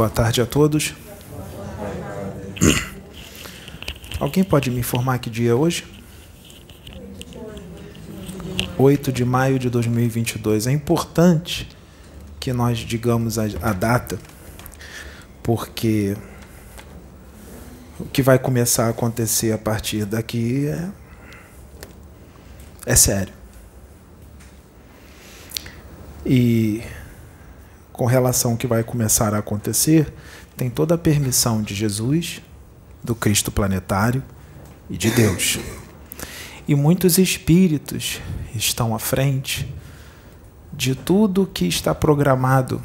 Boa tarde a todos. Alguém pode me informar que dia é hoje? 8 de maio de 2022. É importante que nós digamos a, a data, porque o que vai começar a acontecer a partir daqui é, é sério. E com relação ao que vai começar a acontecer, tem toda a permissão de Jesus, do Cristo planetário e de Deus. E muitos espíritos estão à frente de tudo que está programado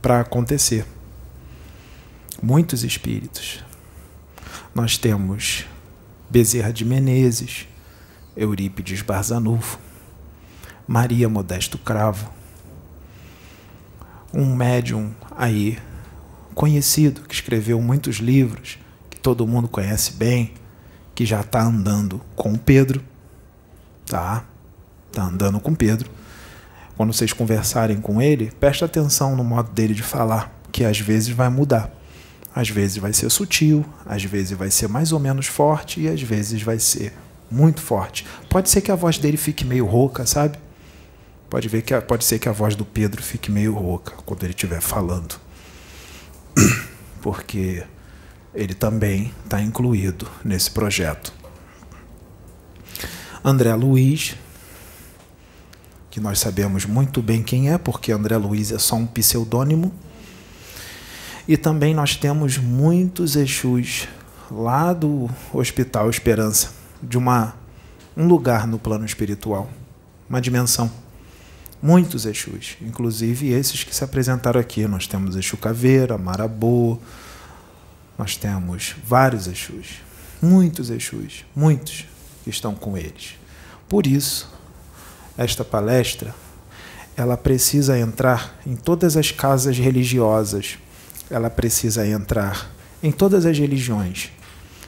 para acontecer. Muitos espíritos. Nós temos Bezerra de Menezes, Eurípides Barzanufo, Maria Modesto Cravo, um médium aí conhecido que escreveu muitos livros que todo mundo conhece bem, que já está andando com Pedro, tá? Tá andando com Pedro. Quando vocês conversarem com ele, preste atenção no modo dele de falar, que às vezes vai mudar. Às vezes vai ser sutil, às vezes vai ser mais ou menos forte e às vezes vai ser muito forte. Pode ser que a voz dele fique meio rouca, sabe? Pode ver que pode ser que a voz do Pedro fique meio rouca quando ele estiver falando, porque ele também está incluído nesse projeto. André Luiz, que nós sabemos muito bem quem é, porque André Luiz é só um pseudônimo. E também nós temos muitos Exus lá do Hospital Esperança, de uma um lugar no plano espiritual, uma dimensão muitos Exus, inclusive esses que se apresentaram aqui. Nós temos Exu Caveira, Marabô, nós temos vários Exus, muitos Exus, muitos que estão com eles. Por isso, esta palestra ela precisa entrar em todas as casas religiosas, ela precisa entrar em todas as religiões,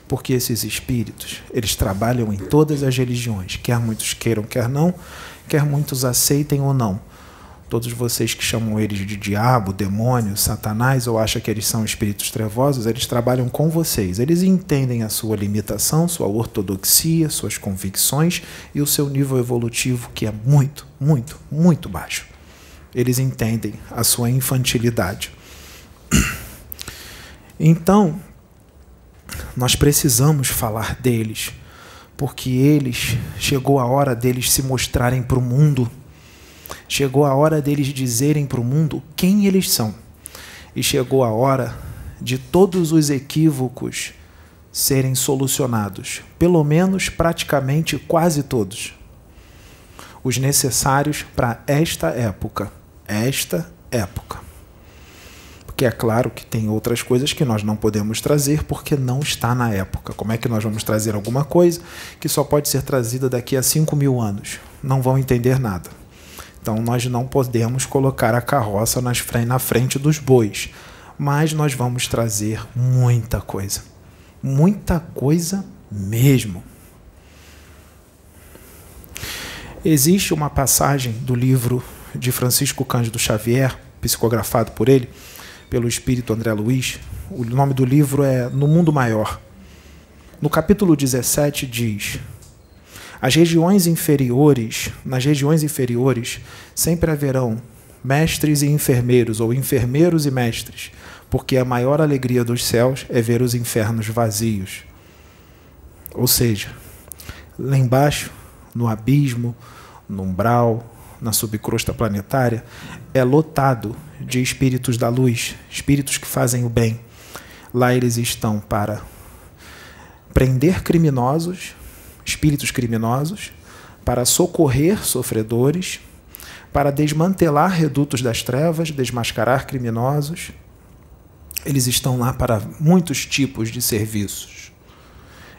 porque esses espíritos, eles trabalham em todas as religiões, quer muitos queiram, quer não, quer muitos aceitem ou não. Todos vocês que chamam eles de diabo, demônio, satanás ou acham que eles são espíritos trevosos, eles trabalham com vocês. Eles entendem a sua limitação, sua ortodoxia, suas convicções e o seu nível evolutivo, que é muito, muito, muito baixo. Eles entendem a sua infantilidade. Então, nós precisamos falar deles porque eles chegou a hora deles se mostrarem para o mundo. Chegou a hora deles dizerem para o mundo quem eles são. E chegou a hora de todos os equívocos serem solucionados, pelo menos praticamente quase todos. Os necessários para esta época, esta época porque é claro que tem outras coisas que nós não podemos trazer porque não está na época. Como é que nós vamos trazer alguma coisa que só pode ser trazida daqui a 5 mil anos? Não vão entender nada. Então nós não podemos colocar a carroça na frente dos bois, mas nós vamos trazer muita coisa. Muita coisa mesmo. Existe uma passagem do livro de Francisco Cândido Xavier, psicografado por ele, pelo espírito André Luiz. O nome do livro é No Mundo Maior. No capítulo 17 diz: As regiões inferiores, nas regiões inferiores, sempre haverão mestres e enfermeiros, ou enfermeiros e mestres, porque a maior alegria dos céus é ver os infernos vazios. Ou seja, lá embaixo, no abismo, no umbral, na subcrosta planetária, é lotado de espíritos da luz, espíritos que fazem o bem. Lá eles estão para prender criminosos, espíritos criminosos, para socorrer sofredores, para desmantelar redutos das trevas, desmascarar criminosos. Eles estão lá para muitos tipos de serviços.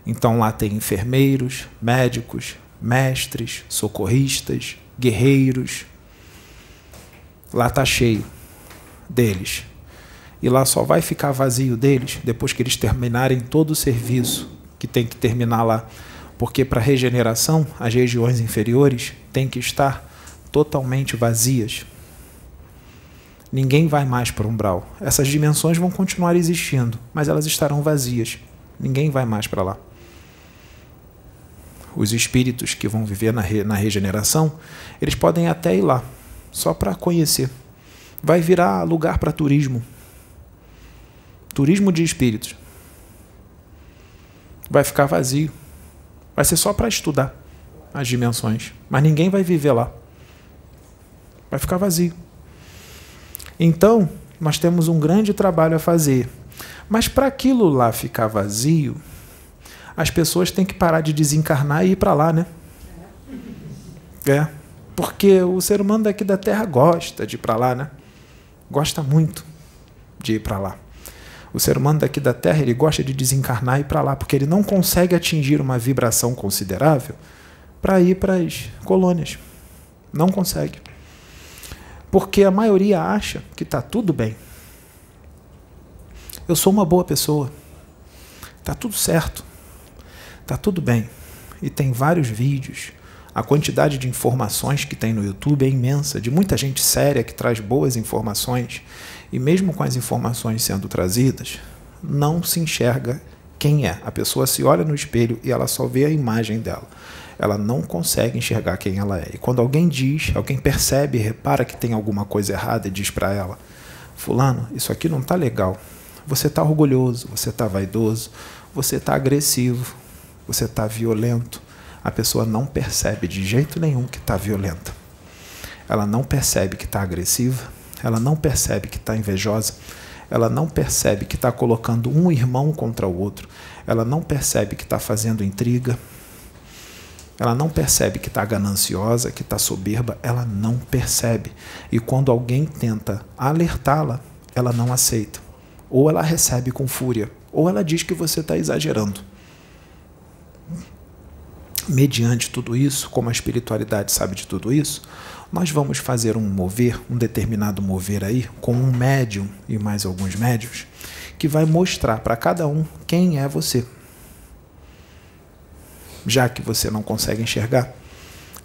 Então lá tem enfermeiros, médicos, mestres, socorristas, guerreiros. Lá está cheio deles. E lá só vai ficar vazio deles depois que eles terminarem todo o serviço que tem que terminar lá. Porque para regeneração, as regiões inferiores têm que estar totalmente vazias. Ninguém vai mais para o umbral. Essas dimensões vão continuar existindo, mas elas estarão vazias. Ninguém vai mais para lá. Os espíritos que vão viver na, re, na regeneração, eles podem até ir lá, só para conhecer. Vai virar lugar para turismo. Turismo de espíritos. Vai ficar vazio. Vai ser só para estudar as dimensões. Mas ninguém vai viver lá. Vai ficar vazio. Então, nós temos um grande trabalho a fazer. Mas para aquilo lá ficar vazio, as pessoas têm que parar de desencarnar e ir para lá, né? É. Porque o ser humano daqui da Terra gosta de ir para lá, né? Gosta muito de ir para lá. O ser humano daqui da Terra ele gosta de desencarnar e ir para lá, porque ele não consegue atingir uma vibração considerável para ir para as colônias. Não consegue. Porque a maioria acha que está tudo bem. Eu sou uma boa pessoa. Está tudo certo. Está tudo bem. E tem vários vídeos. A quantidade de informações que tem no YouTube é imensa, de muita gente séria que traz boas informações. E mesmo com as informações sendo trazidas, não se enxerga quem é. A pessoa se olha no espelho e ela só vê a imagem dela ela não consegue enxergar quem ela é. E quando alguém diz, alguém percebe, repara que tem alguma coisa errada e diz para ela: Fulano, isso aqui não está legal. Você está orgulhoso, você está vaidoso, você está agressivo, você está violento. A pessoa não percebe de jeito nenhum que está violenta. Ela não percebe que está agressiva, ela não percebe que está invejosa, ela não percebe que está colocando um irmão contra o outro, ela não percebe que está fazendo intriga, ela não percebe que está gananciosa, que está soberba, ela não percebe. E quando alguém tenta alertá-la, ela não aceita. Ou ela recebe com fúria, ou ela diz que você está exagerando. Mediante tudo isso, como a espiritualidade sabe de tudo isso, nós vamos fazer um mover, um determinado mover aí, com um médium e mais alguns médios, que vai mostrar para cada um quem é você já que você não consegue enxergar,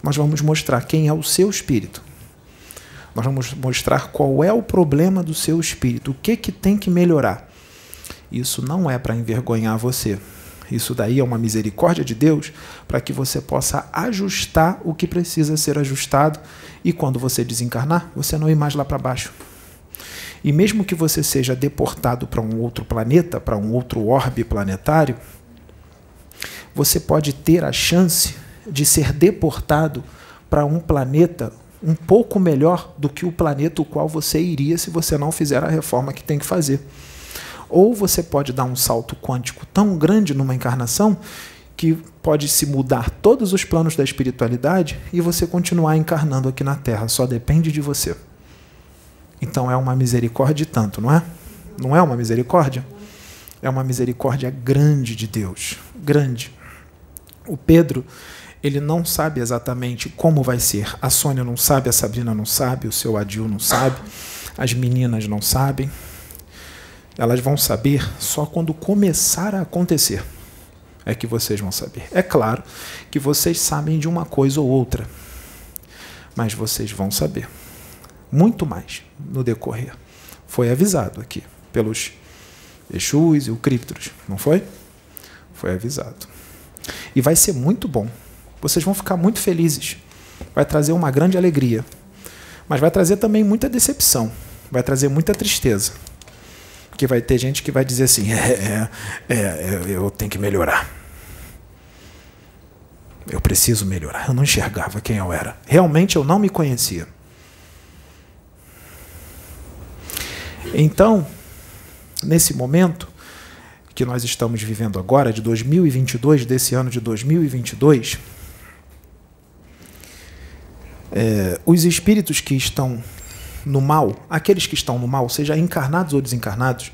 nós vamos mostrar quem é o seu espírito. Nós vamos mostrar qual é o problema do seu espírito, o que, que tem que melhorar. Isso não é para envergonhar você. Isso daí é uma misericórdia de Deus para que você possa ajustar o que precisa ser ajustado e quando você desencarnar, você não ir mais lá para baixo. E mesmo que você seja deportado para um outro planeta, para um outro orbe planetário, você pode ter a chance de ser deportado para um planeta um pouco melhor do que o planeta o qual você iria se você não fizer a reforma que tem que fazer. Ou você pode dar um salto quântico tão grande numa encarnação que pode se mudar todos os planos da espiritualidade e você continuar encarnando aqui na Terra. Só depende de você. Então é uma misericórdia tanto, não é? Não é uma misericórdia? É uma misericórdia grande de Deus. Grande. O Pedro, ele não sabe exatamente como vai ser. A Sônia não sabe, a Sabrina não sabe, o seu Adil não sabe, as meninas não sabem. Elas vão saber só quando começar a acontecer. É que vocês vão saber. É claro que vocês sabem de uma coisa ou outra, mas vocês vão saber muito mais no decorrer. Foi avisado aqui pelos Exus e o Criptros, não foi? Foi avisado. E vai ser muito bom. Vocês vão ficar muito felizes. Vai trazer uma grande alegria. Mas vai trazer também muita decepção. Vai trazer muita tristeza. Porque vai ter gente que vai dizer assim: é, é, é, eu tenho que melhorar. Eu preciso melhorar. Eu não enxergava quem eu era. Realmente eu não me conhecia. Então, nesse momento, que nós estamos vivendo agora, de 2022, desse ano de 2022, é, os espíritos que estão no mal, aqueles que estão no mal, seja encarnados ou desencarnados,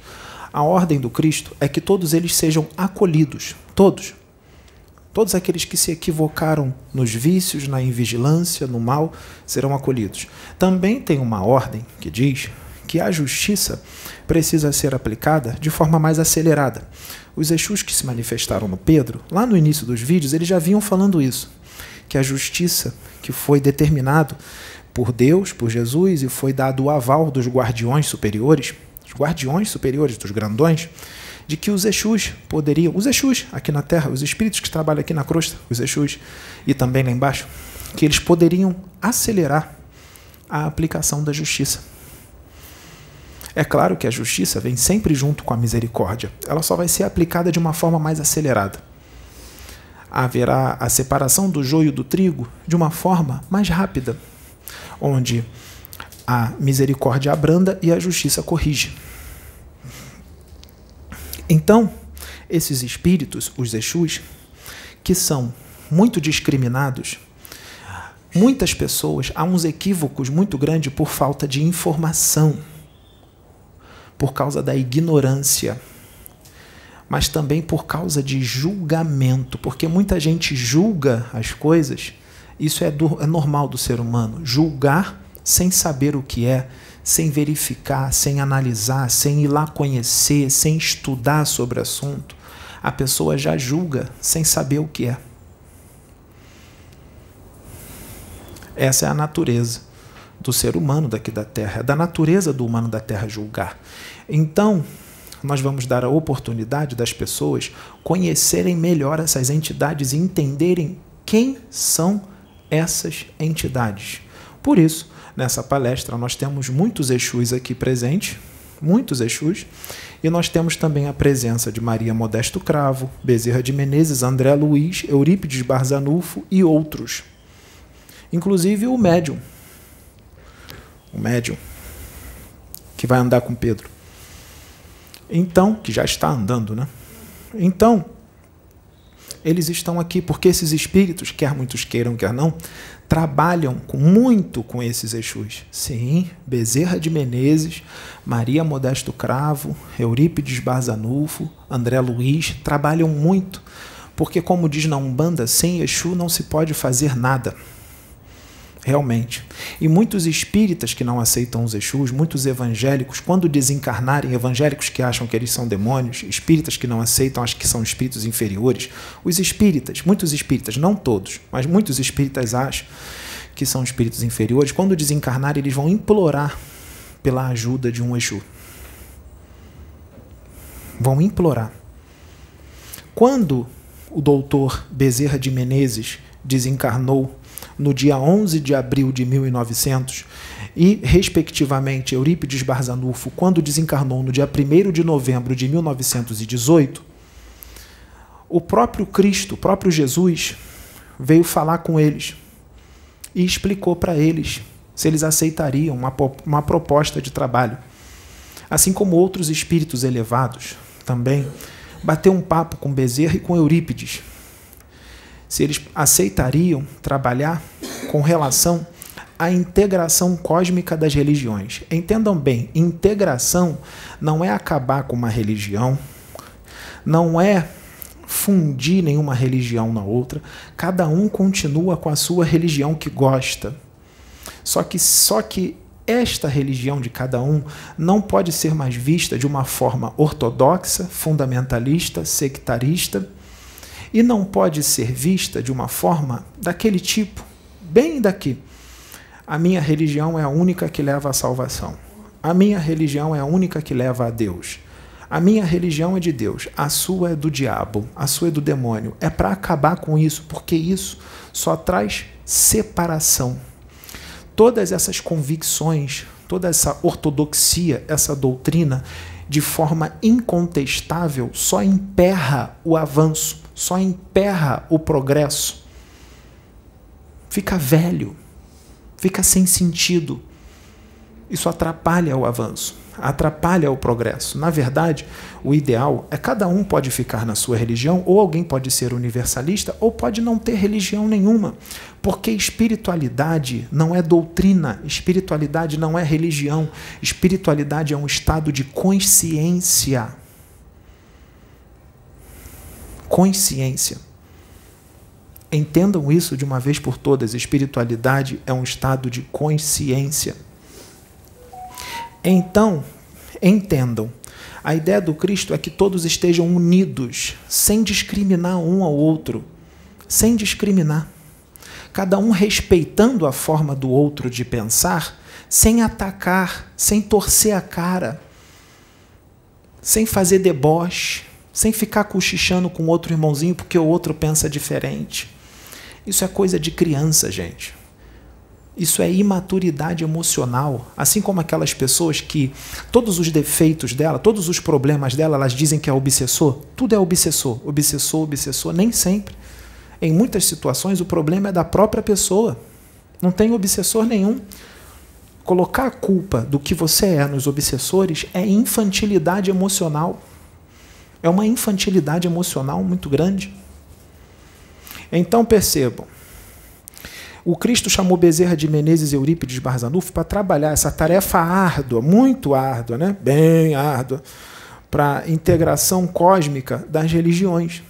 a ordem do Cristo é que todos eles sejam acolhidos, todos. Todos aqueles que se equivocaram nos vícios, na invigilância, no mal, serão acolhidos. Também tem uma ordem que diz que a justiça precisa ser aplicada de forma mais acelerada. Os Exus que se manifestaram no Pedro, lá no início dos vídeos, eles já vinham falando isso, que a justiça que foi determinado por Deus, por Jesus, e foi dado o aval dos guardiões superiores, os guardiões superiores dos grandões, de que os Exus poderiam, os Exus aqui na Terra, os espíritos que trabalham aqui na crosta, os Exus, e também lá embaixo, que eles poderiam acelerar a aplicação da justiça. É claro que a justiça vem sempre junto com a misericórdia, ela só vai ser aplicada de uma forma mais acelerada. Haverá a separação do joio do trigo de uma forma mais rápida, onde a misericórdia abranda e a justiça corrige. Então, esses espíritos, os Exus, que são muito discriminados, muitas pessoas, há uns equívocos muito grandes por falta de informação, por causa da ignorância, mas também por causa de julgamento, porque muita gente julga as coisas, isso é, do, é normal do ser humano, julgar sem saber o que é, sem verificar, sem analisar, sem ir lá conhecer, sem estudar sobre o assunto, a pessoa já julga sem saber o que é. Essa é a natureza do ser humano daqui da Terra, é da natureza do humano da Terra julgar. Então, nós vamos dar a oportunidade das pessoas conhecerem melhor essas entidades e entenderem quem são essas entidades. Por isso, nessa palestra, nós temos muitos Exus aqui presentes, muitos Exus, e nós temos também a presença de Maria Modesto Cravo, Bezerra de Menezes, André Luiz, Eurípides Barzanufo e outros. Inclusive o médium. O médium que vai andar com Pedro. Então, que já está andando, né? Então, eles estão aqui porque esses espíritos, quer muitos queiram, quer não, trabalham com, muito com esses Exus. Sim, Bezerra de Menezes, Maria Modesto Cravo, Eurípides Barzanufo, André Luiz, trabalham muito, porque, como diz na Umbanda, sem Exu não se pode fazer nada. Realmente. E muitos espíritas que não aceitam os Exus, muitos evangélicos, quando desencarnarem, evangélicos que acham que eles são demônios, espíritas que não aceitam, acham que são espíritos inferiores, os espíritas, muitos espíritas, não todos, mas muitos espíritas acham que são espíritos inferiores, quando desencarnarem, eles vão implorar pela ajuda de um Exu. Vão implorar. Quando o doutor Bezerra de Menezes desencarnou no dia 11 de abril de 1900, e, respectivamente, Eurípides Barzanufo, quando desencarnou no dia 1 de novembro de 1918, o próprio Cristo, o próprio Jesus, veio falar com eles e explicou para eles se eles aceitariam uma, uma proposta de trabalho. Assim como outros espíritos elevados também, bateu um papo com Bezerra e com Eurípides, se eles aceitariam trabalhar com relação à integração cósmica das religiões. Entendam bem, integração não é acabar com uma religião, não é fundir nenhuma religião na outra, cada um continua com a sua religião que gosta. Só que só que esta religião de cada um não pode ser mais vista de uma forma ortodoxa, fundamentalista, sectarista, e não pode ser vista de uma forma daquele tipo, bem daqui. A minha religião é a única que leva à salvação. A minha religião é a única que leva a Deus. A minha religião é de Deus, a sua é do diabo, a sua é do demônio. É para acabar com isso, porque isso só traz separação. Todas essas convicções, toda essa ortodoxia, essa doutrina, de forma incontestável, só emperra o avanço, só emperra o progresso. Fica velho, fica sem sentido. Isso atrapalha o avanço, atrapalha o progresso. Na verdade, o ideal é cada um pode ficar na sua religião, ou alguém pode ser universalista, ou pode não ter religião nenhuma. Porque espiritualidade não é doutrina, espiritualidade não é religião, espiritualidade é um estado de consciência consciência. Entendam isso de uma vez por todas: espiritualidade é um estado de consciência. Então, entendam. A ideia do Cristo é que todos estejam unidos, sem discriminar um ao outro, sem discriminar. cada um respeitando a forma do outro de pensar, sem atacar, sem torcer a cara, sem fazer deboche, sem ficar cochichando com outro irmãozinho porque o outro pensa diferente. Isso é coisa de criança, gente. Isso é imaturidade emocional. Assim como aquelas pessoas que todos os defeitos dela, todos os problemas dela, elas dizem que é obsessor. Tudo é obsessor. Obsessor, obsessor. Nem sempre. Em muitas situações, o problema é da própria pessoa. Não tem obsessor nenhum. Colocar a culpa do que você é nos obsessores é infantilidade emocional. É uma infantilidade emocional muito grande. Então percebam, o Cristo chamou Bezerra de Menezes e Eurípides Barzanufo para trabalhar essa tarefa árdua, muito árdua, né? bem árdua, para a integração cósmica das religiões.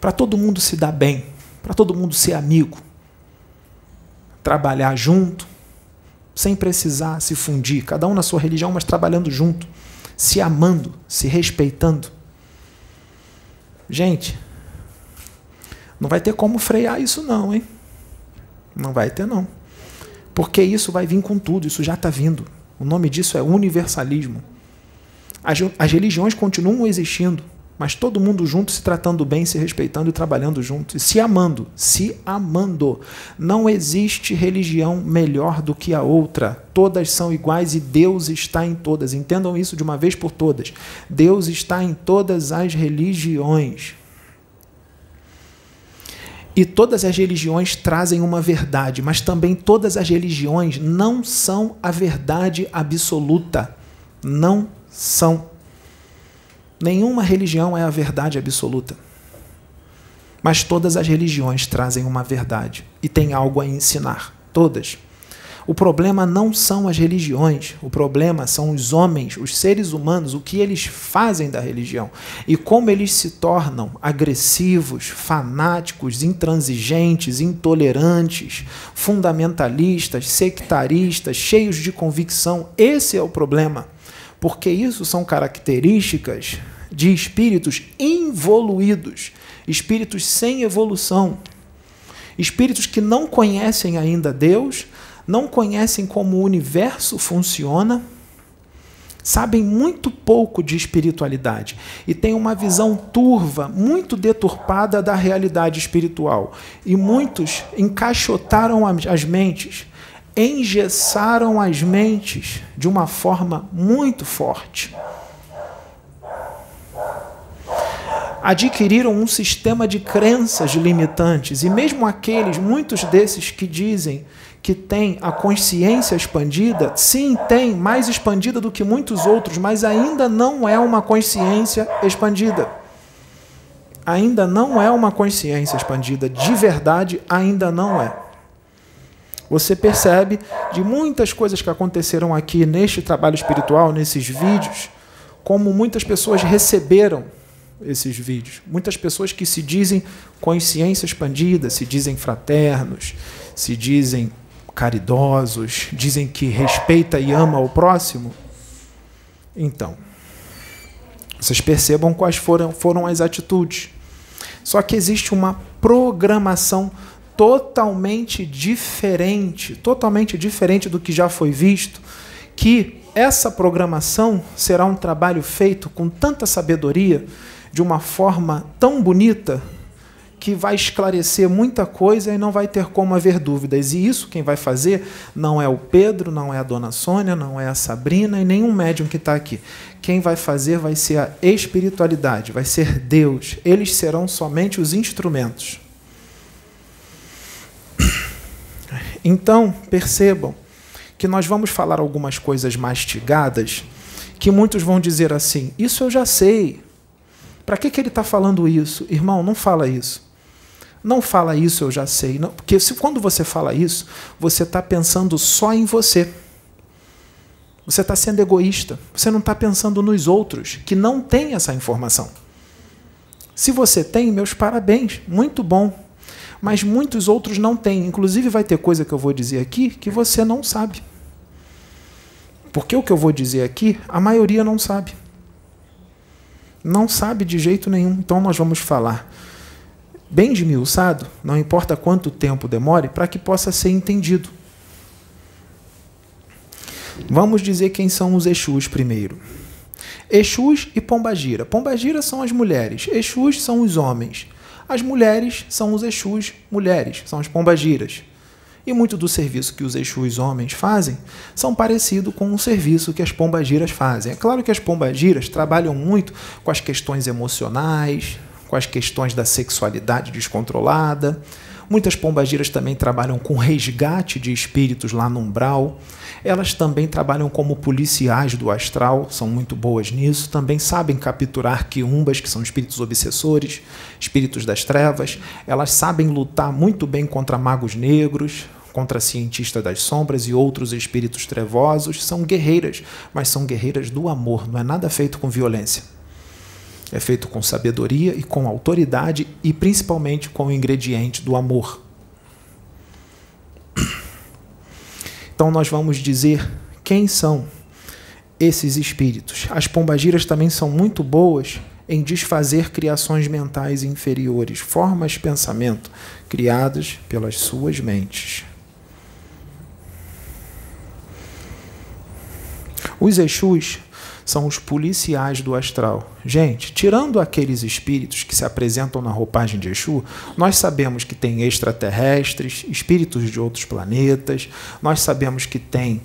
Para todo mundo se dar bem, para todo mundo ser amigo, trabalhar junto, sem precisar se fundir, cada um na sua religião, mas trabalhando junto, se amando, se respeitando. Gente, não vai ter como frear isso, não, hein? Não vai ter, não. Porque isso vai vir com tudo, isso já está vindo. O nome disso é universalismo. As, as religiões continuam existindo, mas todo mundo junto, se tratando bem, se respeitando e trabalhando junto, e se amando, se amando. Não existe religião melhor do que a outra. Todas são iguais e Deus está em todas. Entendam isso de uma vez por todas. Deus está em todas as religiões. E todas as religiões trazem uma verdade, mas também todas as religiões não são a verdade absoluta. Não são. Nenhuma religião é a verdade absoluta. Mas todas as religiões trazem uma verdade e têm algo a ensinar. Todas. O problema não são as religiões, o problema são os homens, os seres humanos, o que eles fazem da religião e como eles se tornam agressivos, fanáticos, intransigentes, intolerantes, fundamentalistas, sectaristas, cheios de convicção. Esse é o problema, porque isso são características de espíritos involuídos, espíritos sem evolução, espíritos que não conhecem ainda Deus não conhecem como o universo funciona, sabem muito pouco de espiritualidade e têm uma visão turva, muito deturpada da realidade espiritual. E muitos encaixotaram as mentes, engessaram as mentes de uma forma muito forte. Adquiriram um sistema de crenças limitantes, e mesmo aqueles, muitos desses que dizem que tem a consciência expandida, sim, tem, mais expandida do que muitos outros, mas ainda não é uma consciência expandida. Ainda não é uma consciência expandida, de verdade, ainda não é. Você percebe de muitas coisas que aconteceram aqui neste trabalho espiritual, nesses vídeos, como muitas pessoas receberam esses vídeos. Muitas pessoas que se dizem consciência expandida, se dizem fraternos, se dizem caridosos, dizem que respeita e ama o próximo. Então, vocês percebam quais foram, foram as atitudes. Só que existe uma programação totalmente diferente, totalmente diferente do que já foi visto, que essa programação será um trabalho feito com tanta sabedoria, de uma forma tão bonita, que vai esclarecer muita coisa e não vai ter como haver dúvidas. E isso quem vai fazer não é o Pedro, não é a dona Sônia, não é a Sabrina e nenhum médium que está aqui. Quem vai fazer vai ser a espiritualidade, vai ser Deus. Eles serão somente os instrumentos. Então, percebam que nós vamos falar algumas coisas mastigadas que muitos vão dizer assim: Isso eu já sei. Para que, que ele está falando isso? Irmão, não fala isso. Não fala isso, eu já sei. Não, porque se, quando você fala isso, você está pensando só em você. Você está sendo egoísta. Você não está pensando nos outros que não têm essa informação. Se você tem, meus parabéns, muito bom. Mas muitos outros não têm. Inclusive, vai ter coisa que eu vou dizer aqui que você não sabe. Porque o que eu vou dizer aqui, a maioria não sabe. Não sabe de jeito nenhum. Então, nós vamos falar bem esmiuçado, não importa quanto tempo demore, para que possa ser entendido. Vamos dizer quem são os Exus primeiro. Exus e Pombagira. Pombagira são as mulheres, Exus são os homens. As mulheres são os Exus mulheres, são as Pombagiras. E muito do serviço que os Exus homens fazem são parecido com o serviço que as pombagiras fazem. É claro que as pombagiras trabalham muito com as questões emocionais, com as questões da sexualidade descontrolada. Muitas pombagiras também trabalham com resgate de espíritos lá no umbral. Elas também trabalham como policiais do astral, são muito boas nisso. Também sabem capturar quiumbas, que são espíritos obsessores, espíritos das trevas. Elas sabem lutar muito bem contra magos negros, contra cientistas das sombras e outros espíritos trevosos. São guerreiras, mas são guerreiras do amor, não é nada feito com violência. É feito com sabedoria e com autoridade e principalmente com o ingrediente do amor. Então nós vamos dizer quem são esses espíritos. As pombagiras também são muito boas em desfazer criações mentais inferiores, formas de pensamento criadas pelas suas mentes. Os Exus são os policiais do astral. Gente, tirando aqueles espíritos que se apresentam na roupagem de Exu, nós sabemos que tem extraterrestres, espíritos de outros planetas, nós sabemos que tem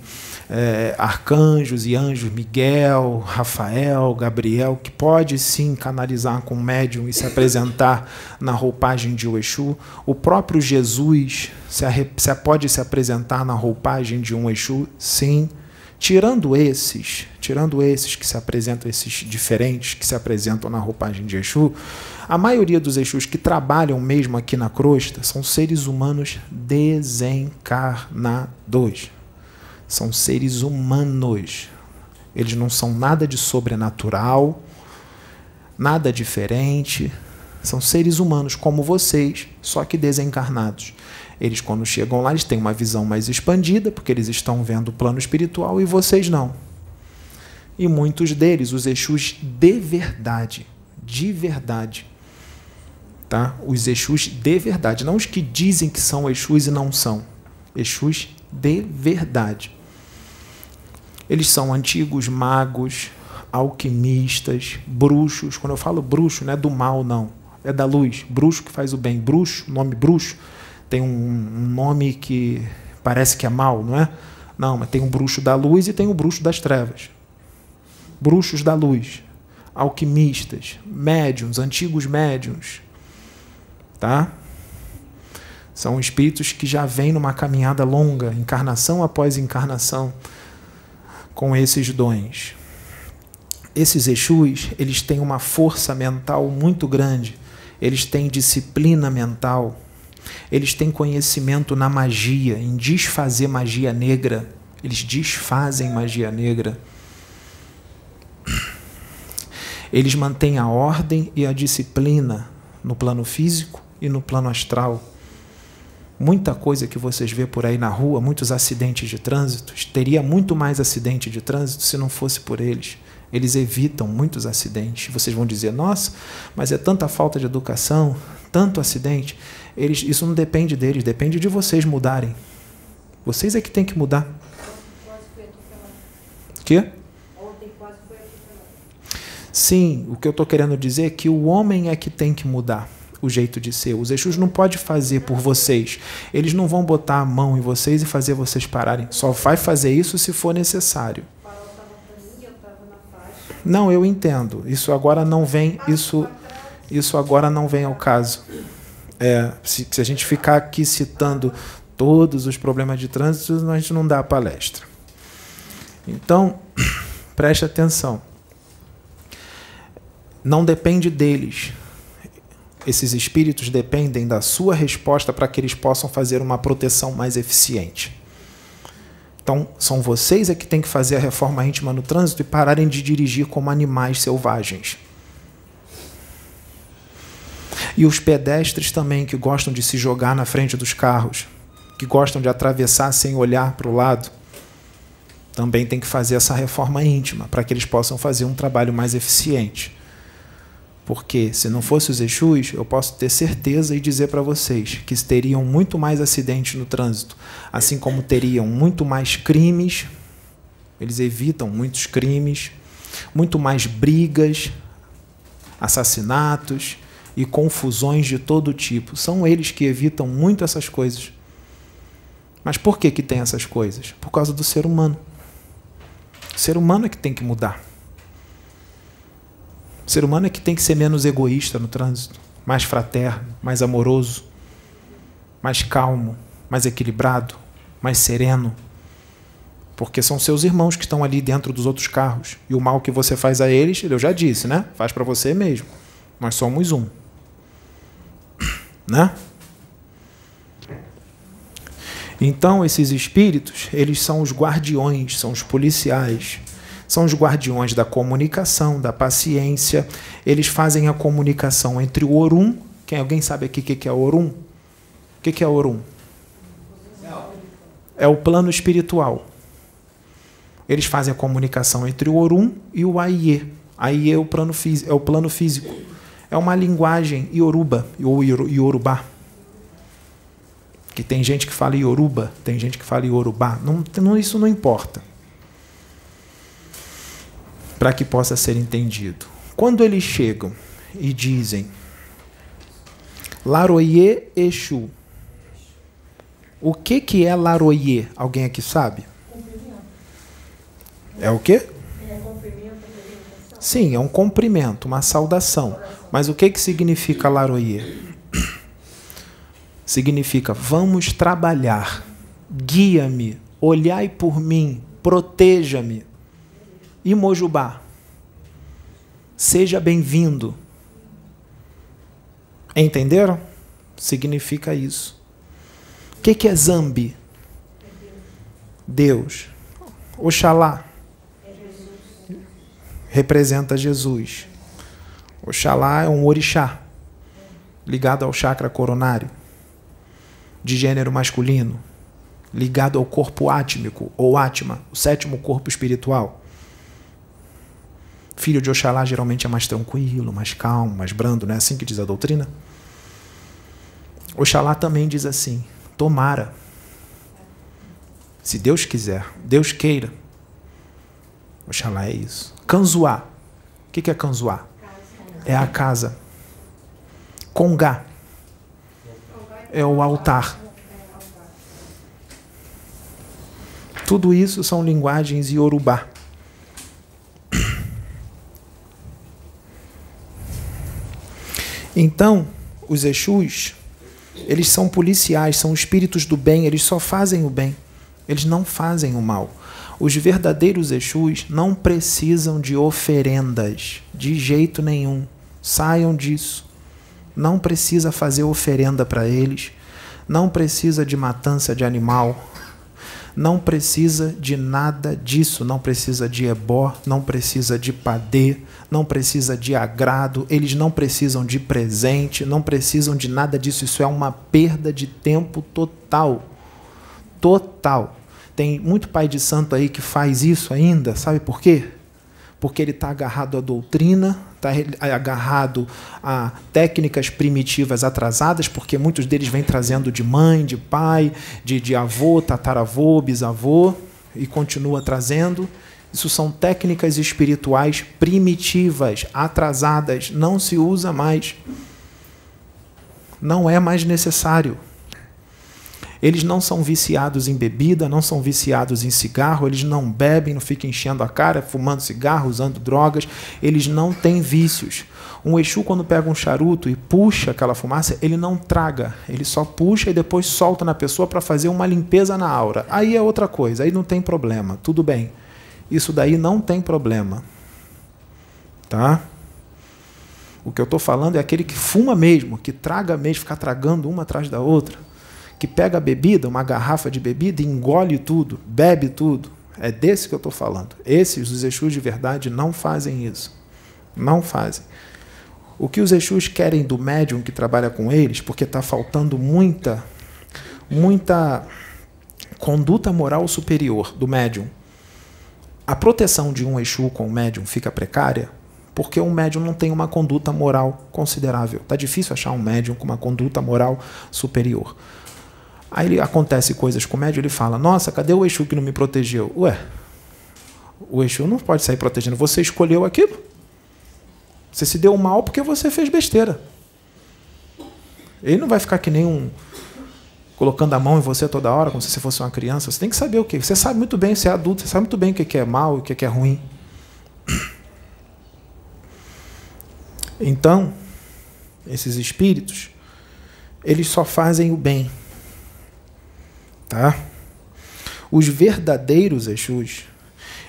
é, arcanjos e anjos, Miguel, Rafael, Gabriel, que pode sim canalizar com o médium e se apresentar na roupagem de Exu. O próprio Jesus se pode se apresentar na roupagem de um Exu, sim. Tirando esses, tirando esses que se apresentam, esses diferentes que se apresentam na roupagem de Exu, a maioria dos Exus que trabalham mesmo aqui na crosta são seres humanos desencarnados. São seres humanos. Eles não são nada de sobrenatural, nada diferente. São seres humanos como vocês, só que desencarnados. Eles, quando chegam lá, eles têm uma visão mais expandida, porque eles estão vendo o plano espiritual e vocês não. E muitos deles, os Exus de verdade, de verdade, tá? Os Exus de verdade, não os que dizem que são Exus e não são. Exus de verdade. Eles são antigos magos, alquimistas, bruxos. Quando eu falo bruxo, não é do mal, não. É da luz. Bruxo que faz o bem. Bruxo, nome bruxo, tem um, um nome que parece que é mal, não é? Não, mas tem o bruxo da luz e tem o bruxo das trevas. Bruxos da luz, alquimistas, médiums, antigos médiums, tá? São espíritos que já vêm numa caminhada longa, encarnação após encarnação, com esses dons. Esses Exus, eles têm uma força mental muito grande, eles têm disciplina mental, eles têm conhecimento na magia, em desfazer magia negra. Eles desfazem magia negra. Eles mantêm a ordem e a disciplina no plano físico e no plano astral. Muita coisa que vocês vê por aí na rua, muitos acidentes de trânsito, teria muito mais acidente de trânsito se não fosse por eles. Eles evitam muitos acidentes. Vocês vão dizer: nossa, mas é tanta falta de educação, tanto acidente. Eles, isso não depende deles, depende de vocês mudarem. Vocês é que tem que mudar. Quê? Sim, o que eu estou querendo dizer é que o homem é que tem que mudar o jeito de ser. Os Exus não pode fazer por vocês. Eles não vão botar a mão em vocês e fazer vocês pararem. Só vai fazer isso se for necessário. Não, eu entendo. Isso agora não vem, isso, isso agora não vem ao caso. É, se, se a gente ficar aqui citando todos os problemas de trânsito, a gente não dá palestra. Então, preste atenção. Não depende deles. Esses espíritos dependem da sua resposta para que eles possam fazer uma proteção mais eficiente. Então, são vocês é que têm que fazer a reforma íntima no trânsito e pararem de dirigir como animais selvagens. E os pedestres também, que gostam de se jogar na frente dos carros, que gostam de atravessar sem olhar para o lado, também tem que fazer essa reforma íntima para que eles possam fazer um trabalho mais eficiente. Porque se não fosse os Exus, eu posso ter certeza e dizer para vocês que teriam muito mais acidentes no trânsito, assim como teriam muito mais crimes, eles evitam muitos crimes, muito mais brigas, assassinatos e confusões de todo tipo. São eles que evitam muito essas coisas. Mas por que, que tem essas coisas? Por causa do ser humano. O ser humano é que tem que mudar. O ser humano é que tem que ser menos egoísta no trânsito, mais fraterno, mais amoroso, mais calmo, mais equilibrado, mais sereno. Porque são seus irmãos que estão ali dentro dos outros carros. E o mal que você faz a eles, eu já disse, né? Faz para você mesmo. Nós somos um. Né? Então, esses espíritos, eles são os guardiões, são os policiais são os guardiões da comunicação, da paciência. Eles fazem a comunicação entre o Orum. Quem alguém sabe aqui o que é Orum? O que é Orum? É o plano espiritual. Eles fazem a comunicação entre o Orum e o Aie. Aie é o plano, é o plano físico. É uma linguagem ioruba ou iorubá. Que tem gente que fala ioruba, tem gente que fala iorubá. Não, não, isso não importa para que possa ser entendido. Quando eles chegam e dizem Laroye Exu, o que, que é Laroye? Alguém aqui sabe? É o quê? Sim, é um cumprimento, uma saudação. Mas o que, que significa Laroye? Significa vamos trabalhar, guia-me, olhai por mim, proteja-me. Imojubá. Seja bem-vindo. Entenderam? Significa isso. O que, que é Zambi? Deus. Oxalá. Representa Jesus. Oxalá é um orixá, ligado ao chakra coronário, de gênero masculino, ligado ao corpo átmico, ou átma, o sétimo corpo espiritual. Filho de Oxalá geralmente é mais tranquilo, mais calmo, mais brando, não é assim que diz a doutrina? Oxalá também diz assim: tomara. Se Deus quiser, Deus queira. Oxalá é isso. Canzuá. O que é canzuá? É a casa. Congá. É o altar. Tudo isso são linguagens iorubá. Então, os Exus, eles são policiais, são espíritos do bem, eles só fazem o bem, eles não fazem o mal. Os verdadeiros Exus não precisam de oferendas, de jeito nenhum. Saiam disso. Não precisa fazer oferenda para eles, não precisa de matança de animal, não precisa de nada disso, não precisa de ebó, não precisa de padê, não precisa de agrado, eles não precisam de presente, não precisam de nada disso. Isso é uma perda de tempo total. Total. Tem muito pai de santo aí que faz isso ainda, sabe por quê? Porque ele está agarrado à doutrina, está agarrado a técnicas primitivas atrasadas, porque muitos deles vêm trazendo de mãe, de pai, de, de avô, tataravô, bisavô, e continua trazendo. Isso são técnicas espirituais primitivas, atrasadas, não se usa mais. Não é mais necessário. Eles não são viciados em bebida, não são viciados em cigarro, eles não bebem, não ficam enchendo a cara, fumando cigarro, usando drogas, eles não têm vícios. Um Exu, quando pega um charuto e puxa aquela fumaça, ele não traga, ele só puxa e depois solta na pessoa para fazer uma limpeza na aura. Aí é outra coisa, aí não tem problema, tudo bem. Isso daí não tem problema. Tá? O que eu estou falando é aquele que fuma mesmo, que traga mesmo, ficar tragando uma atrás da outra que pega a bebida, uma garrafa de bebida, engole tudo, bebe tudo. É desse que eu estou falando. Esses, os Exus de verdade, não fazem isso. Não fazem. O que os Exus querem do médium que trabalha com eles, porque está faltando muita, muita conduta moral superior do médium. A proteção de um Exu com o médium fica precária porque um médium não tem uma conduta moral considerável. Tá difícil achar um médium com uma conduta moral superior. Aí ele, acontece coisas com o médium, ele fala: Nossa, cadê o Exu que não me protegeu? Ué, o Exu não pode sair protegendo. Você escolheu aquilo. Você se deu mal porque você fez besteira. Ele não vai ficar que nem um. colocando a mão em você toda hora, como se você fosse uma criança. Você tem que saber o que. Você sabe muito bem, você é adulto, você sabe muito bem o que é mal e o que é ruim. Então, esses espíritos, eles só fazem o bem. Tá? Os verdadeiros Exus,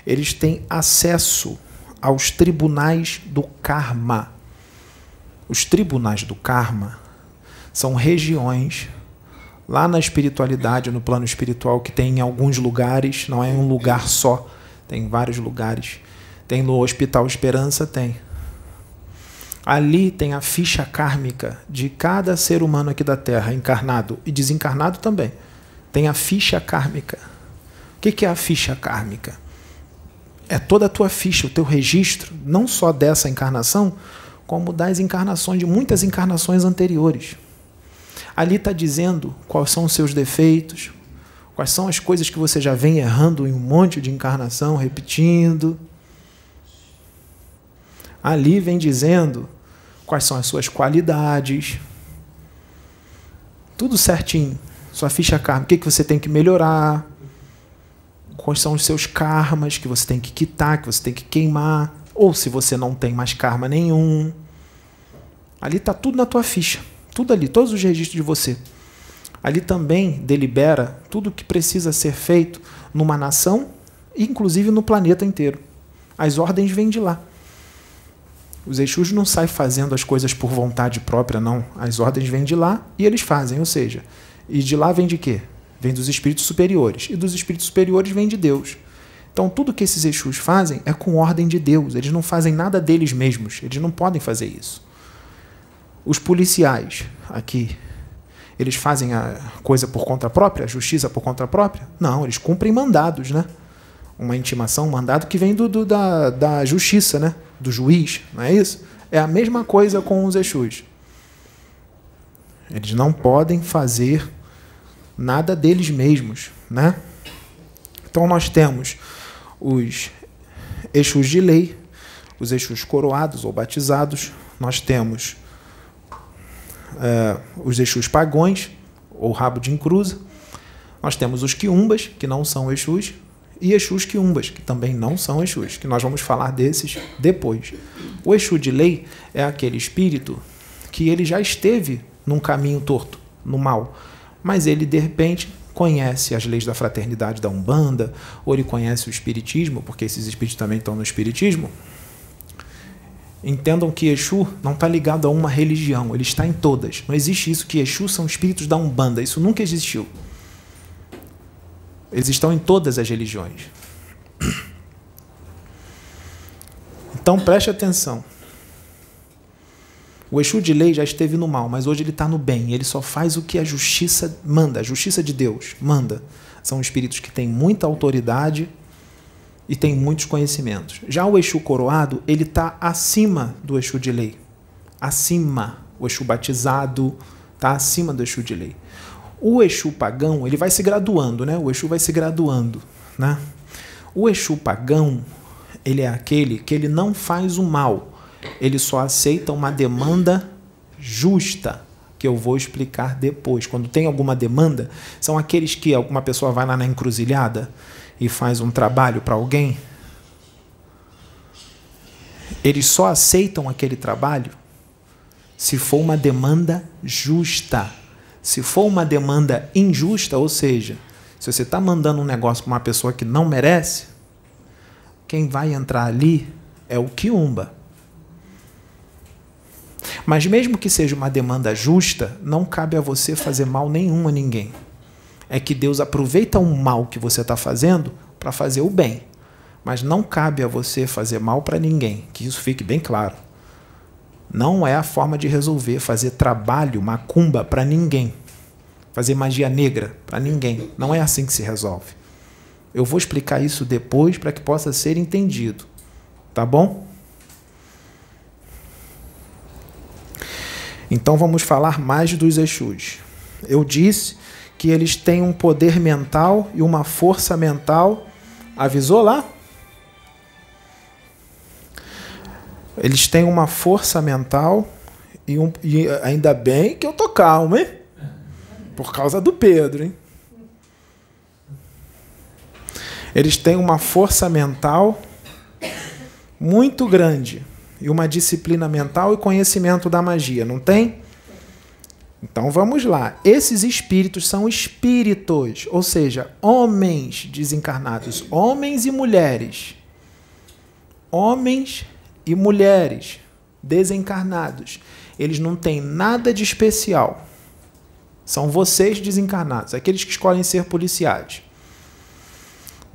eles têm acesso aos tribunais do karma. Os tribunais do karma são regiões lá na espiritualidade, no plano espiritual, que tem em alguns lugares, não é um lugar só, tem vários lugares. Tem no Hospital Esperança, tem. Ali tem a ficha kármica de cada ser humano aqui da Terra, encarnado e desencarnado também. Tem a ficha kármica. O que é a ficha kármica? É toda a tua ficha, o teu registro, não só dessa encarnação, como das encarnações, de muitas encarnações anteriores. Ali está dizendo quais são os seus defeitos, quais são as coisas que você já vem errando em um monte de encarnação, repetindo. Ali vem dizendo quais são as suas qualidades, tudo certinho. Sua ficha karma, o que, que você tem que melhorar, quais são os seus karmas que você tem que quitar, que você tem que queimar, ou se você não tem mais karma nenhum. Ali está tudo na tua ficha, tudo ali, todos os registros de você. Ali também delibera tudo o que precisa ser feito numa nação, inclusive no planeta inteiro. As ordens vêm de lá. Os Exus não saem fazendo as coisas por vontade própria, não. As ordens vêm de lá e eles fazem. Ou seja, e de lá vem de quê? Vem dos espíritos superiores. E dos espíritos superiores vem de Deus. Então, tudo que esses Exus fazem é com ordem de Deus. Eles não fazem nada deles mesmos. Eles não podem fazer isso. Os policiais aqui, eles fazem a coisa por conta própria, a justiça por conta própria? Não, eles cumprem mandados, né? Uma intimação, um mandado que vem do, do da, da justiça, né? do juiz, não é isso? É a mesma coisa com os Exus. Eles não podem fazer nada deles mesmos, né? Então nós temos os Exus de lei, os Exus coroados ou batizados, nós temos é, os Exus pagões, ou rabo de encruza, nós temos os quiumbas, que não são Exus, e Exus quiumbas, que também não são Exus, que nós vamos falar desses depois. O Exu de lei é aquele espírito que ele já esteve num caminho torto, no mal, mas ele de repente conhece as leis da fraternidade da Umbanda, ou ele conhece o espiritismo, porque esses espíritos também estão no espiritismo. Entendam que Exu não está ligado a uma religião, ele está em todas. Não existe isso que Exu são espíritos da Umbanda, isso nunca existiu. Eles estão em todas as religiões. Então preste atenção. O Exu de lei já esteve no mal, mas hoje ele está no bem. Ele só faz o que a justiça manda, a justiça de Deus manda. São espíritos que têm muita autoridade e têm muitos conhecimentos. Já o Exu coroado, ele está acima do Exu de lei. Acima. O Exu batizado está acima do Exu de lei. O Exu pagão, ele vai se graduando, né? O Exu vai se graduando, né? O Exu pagão, ele é aquele que ele não faz o mal, ele só aceita uma demanda justa, que eu vou explicar depois. Quando tem alguma demanda, são aqueles que alguma pessoa vai lá na encruzilhada e faz um trabalho para alguém. Eles só aceitam aquele trabalho se for uma demanda justa. Se for uma demanda injusta, ou seja, se você está mandando um negócio para uma pessoa que não merece, quem vai entrar ali é o quiumba. Mas mesmo que seja uma demanda justa, não cabe a você fazer mal nenhum a ninguém. É que Deus aproveita um mal que você está fazendo para fazer o bem. Mas não cabe a você fazer mal para ninguém. Que isso fique bem claro. Não é a forma de resolver fazer trabalho, macumba para ninguém. Fazer magia negra para ninguém. Não é assim que se resolve. Eu vou explicar isso depois para que possa ser entendido. Tá bom? Então vamos falar mais dos Exus. Eu disse que eles têm um poder mental e uma força mental. Avisou lá? Eles têm uma força mental e, um, e ainda bem que eu tô calmo, hein? Por causa do Pedro, hein? Eles têm uma força mental muito grande e uma disciplina mental e conhecimento da magia, não tem? Então vamos lá. Esses espíritos são espíritos, ou seja, homens desencarnados, homens e mulheres. Homens e mulheres desencarnados. Eles não têm nada de especial. São vocês desencarnados, aqueles que escolhem ser policiais.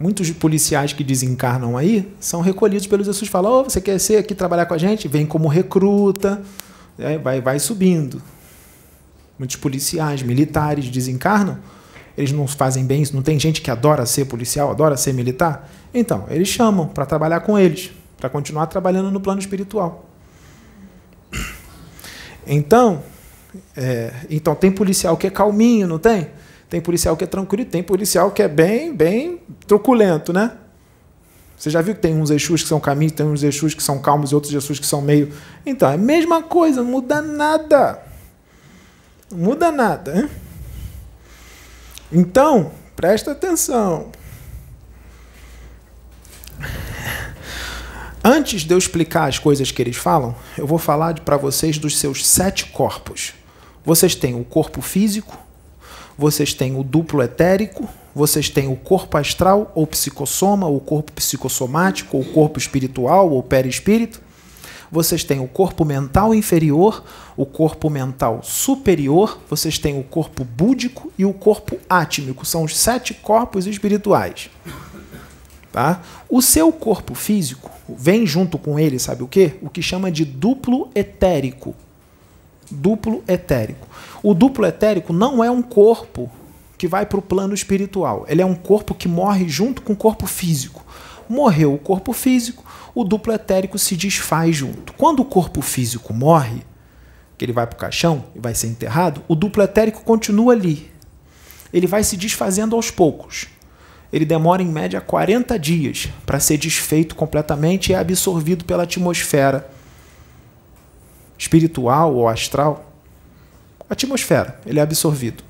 Muitos policiais que desencarnam aí são recolhidos pelos Jesus. Falam: oh, você quer ser aqui trabalhar com a gente? Vem como recruta, é, vai, vai subindo. Muitos policiais, militares desencarnam, eles não fazem bem isso. Não tem gente que adora ser policial, adora ser militar? Então, eles chamam para trabalhar com eles, para continuar trabalhando no plano espiritual. Então, é, então tem policial que é calminho, não tem? Tem policial que é tranquilo e tem policial que é bem, bem truculento, né? Você já viu que tem uns Exus que são caminhos, tem uns Exus que são calmos e outros Exus que são meio. Então, é a mesma coisa, não muda nada. Não muda nada. Hein? Então, presta atenção. Antes de eu explicar as coisas que eles falam, eu vou falar para vocês dos seus sete corpos. Vocês têm o corpo físico, vocês têm o duplo etérico, vocês têm o corpo astral ou psicossoma, o corpo psicossomático, ou corpo espiritual ou perispírito. Vocês têm o corpo mental inferior, o corpo mental superior, vocês têm o corpo búdico e o corpo átmico. São os sete corpos espirituais. Tá? O seu corpo físico vem junto com ele, sabe o que? O que chama de duplo etérico. Duplo etérico. O duplo etérico não é um corpo que vai para o plano espiritual. Ele é um corpo que morre junto com o corpo físico. Morreu o corpo físico, o duplo etérico se desfaz junto. Quando o corpo físico morre, que ele vai para o caixão e vai ser enterrado, o duplo etérico continua ali. Ele vai se desfazendo aos poucos ele demora em média 40 dias para ser desfeito completamente e é absorvido pela atmosfera espiritual ou astral. Atmosfera, ele é absorvido.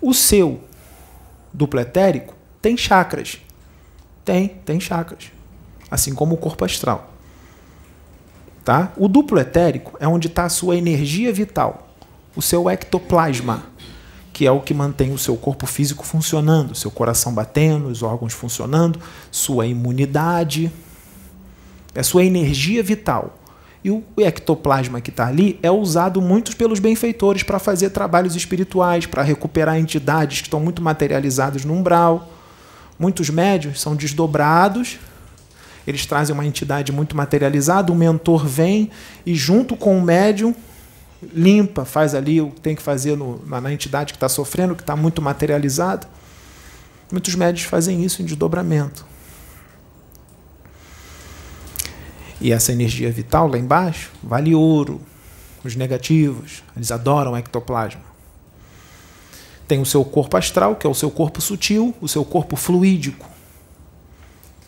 O seu duplo etérico tem chakras. Tem, tem chakras. Assim como o corpo astral. Tá? O duplo etérico é onde está a sua energia vital, o seu ectoplasma que é o que mantém o seu corpo físico funcionando, seu coração batendo, os órgãos funcionando, sua imunidade, é sua energia vital. E o ectoplasma que está ali é usado muito pelos benfeitores para fazer trabalhos espirituais, para recuperar entidades que estão muito materializadas no umbral. Muitos médios são desdobrados, eles trazem uma entidade muito materializada, o mentor vem e, junto com o médium, limpa, faz ali o que tem que fazer no, na, na entidade que está sofrendo, que está muito materializada. Muitos médios fazem isso em desdobramento. E essa energia vital lá embaixo vale ouro. Os negativos, eles adoram o ectoplasma. Tem o seu corpo astral, que é o seu corpo sutil, o seu corpo fluídico,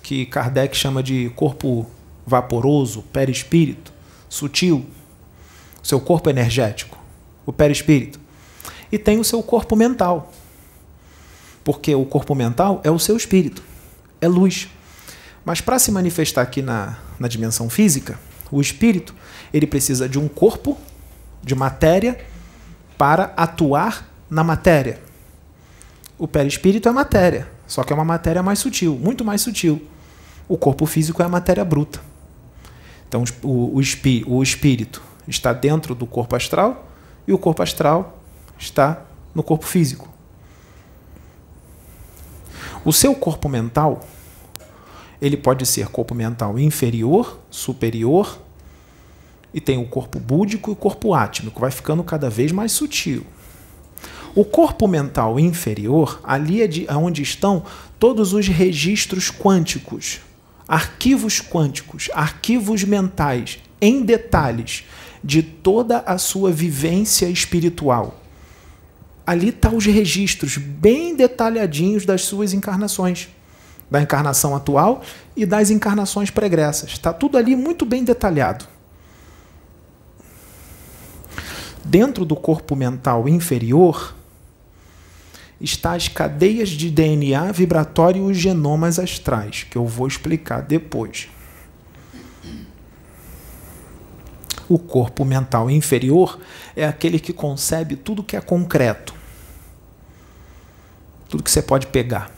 que Kardec chama de corpo vaporoso, perispírito, sutil seu corpo energético, o perispírito. E tem o seu corpo mental. Porque o corpo mental é o seu espírito, é luz. Mas para se manifestar aqui na, na dimensão física, o espírito ele precisa de um corpo, de matéria, para atuar na matéria. O perispírito é matéria, só que é uma matéria mais sutil, muito mais sutil. O corpo físico é a matéria bruta. Então, o, o, o espírito está dentro do corpo astral e o corpo astral está no corpo físico. O seu corpo mental, ele pode ser corpo mental inferior, superior, e tem o corpo búdico e o corpo átmico, vai ficando cada vez mais sutil. O corpo mental inferior, ali é de, onde estão todos os registros quânticos, arquivos quânticos, arquivos mentais, em detalhes, de toda a sua vivência espiritual. Ali estão tá os registros bem detalhadinhos das suas encarnações, da encarnação atual e das encarnações pregressas. Está tudo ali muito bem detalhado. Dentro do corpo mental inferior está as cadeias de DNA vibratório e os genomas astrais, que eu vou explicar depois. O corpo mental inferior é aquele que concebe tudo que é concreto, tudo que você pode pegar.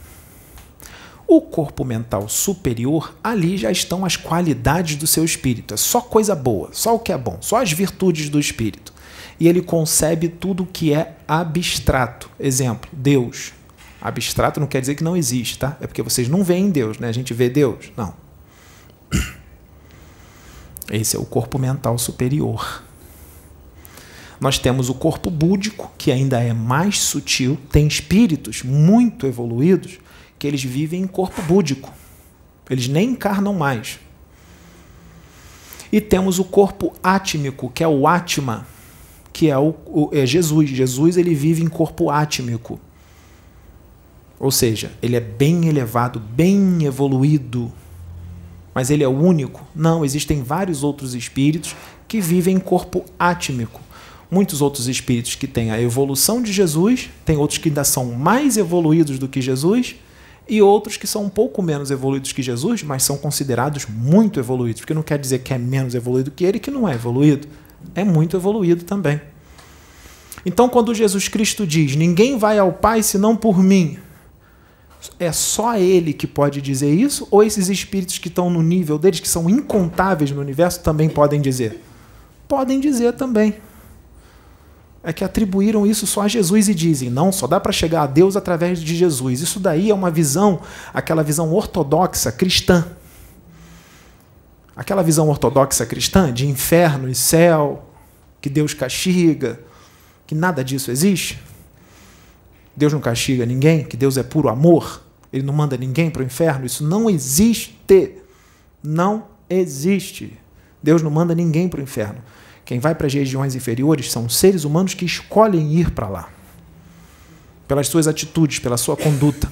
O corpo mental superior, ali já estão as qualidades do seu espírito. É só coisa boa, só o que é bom, só as virtudes do espírito e ele concebe tudo que é abstrato. Exemplo, Deus. Abstrato não quer dizer que não existe, tá? É porque vocês não veem Deus, né? A gente vê Deus. Não. Esse é o corpo mental superior. Nós temos o corpo búdico, que ainda é mais sutil, tem espíritos muito evoluídos que eles vivem em corpo búdico. Eles nem encarnam mais. E temos o corpo átmico, que é o Atma, que é, o, o, é Jesus. Jesus ele vive em corpo átmico. Ou seja, ele é bem elevado, bem evoluído. Mas ele é o único? Não, existem vários outros espíritos que vivem em corpo átmico. Muitos outros espíritos que têm a evolução de Jesus, tem outros que ainda são mais evoluídos do que Jesus, e outros que são um pouco menos evoluídos que Jesus, mas são considerados muito evoluídos, porque não quer dizer que é menos evoluído que ele que não é evoluído é muito evoluído também. Então, quando Jesus Cristo diz: Ninguém vai ao Pai senão por mim, é só Ele que pode dizer isso? Ou esses espíritos que estão no nível deles, que são incontáveis no universo, também podem dizer? Podem dizer também. É que atribuíram isso só a Jesus e dizem: não, só dá para chegar a Deus através de Jesus. Isso daí é uma visão, aquela visão ortodoxa cristã aquela visão ortodoxa cristã de inferno e céu, que Deus castiga, que nada disso existe. Deus não castiga ninguém, que Deus é puro amor, ele não manda ninguém para o inferno. Isso não existe. Não existe. Deus não manda ninguém para o inferno. Quem vai para as regiões inferiores são seres humanos que escolhem ir para lá, pelas suas atitudes, pela sua conduta.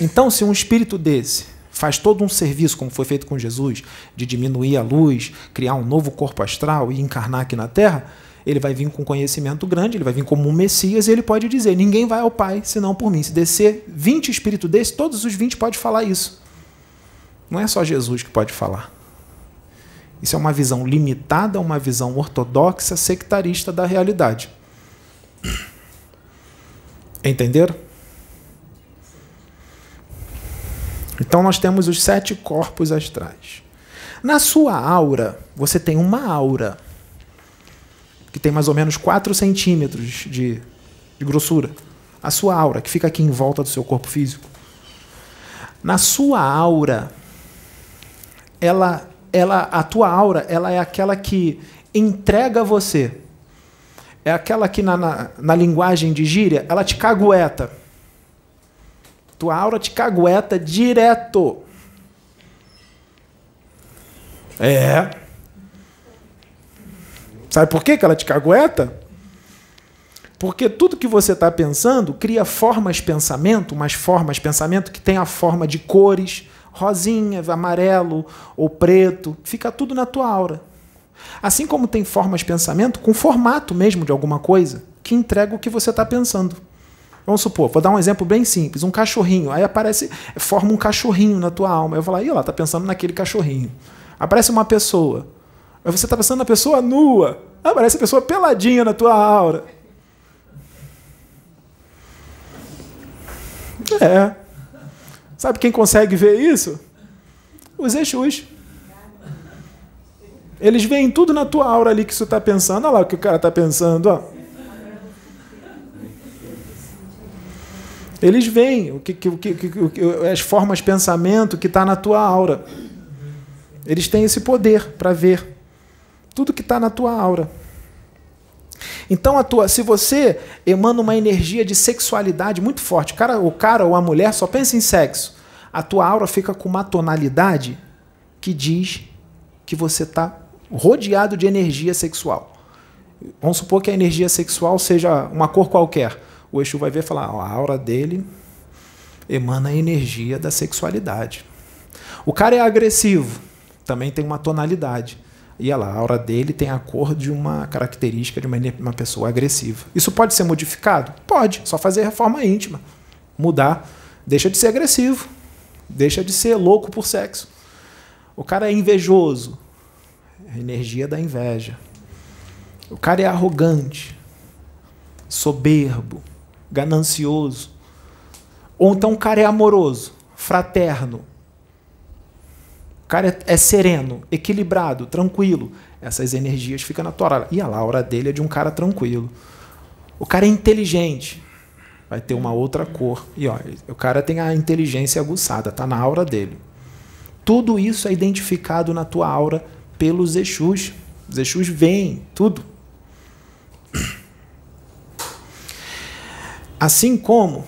Então, se um espírito desse faz todo um serviço, como foi feito com Jesus, de diminuir a luz, criar um novo corpo astral e encarnar aqui na Terra, ele vai vir com conhecimento grande, ele vai vir como um Messias e ele pode dizer: ninguém vai ao Pai senão por mim. Se descer 20 espíritos desses, todos os 20 podem falar isso. Não é só Jesus que pode falar. Isso é uma visão limitada, uma visão ortodoxa, sectarista da realidade. Entenderam? Então nós temos os sete corpos astrais. Na sua aura, você tem uma aura que tem mais ou menos 4 centímetros de, de grossura. A sua aura, que fica aqui em volta do seu corpo físico. Na sua aura, ela, ela, a tua aura, ela é aquela que entrega você. É aquela que na, na, na linguagem de gíria, ela te cagueta. Tua aura te cagueta direto. É. Sabe por que ela te cagueta? Porque tudo que você está pensando cria formas pensamento, umas formas pensamento que tem a forma de cores, rosinha, amarelo ou preto, fica tudo na tua aura. Assim como tem formas pensamento com formato mesmo de alguma coisa que entrega o que você está pensando. Vamos supor, vou dar um exemplo bem simples, um cachorrinho. Aí aparece, forma um cachorrinho na tua alma. Eu vou lá, e ela tá pensando naquele cachorrinho. Aparece uma pessoa. Aí você está pensando na pessoa nua. Aparece a pessoa peladinha na tua aura. É. Sabe quem consegue ver isso? Os Exus. Eles veem tudo na tua aura ali que você está pensando. Olha lá o que o cara está pensando. Ó. Eles veem o que, que, o que, as formas de pensamento que está na tua aura. Eles têm esse poder para ver tudo que está na tua aura. Então, a tua, se você emana uma energia de sexualidade muito forte, cara, o cara ou a mulher só pensa em sexo, a tua aura fica com uma tonalidade que diz que você está rodeado de energia sexual. Vamos supor que a energia sexual seja uma cor qualquer. O Exu vai ver e falar: ó, a aura dele emana a energia da sexualidade. O cara é agressivo, também tem uma tonalidade. E olha lá, a aura dele tem a cor de uma característica de uma, uma pessoa agressiva. Isso pode ser modificado? Pode, só fazer reforma íntima. Mudar. Deixa de ser agressivo. Deixa de ser louco por sexo. O cara é invejoso. A energia da inveja. O cara é arrogante, soberbo, ganancioso. Ou então o cara é amoroso, fraterno, cara é, é sereno, equilibrado, tranquilo. Essas energias ficam na aura. E a aura dele é de um cara tranquilo. O cara é inteligente, vai ter uma outra cor. E ó, o cara tem a inteligência aguçada, tá na aura dele. Tudo isso é identificado na tua aura pelos Exus. Os Exus veem tudo. Assim como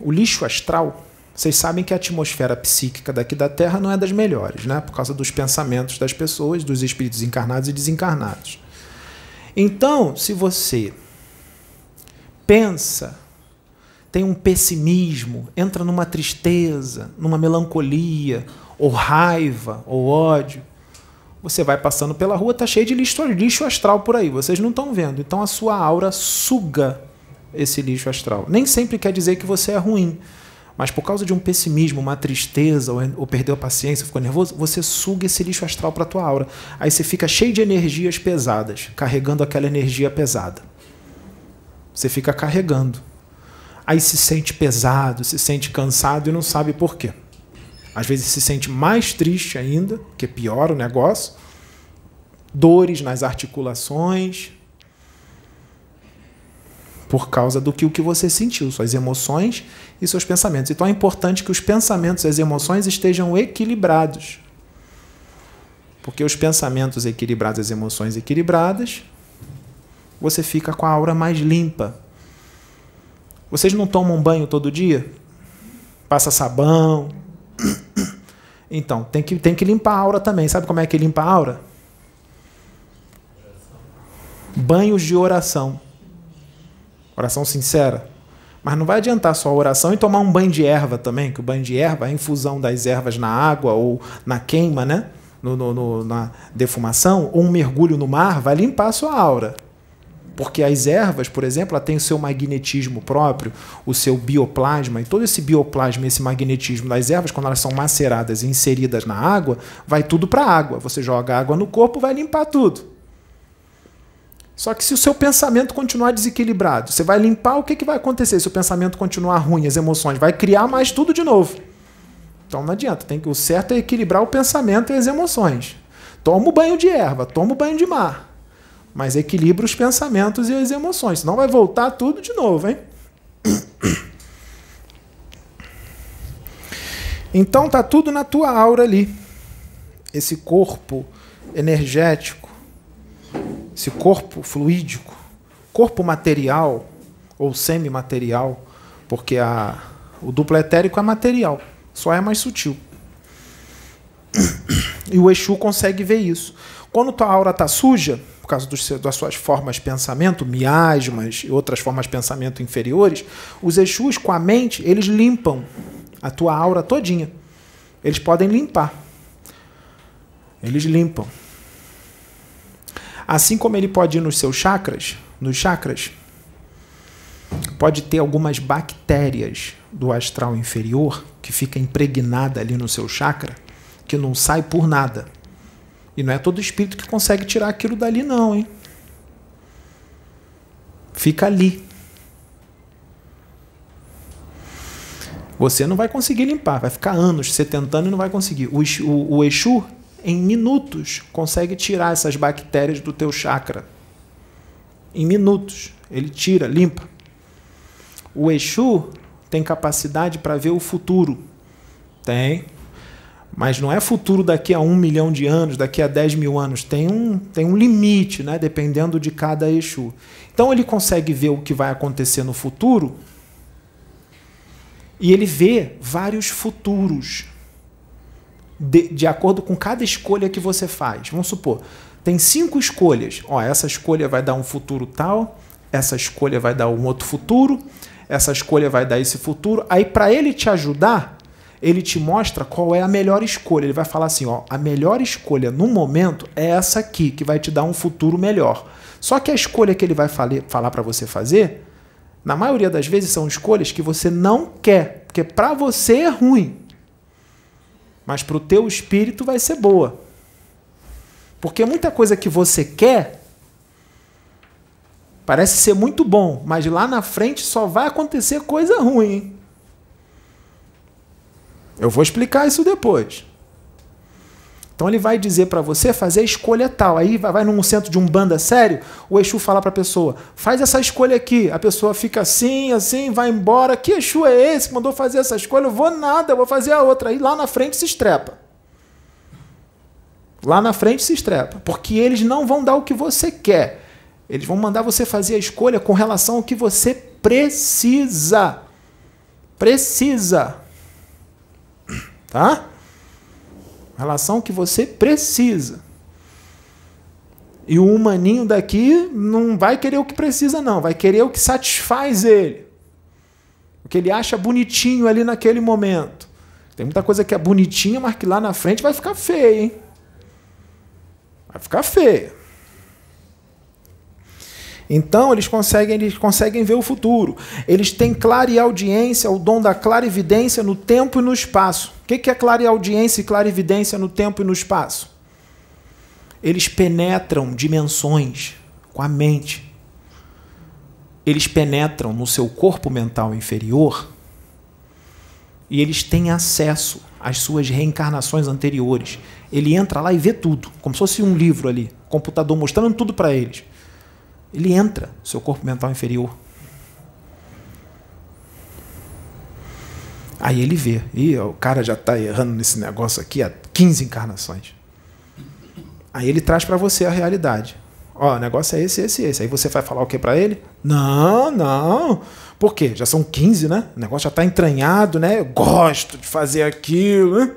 o lixo astral vocês sabem que a atmosfera psíquica daqui da Terra não é das melhores, né? Por causa dos pensamentos das pessoas, dos espíritos encarnados e desencarnados. Então, se você pensa, tem um pessimismo, entra numa tristeza, numa melancolia, ou raiva, ou ódio, você vai passando pela rua, tá cheio de lixo, lixo astral por aí, vocês não estão vendo. Então a sua aura suga esse lixo astral. Nem sempre quer dizer que você é ruim mas por causa de um pessimismo, uma tristeza, ou, ou perdeu a paciência, ficou nervoso, você suga esse lixo astral para a tua aura. Aí você fica cheio de energias pesadas, carregando aquela energia pesada. Você fica carregando. Aí se sente pesado, se sente cansado e não sabe por quê. Às vezes se sente mais triste ainda, que piora o negócio. Dores nas articulações, por causa do que o que você sentiu, suas emoções e seus pensamentos. Então é importante que os pensamentos e as emoções estejam equilibrados. Porque os pensamentos equilibrados, as emoções equilibradas, você fica com a aura mais limpa. Vocês não tomam banho todo dia? Passa sabão. Então, tem que, tem que limpar a aura também. Sabe como é que limpa a aura? Banhos de oração. Oração sincera. Mas não vai adiantar só a oração e tomar um banho de erva também, que o banho de erva, a infusão das ervas na água ou na queima, né? No, no, no, na defumação, ou um mergulho no mar, vai limpar a sua aura. Porque as ervas, por exemplo, tem o seu magnetismo próprio, o seu bioplasma, e todo esse bioplasma, esse magnetismo das ervas, quando elas são maceradas e inseridas na água, vai tudo para a água. Você joga água no corpo, vai limpar tudo. Só que se o seu pensamento continuar desequilibrado, você vai limpar, o que, que vai acontecer se o pensamento continuar ruim, as emoções? Vai criar mais tudo de novo. Então não adianta, tem que o certo é equilibrar o pensamento e as emoções. Toma o banho de erva, toma o banho de mar. Mas equilibra os pensamentos e as emoções, senão vai voltar tudo de novo, hein? Então tá tudo na tua aura ali. Esse corpo energético esse corpo fluídico, corpo material ou semimaterial, porque a, o duplo etérico é material, só é mais sutil. E o Exu consegue ver isso. Quando tua aura está suja, por causa dos, das suas formas de pensamento, miasmas e outras formas de pensamento inferiores, os Exus, com a mente, eles limpam a tua aura todinha. Eles podem limpar. Eles limpam. Assim como ele pode ir nos seus chakras, nos chakras, pode ter algumas bactérias do astral inferior que fica impregnada ali no seu chakra, que não sai por nada. E não é todo espírito que consegue tirar aquilo dali não, hein? Fica ali. Você não vai conseguir limpar, vai ficar anos você tentando e não vai conseguir. O, o, o Exu em minutos, consegue tirar essas bactérias do teu chakra. Em minutos. Ele tira, limpa. O Exu tem capacidade para ver o futuro. Tem. Mas não é futuro daqui a um milhão de anos, daqui a dez mil anos. Tem um, tem um limite, né? dependendo de cada Exu. Então ele consegue ver o que vai acontecer no futuro e ele vê vários futuros de, de acordo com cada escolha que você faz. Vamos supor, tem cinco escolhas. Ó, essa escolha vai dar um futuro tal, essa escolha vai dar um outro futuro, essa escolha vai dar esse futuro. Aí, para ele te ajudar, ele te mostra qual é a melhor escolha. Ele vai falar assim: ó, a melhor escolha no momento é essa aqui, que vai te dar um futuro melhor. Só que a escolha que ele vai falar para você fazer, na maioria das vezes, são escolhas que você não quer, porque para você é ruim, mas para o teu espírito vai ser boa. Porque muita coisa que você quer parece ser muito bom, mas lá na frente só vai acontecer coisa ruim. Eu vou explicar isso depois. Então ele vai dizer para você fazer a escolha tal. Aí vai, vai num centro de um banda sério, o Exu fala para a pessoa: faz essa escolha aqui. A pessoa fica assim, assim, vai embora. Que Exu é esse que mandou fazer essa escolha? Eu vou nada, eu vou fazer a outra. Aí lá na frente se estrepa. Lá na frente se estrepa. Porque eles não vão dar o que você quer. Eles vão mandar você fazer a escolha com relação ao que você precisa. Precisa. Tá? Relação que você precisa. E o humaninho daqui não vai querer o que precisa, não. Vai querer o que satisfaz ele. O que ele acha bonitinho ali naquele momento. Tem muita coisa que é bonitinha, mas que lá na frente vai ficar feia, hein? Vai ficar feia. Então eles conseguem, eles conseguem ver o futuro. Eles têm clara audiência, o dom da clarividência no tempo e no espaço. O que é clara e audiência e clarividência no tempo e no espaço? Eles penetram dimensões com a mente. Eles penetram no seu corpo mental inferior e eles têm acesso às suas reencarnações anteriores. Ele entra lá e vê tudo, como se fosse um livro ali, computador mostrando tudo para eles. Ele entra no seu corpo mental inferior. Aí ele vê, e o cara já está errando nesse negócio aqui há 15 encarnações. Aí ele traz para você a realidade. Ó, o negócio é esse, esse, esse. Aí você vai falar o que para ele? Não, não. Por quê? Já são 15, né? O negócio já está entranhado, né? Eu gosto de fazer aquilo, né?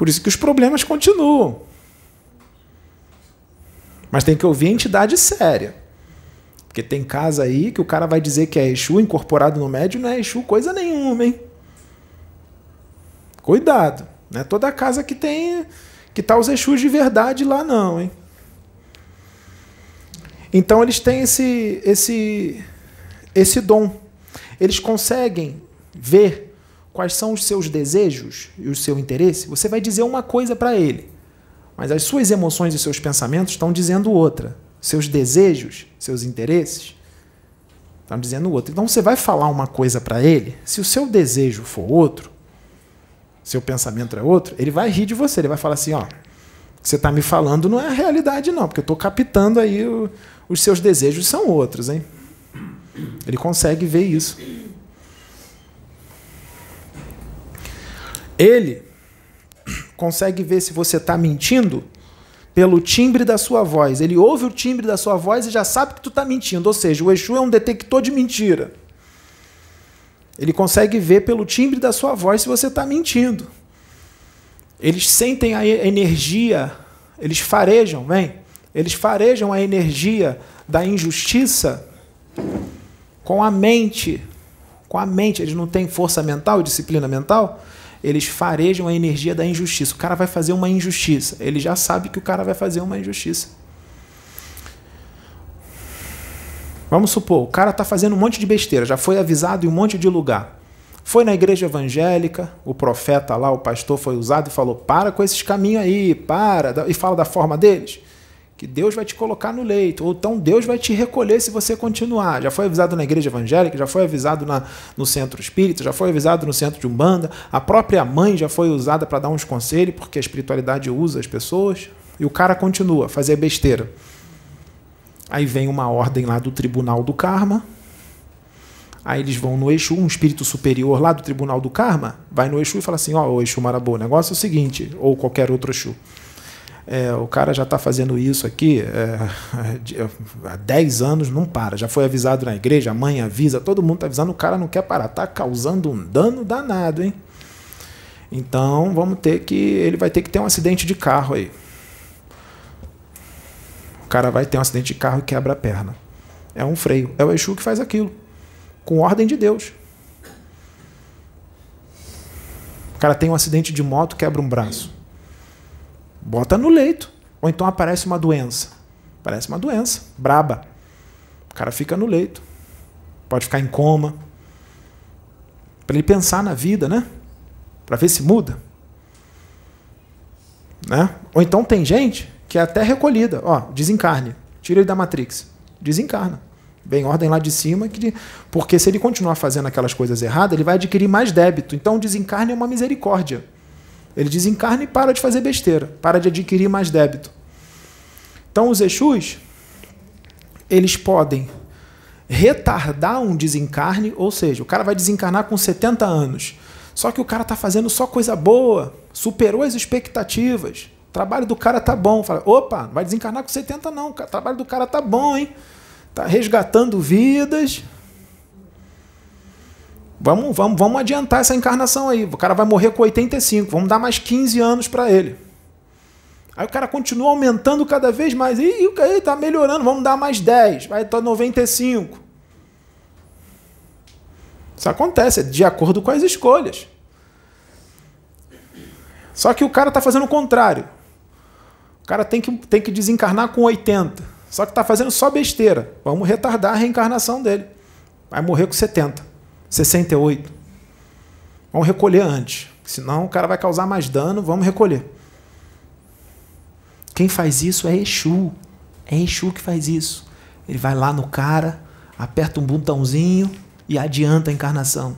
Por isso que os problemas continuam. Mas tem que ouvir a entidade séria. Porque tem casa aí que o cara vai dizer que é Exu incorporado no médio, não é Exu coisa nenhuma, hein? Cuidado. Não é toda casa que tem que tá os Exus de verdade lá não, hein? Então eles têm esse esse esse dom. Eles conseguem ver quais são os seus desejos e o seu interesse, você vai dizer uma coisa para ele. Mas as suas emoções e seus pensamentos estão dizendo outra. Seus desejos, seus interesses estão dizendo outra. Então você vai falar uma coisa para ele, se o seu desejo for outro, seu pensamento é outro, ele vai rir de você, ele vai falar assim, ó, você está me falando não é a realidade não, porque eu estou captando aí o, os seus desejos são outros, hein? Ele consegue ver isso. Ele consegue ver se você está mentindo pelo timbre da sua voz. Ele ouve o timbre da sua voz e já sabe que tu está mentindo. Ou seja, o Exu é um detector de mentira. Ele consegue ver pelo timbre da sua voz se você está mentindo. Eles sentem a energia, eles farejam, vem? Eles farejam a energia da injustiça com a mente. Com a mente, eles não têm força mental, disciplina mental eles farejam a energia da injustiça. O cara vai fazer uma injustiça. Ele já sabe que o cara vai fazer uma injustiça. Vamos supor, o cara está fazendo um monte de besteira, já foi avisado em um monte de lugar. Foi na igreja evangélica, o profeta lá, o pastor foi usado e falou: para com esses caminhos aí, para, e fala da forma deles que Deus vai te colocar no leito, ou então Deus vai te recolher se você continuar. Já foi avisado na igreja evangélica, já foi avisado na, no centro espírita, já foi avisado no centro de Umbanda, a própria mãe já foi usada para dar uns conselhos, porque a espiritualidade usa as pessoas, e o cara continua a fazer besteira. Aí vem uma ordem lá do tribunal do karma, Aí eles vão no Exu, um espírito superior lá do Tribunal do Karma, vai no Exu e fala assim: Ó, oh, Exu Marabô, o negócio é o seguinte, ou qualquer outro Exu É, o cara já está fazendo isso aqui é, há 10 anos, não para. Já foi avisado na igreja, a mãe avisa, todo mundo está avisando, o cara não quer parar. Está causando um dano danado, hein? Então vamos ter que. Ele vai ter que ter um acidente de carro aí. O cara vai ter um acidente de carro e quebra a perna. É um freio. É o Exu que faz aquilo. Com ordem de Deus. O cara tem um acidente de moto, quebra um braço Bota no leito. Ou então aparece uma doença. Aparece uma doença, braba. O cara fica no leito. Pode ficar em coma. Para ele pensar na vida, né? Para ver se muda. Né? Ou então tem gente que é até recolhida. Ó, desencarne. Tira ele da Matrix. Desencarna. Vem ordem lá de cima, que, porque se ele continuar fazendo aquelas coisas erradas, ele vai adquirir mais débito. Então, desencarne é uma misericórdia. Ele desencarna e para de fazer besteira, para de adquirir mais débito. Então, os Exus, eles podem retardar um desencarne, ou seja, o cara vai desencarnar com 70 anos. Só que o cara está fazendo só coisa boa, superou as expectativas. O trabalho do cara tá bom. Fala, opa, não vai desencarnar com 70 não, o trabalho do cara tá bom, hein? Tá resgatando vidas, Vamos, vamos, vamos adiantar essa encarnação aí. O cara vai morrer com 85, vamos dar mais 15 anos para ele. Aí o cara continua aumentando cada vez mais. E está melhorando, vamos dar mais 10, vai estar 95. Isso acontece, é de acordo com as escolhas. Só que o cara está fazendo o contrário. O cara tem que, tem que desencarnar com 80. Só que está fazendo só besteira. Vamos retardar a reencarnação dele. Vai morrer com 70. 68. Vamos recolher antes, senão o cara vai causar mais dano, vamos recolher. Quem faz isso é Exu. É Exu que faz isso. Ele vai lá no cara, aperta um botãozinho e adianta a encarnação.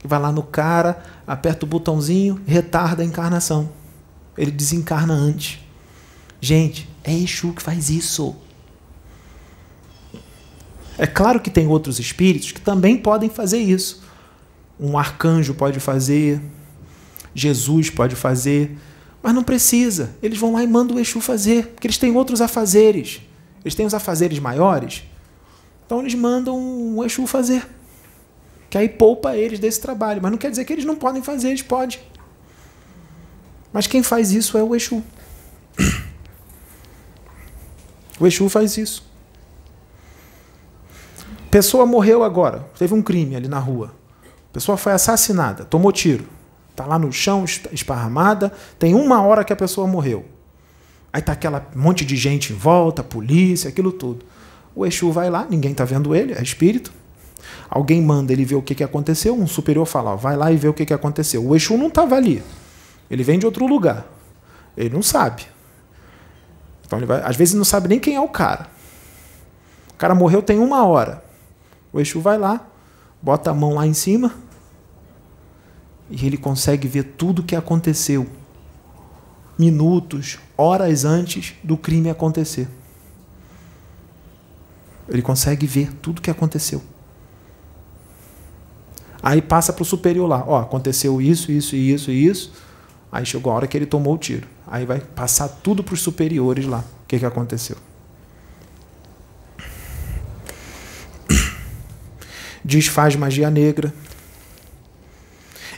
Ele vai lá no cara, aperta o botãozinho, retarda a encarnação. Ele desencarna antes. Gente, é Exu que faz isso. É claro que tem outros espíritos que também podem fazer isso. Um arcanjo pode fazer, Jesus pode fazer, mas não precisa. Eles vão lá e mandam o Exu fazer, porque eles têm outros afazeres. Eles têm os afazeres maiores, então eles mandam o Exu fazer. Que aí poupa eles desse trabalho. Mas não quer dizer que eles não podem fazer, eles podem. Mas quem faz isso é o Exu. O Exu faz isso. Pessoa morreu agora, teve um crime ali na rua. Pessoa foi assassinada, tomou tiro. Está lá no chão, esparramada. Tem uma hora que a pessoa morreu. Aí tá aquela monte de gente em volta, polícia, aquilo tudo. O Exu vai lá, ninguém está vendo ele, é espírito. Alguém manda ele ver o que, que aconteceu. Um superior fala: ó, vai lá e vê o que, que aconteceu. O Exu não estava ali. Ele vem de outro lugar. Ele não sabe. Então ele vai, às vezes não sabe nem quem é o cara. O cara morreu tem uma hora. O Exu vai lá, bota a mão lá em cima e ele consegue ver tudo o que aconteceu minutos, horas antes do crime acontecer. Ele consegue ver tudo o que aconteceu. Aí passa para o superior lá, ó, aconteceu isso, isso, isso isso. Aí chegou a hora que ele tomou o tiro. Aí vai passar tudo para os superiores lá, o que, que aconteceu. Desfaz magia negra.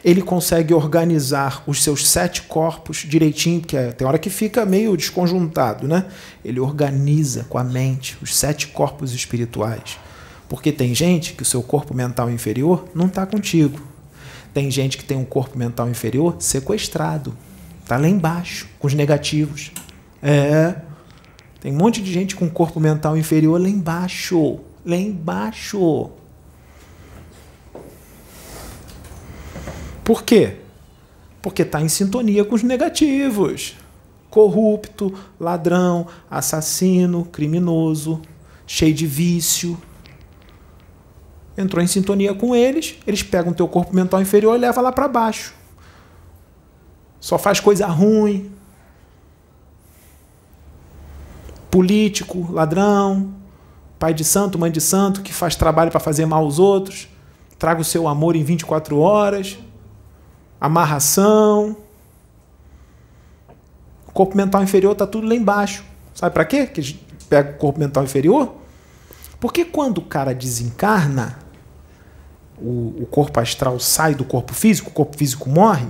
Ele consegue organizar os seus sete corpos direitinho, porque é, tem hora que fica meio desconjuntado, né? Ele organiza com a mente os sete corpos espirituais. Porque tem gente que o seu corpo mental inferior não está contigo. Tem gente que tem um corpo mental inferior sequestrado. Está lá embaixo, com os negativos. É. Tem um monte de gente com corpo mental inferior lá embaixo. Lá embaixo. Por quê? Porque está em sintonia com os negativos. Corrupto, ladrão, assassino, criminoso, cheio de vício. Entrou em sintonia com eles, eles pegam teu corpo mental inferior e levam lá para baixo. Só faz coisa ruim. Político, ladrão, pai de santo, mãe de santo, que faz trabalho para fazer mal aos outros. Traga o seu amor em 24 horas amarração. O corpo mental inferior está tudo lá embaixo. Sabe para quê? Que a gente pega o corpo mental inferior? Porque quando o cara desencarna, o, o corpo astral sai do corpo físico, o corpo físico morre,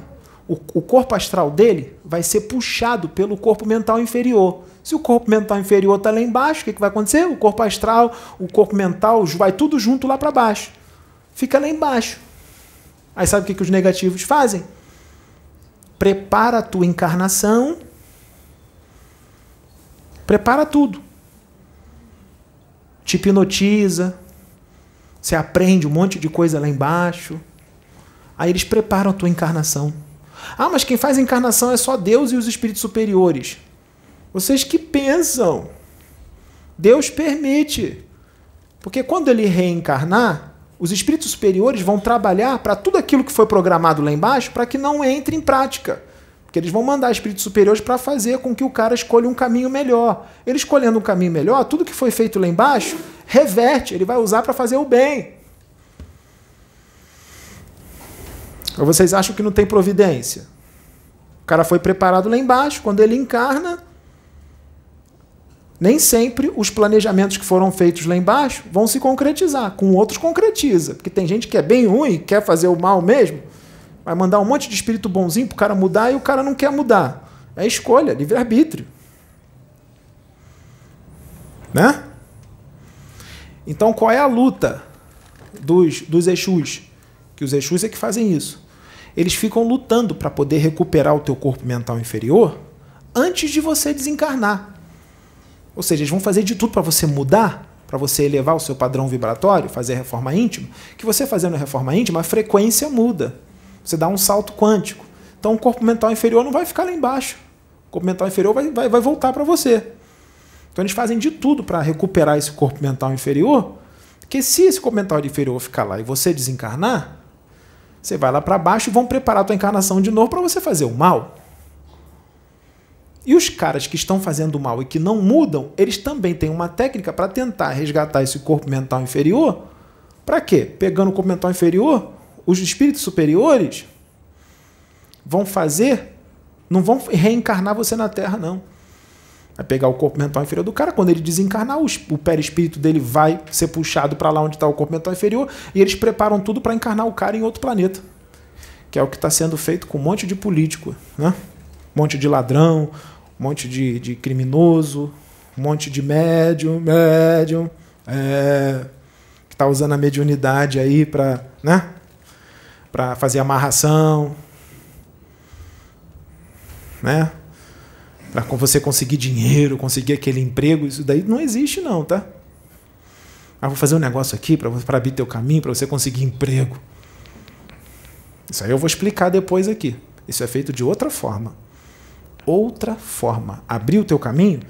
o, o corpo astral dele vai ser puxado pelo corpo mental inferior. Se o corpo mental inferior está lá embaixo, o que, que vai acontecer? O corpo astral, o corpo mental, vai tudo junto lá para baixo. Fica lá embaixo. Aí sabe o que, que os negativos fazem? Prepara a tua encarnação. Prepara tudo. Te hipnotiza. Você aprende um monte de coisa lá embaixo. Aí eles preparam a tua encarnação. Ah, mas quem faz encarnação é só Deus e os espíritos superiores. Vocês que pensam. Deus permite. Porque quando ele reencarnar, os espíritos superiores vão trabalhar para tudo aquilo que foi programado lá embaixo para que não entre em prática. Porque eles vão mandar espíritos superiores para fazer com que o cara escolha um caminho melhor. Ele escolhendo um caminho melhor, tudo que foi feito lá embaixo reverte, ele vai usar para fazer o bem. Ou vocês acham que não tem providência? O cara foi preparado lá embaixo, quando ele encarna, nem sempre os planejamentos que foram feitos lá embaixo vão se concretizar. Com outros concretiza. Porque tem gente que é bem ruim, quer fazer o mal mesmo, vai mandar um monte de espírito bonzinho para o cara mudar e o cara não quer mudar. É escolha, livre-arbítrio. Né? Então qual é a luta dos, dos Exus? Que os Exus é que fazem isso. Eles ficam lutando para poder recuperar o teu corpo mental inferior antes de você desencarnar. Ou seja, eles vão fazer de tudo para você mudar, para você elevar o seu padrão vibratório, fazer reforma íntima, que você fazendo a reforma íntima, a frequência muda. Você dá um salto quântico. Então o corpo mental inferior não vai ficar lá embaixo. O corpo mental inferior vai, vai, vai voltar para você. Então eles fazem de tudo para recuperar esse corpo mental inferior, porque se esse corpo mental inferior ficar lá e você desencarnar, você vai lá para baixo e vão preparar a tua encarnação de novo para você fazer o mal. E os caras que estão fazendo mal e que não mudam, eles também têm uma técnica para tentar resgatar esse corpo mental inferior. Para quê? Pegando o corpo mental inferior, os espíritos superiores vão fazer, não vão reencarnar você na Terra, não. Vai pegar o corpo mental inferior do cara, quando ele desencarnar, o perispírito dele vai ser puxado para lá onde está o corpo mental inferior e eles preparam tudo para encarnar o cara em outro planeta. Que é o que está sendo feito com um monte de político, né? um monte de ladrão, um monte de, de criminoso, um monte de médium, médium, é, que está usando a mediunidade aí para né, fazer amarração, né? Para você conseguir dinheiro, conseguir aquele emprego, isso daí não existe não, tá? Ah, vou fazer um negócio aqui para abrir teu caminho, para você conseguir emprego. Isso aí eu vou explicar depois aqui. Isso é feito de outra forma outra forma. Abrir o teu caminho,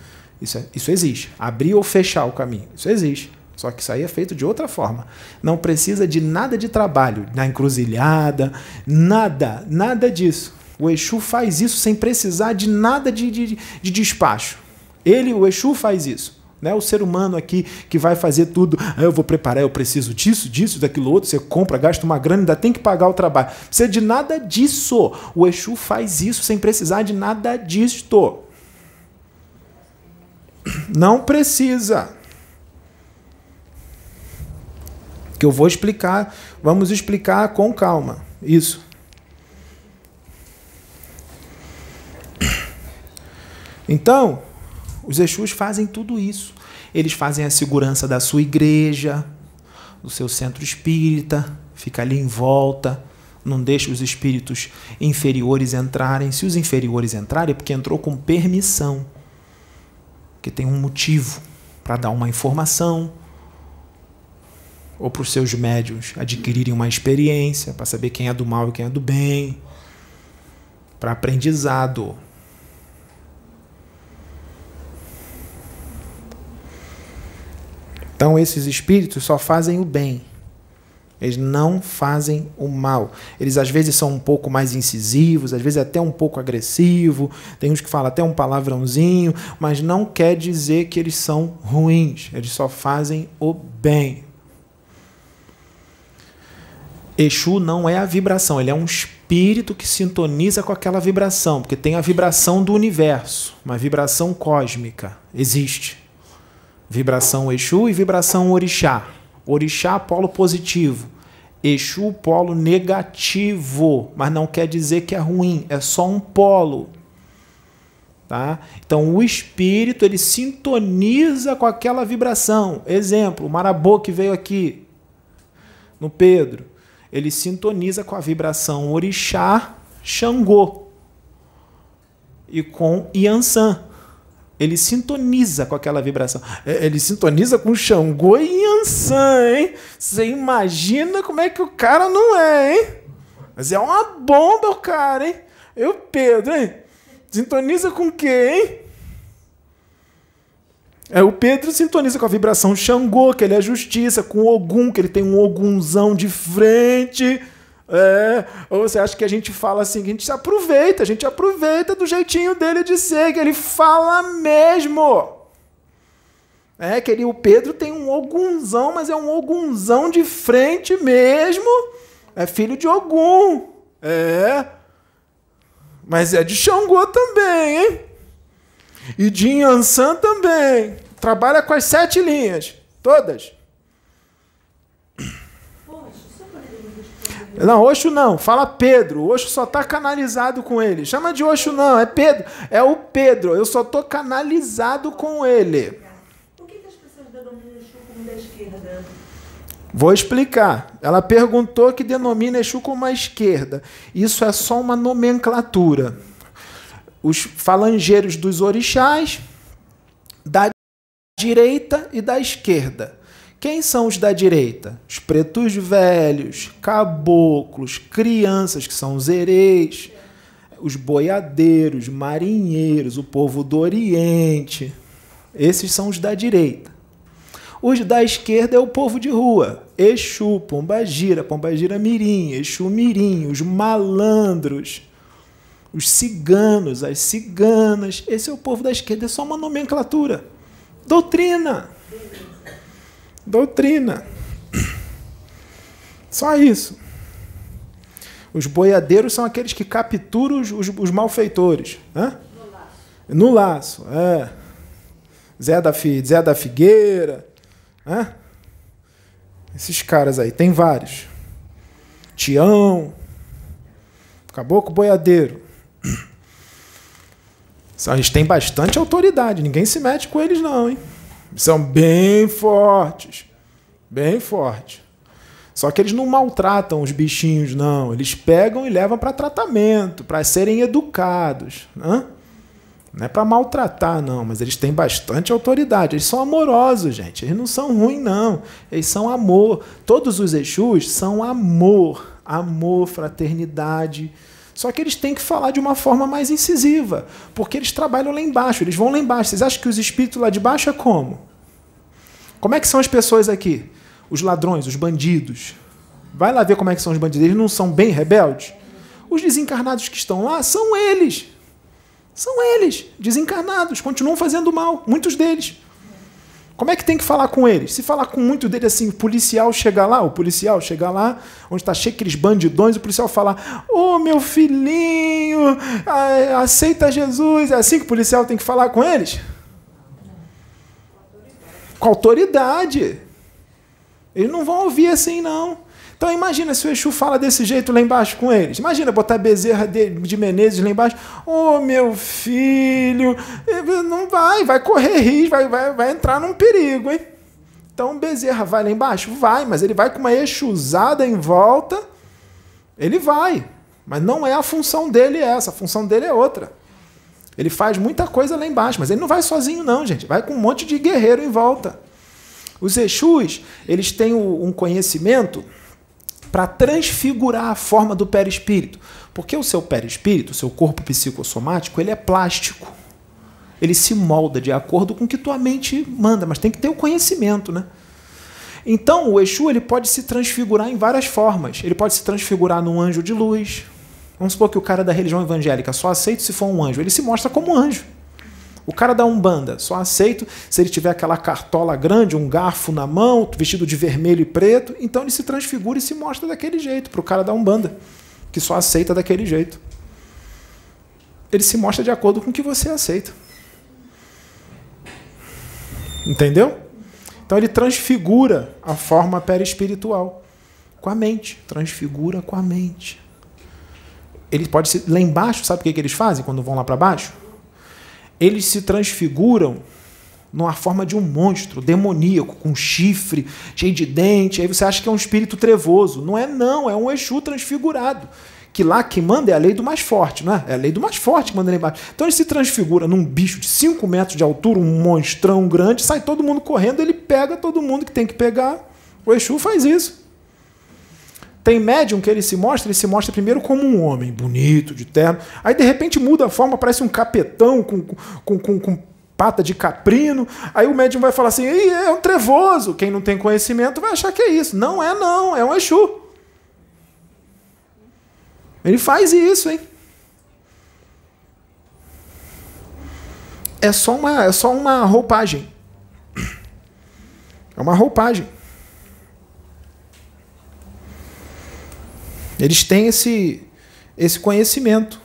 isso, é, isso existe. Abrir ou fechar o caminho, isso existe. Só que isso aí é feito de outra forma. Não precisa de nada de trabalho, na encruzilhada, nada, nada disso. O Exu faz isso sem precisar de nada de, de, de despacho. Ele, o Exu, faz isso. Né? O ser humano aqui que vai fazer tudo, ah, eu vou preparar, eu preciso disso, disso, daquilo outro, você compra, gasta uma grana, ainda tem que pagar o trabalho. Não precisa de nada disso. O Exu faz isso sem precisar de nada disto. Não precisa. Que eu vou explicar, vamos explicar com calma. Isso. Então, os Exus fazem tudo isso. Eles fazem a segurança da sua igreja, do seu centro espírita, fica ali em volta, não deixa os espíritos inferiores entrarem. Se os inferiores entrarem, é porque entrou com permissão, que tem um motivo para dar uma informação, ou para os seus médios adquirirem uma experiência, para saber quem é do mal e quem é do bem, para aprendizado. Então, esses espíritos só fazem o bem. Eles não fazem o mal. Eles às vezes são um pouco mais incisivos, às vezes até um pouco agressivo. Tem uns que falam até um palavrãozinho, mas não quer dizer que eles são ruins. Eles só fazem o bem. Exu não é a vibração, ele é um espírito que sintoniza com aquela vibração, porque tem a vibração do universo, uma vibração cósmica. Existe. Vibração Exu e vibração Orixá. Orixá, polo positivo. Exu, polo negativo. Mas não quer dizer que é ruim, é só um polo. Tá? Então o espírito ele sintoniza com aquela vibração. Exemplo, o marabô que veio aqui no Pedro, ele sintoniza com a vibração orixá Xangô e com Yansan. Ele sintoniza com aquela vibração. É, ele sintoniza com Xangô e Yansan, hein? Você imagina como é que o cara não é, hein? Mas é uma bomba o cara, hein? Eu, Pedro, hein? Sintoniza com hein? É, o Pedro sintoniza com a vibração Xangô, que ele é justiça, com Ogum, que ele tem um Ogunzão de frente. É, ou você acha que a gente fala assim, a gente se aproveita, a gente aproveita do jeitinho dele de ser, que ele fala mesmo. É, que ele, o Pedro tem um Ogunzão, mas é um Ogunzão de frente mesmo. É filho de Ogum. É. Mas é de Xangô também, hein? E de Yansan também. Trabalha com as sete linhas. Todas. Não, Oxo não. Fala Pedro. O Oxo só está canalizado com ele. Chama de Oxo não. É Pedro. É o Pedro. Eu só estou canalizado com ele. Por que, as pessoas denominam Exu como da esquerda? Vou explicar. Ela perguntou que denomina Exu como a esquerda. Isso é só uma nomenclatura. Os falangeiros dos orixás, da direita e da esquerda. Quem são os da direita? Os pretos velhos, caboclos, crianças, que são os hereis, os boiadeiros, marinheiros, o povo do Oriente. Esses são os da direita. Os da esquerda é o povo de rua. Exu, Pombagira, Pombagira Mirim, Exu Mirim, os malandros, os ciganos, as ciganas. Esse é o povo da esquerda, é só uma nomenclatura. Doutrina. Doutrina. Só isso. Os boiadeiros são aqueles que capturam os, os, os malfeitores. Né? No laço. No laço, é. Zé da, Zé da Figueira. Né? Esses caras aí, tem vários. Tião. Caboclo boiadeiro. Eles têm bastante autoridade, ninguém se mete com eles, não, hein? São bem fortes. Bem fortes. Só que eles não maltratam os bichinhos, não. Eles pegam e levam para tratamento, para serem educados. Né? Não é para maltratar, não, mas eles têm bastante autoridade. Eles são amorosos, gente. Eles não são ruins, não. Eles são amor. Todos os Exus são amor. Amor, fraternidade. Só que eles têm que falar de uma forma mais incisiva, porque eles trabalham lá embaixo, eles vão lá embaixo. Vocês acham que os espíritos lá de baixo é como? Como é que são as pessoas aqui? Os ladrões, os bandidos. Vai lá ver como é que são os bandidos. Eles não são bem rebeldes? Os desencarnados que estão lá são eles. São eles, desencarnados, continuam fazendo mal, muitos deles. Como é que tem que falar com eles? Se falar com muito dele assim, o policial chega lá, o policial chega lá, onde está cheio aqueles bandidões, o policial fala: Ô oh, meu filhinho, aceita Jesus. É assim que o policial tem que falar com eles? Com autoridade. Eles não vão ouvir assim, não. Então imagina se o Exu fala desse jeito lá embaixo com eles. Imagina botar Bezerra de, de Menezes lá embaixo. Ô oh, meu filho, não vai, vai correr risco, vai, vai, vai entrar num perigo, hein? Então Bezerra vai lá embaixo? Vai, mas ele vai com uma Exusada em volta. Ele vai. Mas não é a função dele essa, a função dele é outra. Ele faz muita coisa lá embaixo, mas ele não vai sozinho, não, gente. Vai com um monte de guerreiro em volta. Os Exus, eles têm um conhecimento para transfigurar a forma do perispírito. Porque o seu perispírito, o seu corpo psicossomático, ele é plástico. Ele se molda de acordo com o que tua mente manda, mas tem que ter o conhecimento, né? Então, o Exu ele pode se transfigurar em várias formas. Ele pode se transfigurar num anjo de luz. Vamos supor que o cara da religião evangélica só aceita se for um anjo. Ele se mostra como um anjo. O cara da Umbanda, só aceito se ele tiver aquela cartola grande, um garfo na mão, vestido de vermelho e preto. Então ele se transfigura e se mostra daquele jeito para o cara da Umbanda, que só aceita daquele jeito. Ele se mostra de acordo com o que você aceita. Entendeu? Então ele transfigura a forma perispiritual com a mente, transfigura com a mente. Ele pode se lá embaixo, sabe o que, que eles fazem quando vão lá para baixo? Eles se transfiguram numa forma de um monstro demoníaco, com chifre, cheio de dente. Aí você acha que é um espírito trevoso. Não é, não, é um Exu transfigurado que lá que manda é a lei do mais forte, não é? É a lei do mais forte que manda lá embaixo. Então ele se transfigura num bicho de 5 metros de altura, um monstrão grande, sai todo mundo correndo, ele pega todo mundo que tem que pegar. O Exu faz isso. Tem médium que ele se mostra, ele se mostra primeiro como um homem bonito, de terno. Aí de repente muda a forma, parece um capetão com, com, com, com pata de caprino. Aí o médium vai falar assim: é um trevoso. Quem não tem conhecimento vai achar que é isso. Não é, não, é um Exu. Ele faz isso, hein? É só uma, é só uma roupagem. É uma roupagem. Eles têm esse, esse conhecimento.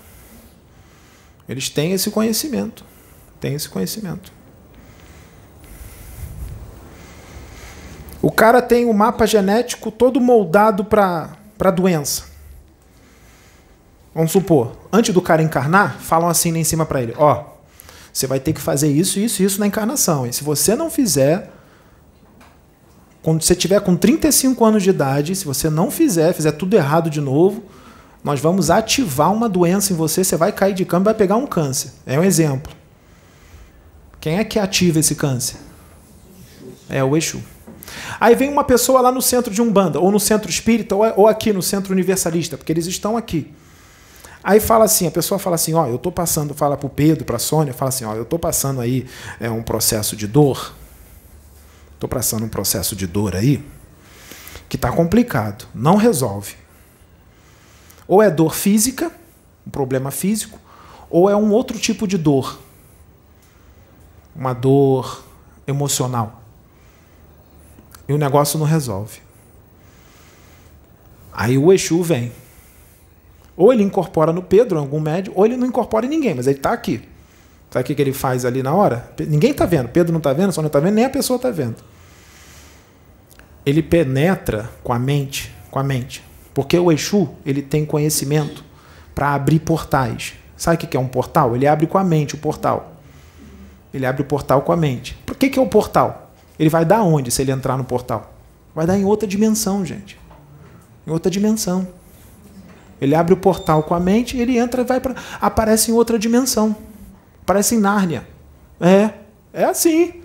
Eles têm esse conhecimento. Têm esse conhecimento. O cara tem o mapa genético todo moldado para a doença. Vamos supor, antes do cara encarnar, falam assim lá em cima para ele: ó, você vai ter que fazer isso, isso, isso na encarnação. E se você não fizer, quando você tiver com 35 anos de idade, se você não fizer, fizer tudo errado de novo, nós vamos ativar uma doença em você, você vai cair de cama e vai pegar um câncer. É um exemplo. Quem é que ativa esse câncer? É o Exu. Aí vem uma pessoa lá no centro de Umbanda, ou no centro espírita, ou aqui no centro universalista, porque eles estão aqui. Aí fala assim, a pessoa fala assim, ó, eu tô passando, fala pro Pedro, pra Sônia, fala assim, ó, eu tô passando aí é, um processo de dor. Tô passando um processo de dor aí que tá complicado, não resolve. Ou é dor física, um problema físico, ou é um outro tipo de dor. Uma dor emocional. E o negócio não resolve. Aí o Exu vem. Ou ele incorpora no Pedro, algum médio, ou ele não incorpora em ninguém, mas ele está aqui. Sabe o que, que ele faz ali na hora? Ninguém está vendo. Pedro não está vendo, só não está vendo, nem a pessoa está vendo. Ele penetra com a mente, com a mente. Porque o Exu, ele tem conhecimento para abrir portais. Sabe o que é um portal? Ele abre com a mente o portal. Ele abre o portal com a mente. Por que, que é o portal? Ele vai dar onde se ele entrar no portal? Vai dar em outra dimensão, gente. Em outra dimensão. Ele abre o portal com a mente, ele entra e vai para aparece em outra dimensão. Aparece em Nárnia. É, é assim.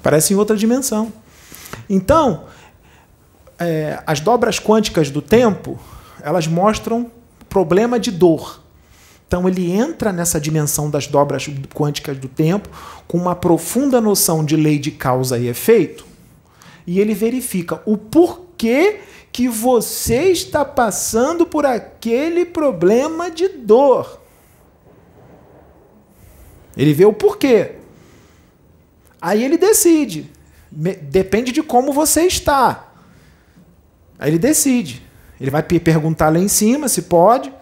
Aparece em outra dimensão. Então, é, as dobras quânticas do tempo, elas mostram problema de dor. Então ele entra nessa dimensão das dobras quânticas do tempo com uma profunda noção de lei de causa e efeito, e ele verifica o porquê que você está passando por aquele problema de dor. Ele vê o porquê. Aí ele decide. Depende de como você está. Aí ele decide. Ele vai perguntar lá em cima se pode.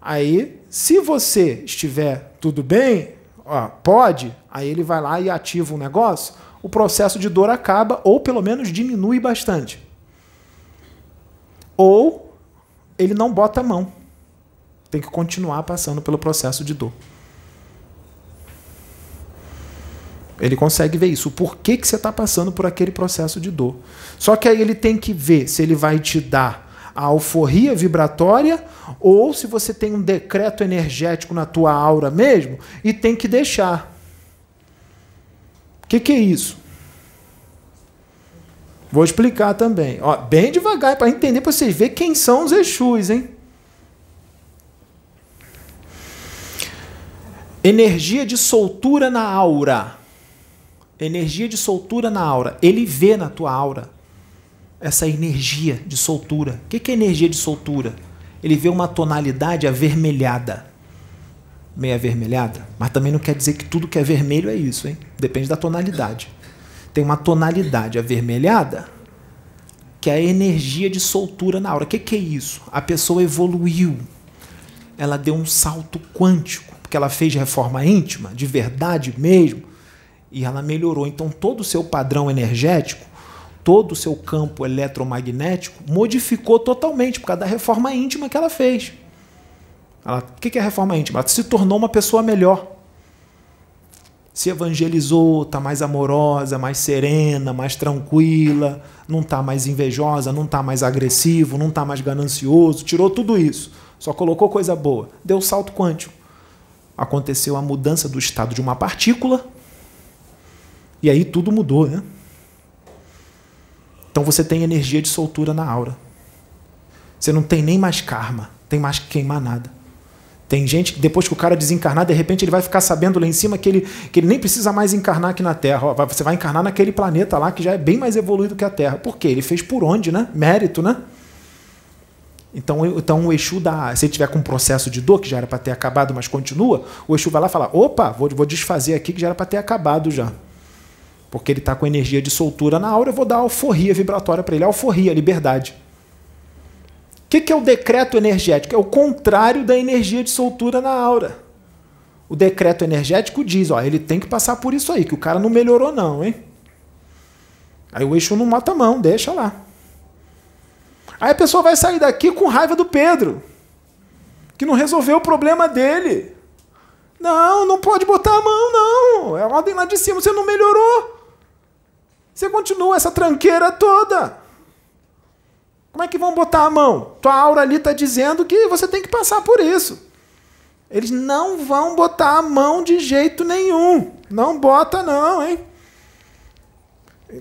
Aí, se você estiver tudo bem, ó, pode, aí ele vai lá e ativa o negócio, o processo de dor acaba ou pelo menos diminui bastante ou ele não bota a mão. Tem que continuar passando pelo processo de dor. Ele consegue ver isso. O porquê que você está passando por aquele processo de dor. Só que aí ele tem que ver se ele vai te dar a alforria vibratória ou se você tem um decreto energético na tua aura mesmo e tem que deixar. O que, que é isso? Vou explicar também. Ó, bem devagar para entender, para vocês verem quem são os Exus, hein? Energia de soltura na aura. Energia de soltura na aura. Ele vê na tua aura essa energia de soltura. O que é energia de soltura? Ele vê uma tonalidade avermelhada. meio avermelhada, mas também não quer dizer que tudo que é vermelho é isso, hein? Depende da tonalidade. Tem uma tonalidade avermelhada que é a energia de soltura na aura. O que, é isso? A pessoa evoluiu. Ela deu um salto quântico, porque ela fez reforma íntima, de verdade mesmo, e ela melhorou. Então, todo o seu padrão energético, todo o seu campo eletromagnético modificou totalmente por causa da reforma íntima que ela fez. Ela, o que é a reforma íntima? Ela se tornou uma pessoa melhor. Se evangelizou, está mais amorosa, mais serena, mais tranquila, não está mais invejosa, não está mais agressivo, não está mais ganancioso, tirou tudo isso, só colocou coisa boa, deu salto quântico. Aconteceu a mudança do estado de uma partícula e aí tudo mudou, né? Então você tem energia de soltura na aura. Você não tem nem mais karma, tem mais que queimar nada. Tem gente que depois que o cara desencarnar, de repente ele vai ficar sabendo lá em cima que ele, que ele nem precisa mais encarnar aqui na Terra. Você vai encarnar naquele planeta lá que já é bem mais evoluído que a Terra. Por quê? Ele fez por onde, né? Mérito, né? Então, então o Exu dá. Se ele tiver com um processo de dor, que já era para ter acabado, mas continua, o Exu vai lá e fala: opa, vou, vou desfazer aqui que já era para ter acabado já. Porque ele está com energia de soltura na aura, eu vou dar alforria vibratória para ele. Alforria, liberdade que, que é o decreto energético? É o contrário da energia de soltura na aura. O decreto energético diz, ó, ele tem que passar por isso aí, que o cara não melhorou não, hein? Aí o eixo não mata a mão, deixa lá. Aí a pessoa vai sair daqui com raiva do Pedro, que não resolveu o problema dele. Não, não pode botar a mão, não. É ordem lá de cima, você não melhorou. Você continua essa tranqueira toda. Como é que vão botar a mão? Tua aura ali está dizendo que você tem que passar por isso. Eles não vão botar a mão de jeito nenhum. Não bota, não, hein?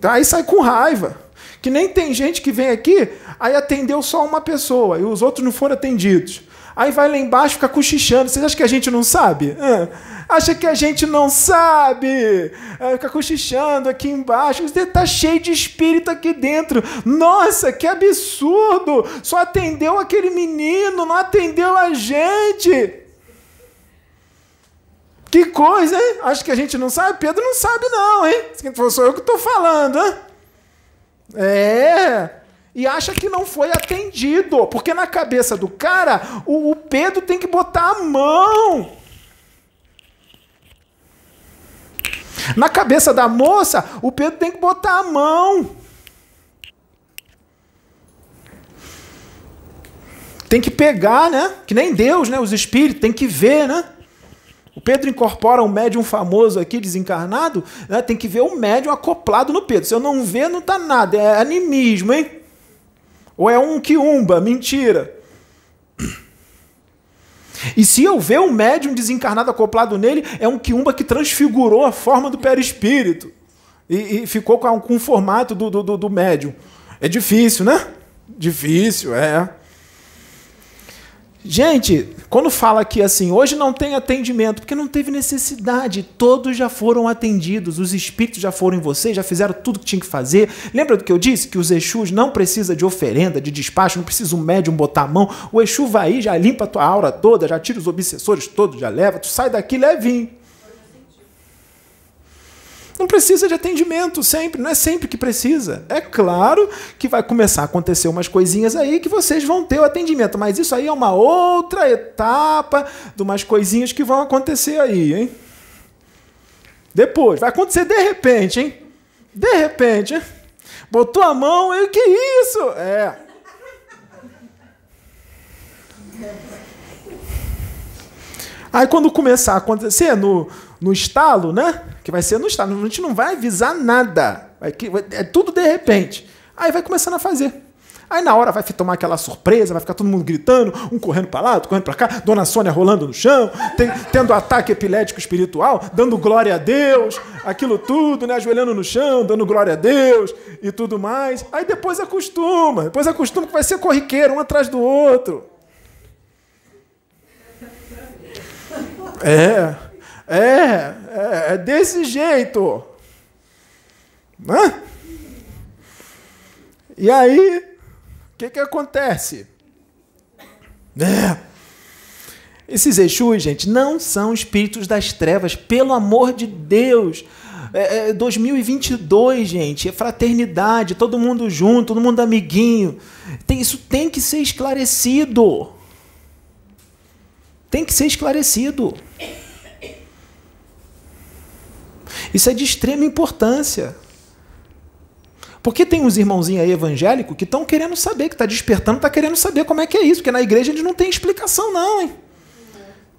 Aí sai com raiva. Que nem tem gente que vem aqui, aí atendeu só uma pessoa e os outros não foram atendidos. Aí vai lá embaixo fica cochichando. Vocês acham que a gente não sabe? Acha que a gente não sabe? fica cochichando aqui embaixo. Está cheio de espírito aqui dentro. Nossa, que absurdo! Só atendeu aquele menino, não atendeu a gente. Que coisa, hein? Acho que a gente não sabe? Pedro não sabe, não, hein? Sou eu que estou falando, hein? É e acha que não foi atendido, porque na cabeça do cara, o, o Pedro tem que botar a mão. Na cabeça da moça, o Pedro tem que botar a mão. Tem que pegar, né? Que nem Deus, né? Os espíritos, tem que ver, né? O Pedro incorpora um médium famoso aqui, desencarnado, né? tem que ver o médium acoplado no Pedro. Se eu não ver, não tá nada. É animismo, hein? Ou é um quiumba? Mentira. E se eu ver um médium desencarnado acoplado nele, é um quiumba que transfigurou a forma do perispírito. E, e ficou com, com o formato do, do, do médium. É difícil, né? Difícil, é. Gente, quando fala que assim, hoje não tem atendimento, porque não teve necessidade, todos já foram atendidos, os espíritos já foram em você, já fizeram tudo que tinha que fazer. Lembra do que eu disse? Que os Exus não precisa de oferenda, de despacho, não precisa um médium botar a mão. O Exu vai aí, já limpa a tua aura toda, já tira os obsessores todos, já leva, tu sai daqui levinho. Não precisa de atendimento sempre, não é sempre que precisa. É claro que vai começar a acontecer umas coisinhas aí que vocês vão ter o atendimento, mas isso aí é uma outra etapa de umas coisinhas que vão acontecer aí, hein? Depois, vai acontecer de repente, hein? De repente, hein? Botou a mão e que é isso? É. Aí quando começar a acontecer no, no estalo, né? Que vai ser no estalo. A gente não vai avisar nada. Vai, é tudo de repente. Aí vai começando a fazer. Aí na hora vai tomar aquela surpresa, vai ficar todo mundo gritando, um correndo para lá, outro correndo para cá, Dona Sônia rolando no chão, tem, tendo ataque epilético espiritual, dando glória a Deus, aquilo tudo, né, ajoelhando no chão, dando glória a Deus e tudo mais. Aí depois acostuma, depois acostuma que vai ser corriqueiro, um atrás do outro. É. É, é, é desse jeito. Né? E aí, o que, que acontece? É. Esses Exus, gente, não são espíritos das trevas, pelo amor de Deus. É, é 2022, gente, é fraternidade, todo mundo junto, todo mundo amiguinho. Tem, isso tem que ser esclarecido. Tem que ser esclarecido. Isso é de extrema importância. Porque tem uns irmãozinhos aí evangélicos que estão querendo saber, que está despertando, está querendo saber como é que é isso, porque na igreja eles não tem explicação, não, hein?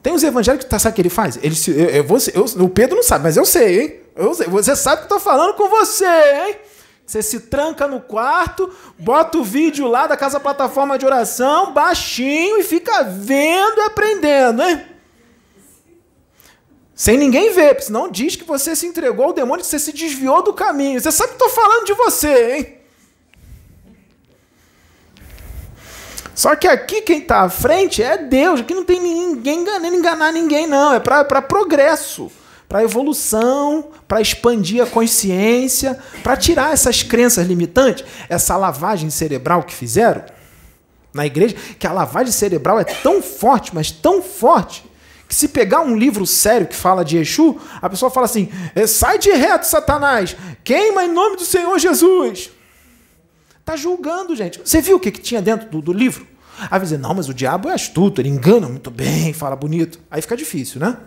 Tem uns evangélicos que tá, sabe o que ele faz? Ele, eu, eu, eu, o Pedro não sabe, mas eu sei, hein? Eu sei, você sabe que eu estou falando com você, hein? Você se tranca no quarto, bota o vídeo lá da casa plataforma de oração, baixinho, e fica vendo e aprendendo, hein? Sem ninguém ver, porque senão diz que você se entregou ao demônio, que você se desviou do caminho. Você sabe que estou falando de você, hein? Só que aqui quem está à frente é Deus. Aqui não tem ninguém enganando, enganar ninguém, não. É para progresso, para evolução, para expandir a consciência, para tirar essas crenças limitantes, essa lavagem cerebral que fizeram na igreja, que a lavagem cerebral é tão forte, mas tão forte, que se pegar um livro sério que fala de Exu, a pessoa fala assim: é, sai de reto, Satanás, queima em nome do Senhor Jesus. Está julgando, gente. Você viu o que, que tinha dentro do, do livro? Aí dizer, não, mas o diabo é astuto, ele engana muito bem, fala bonito. Aí fica difícil, né?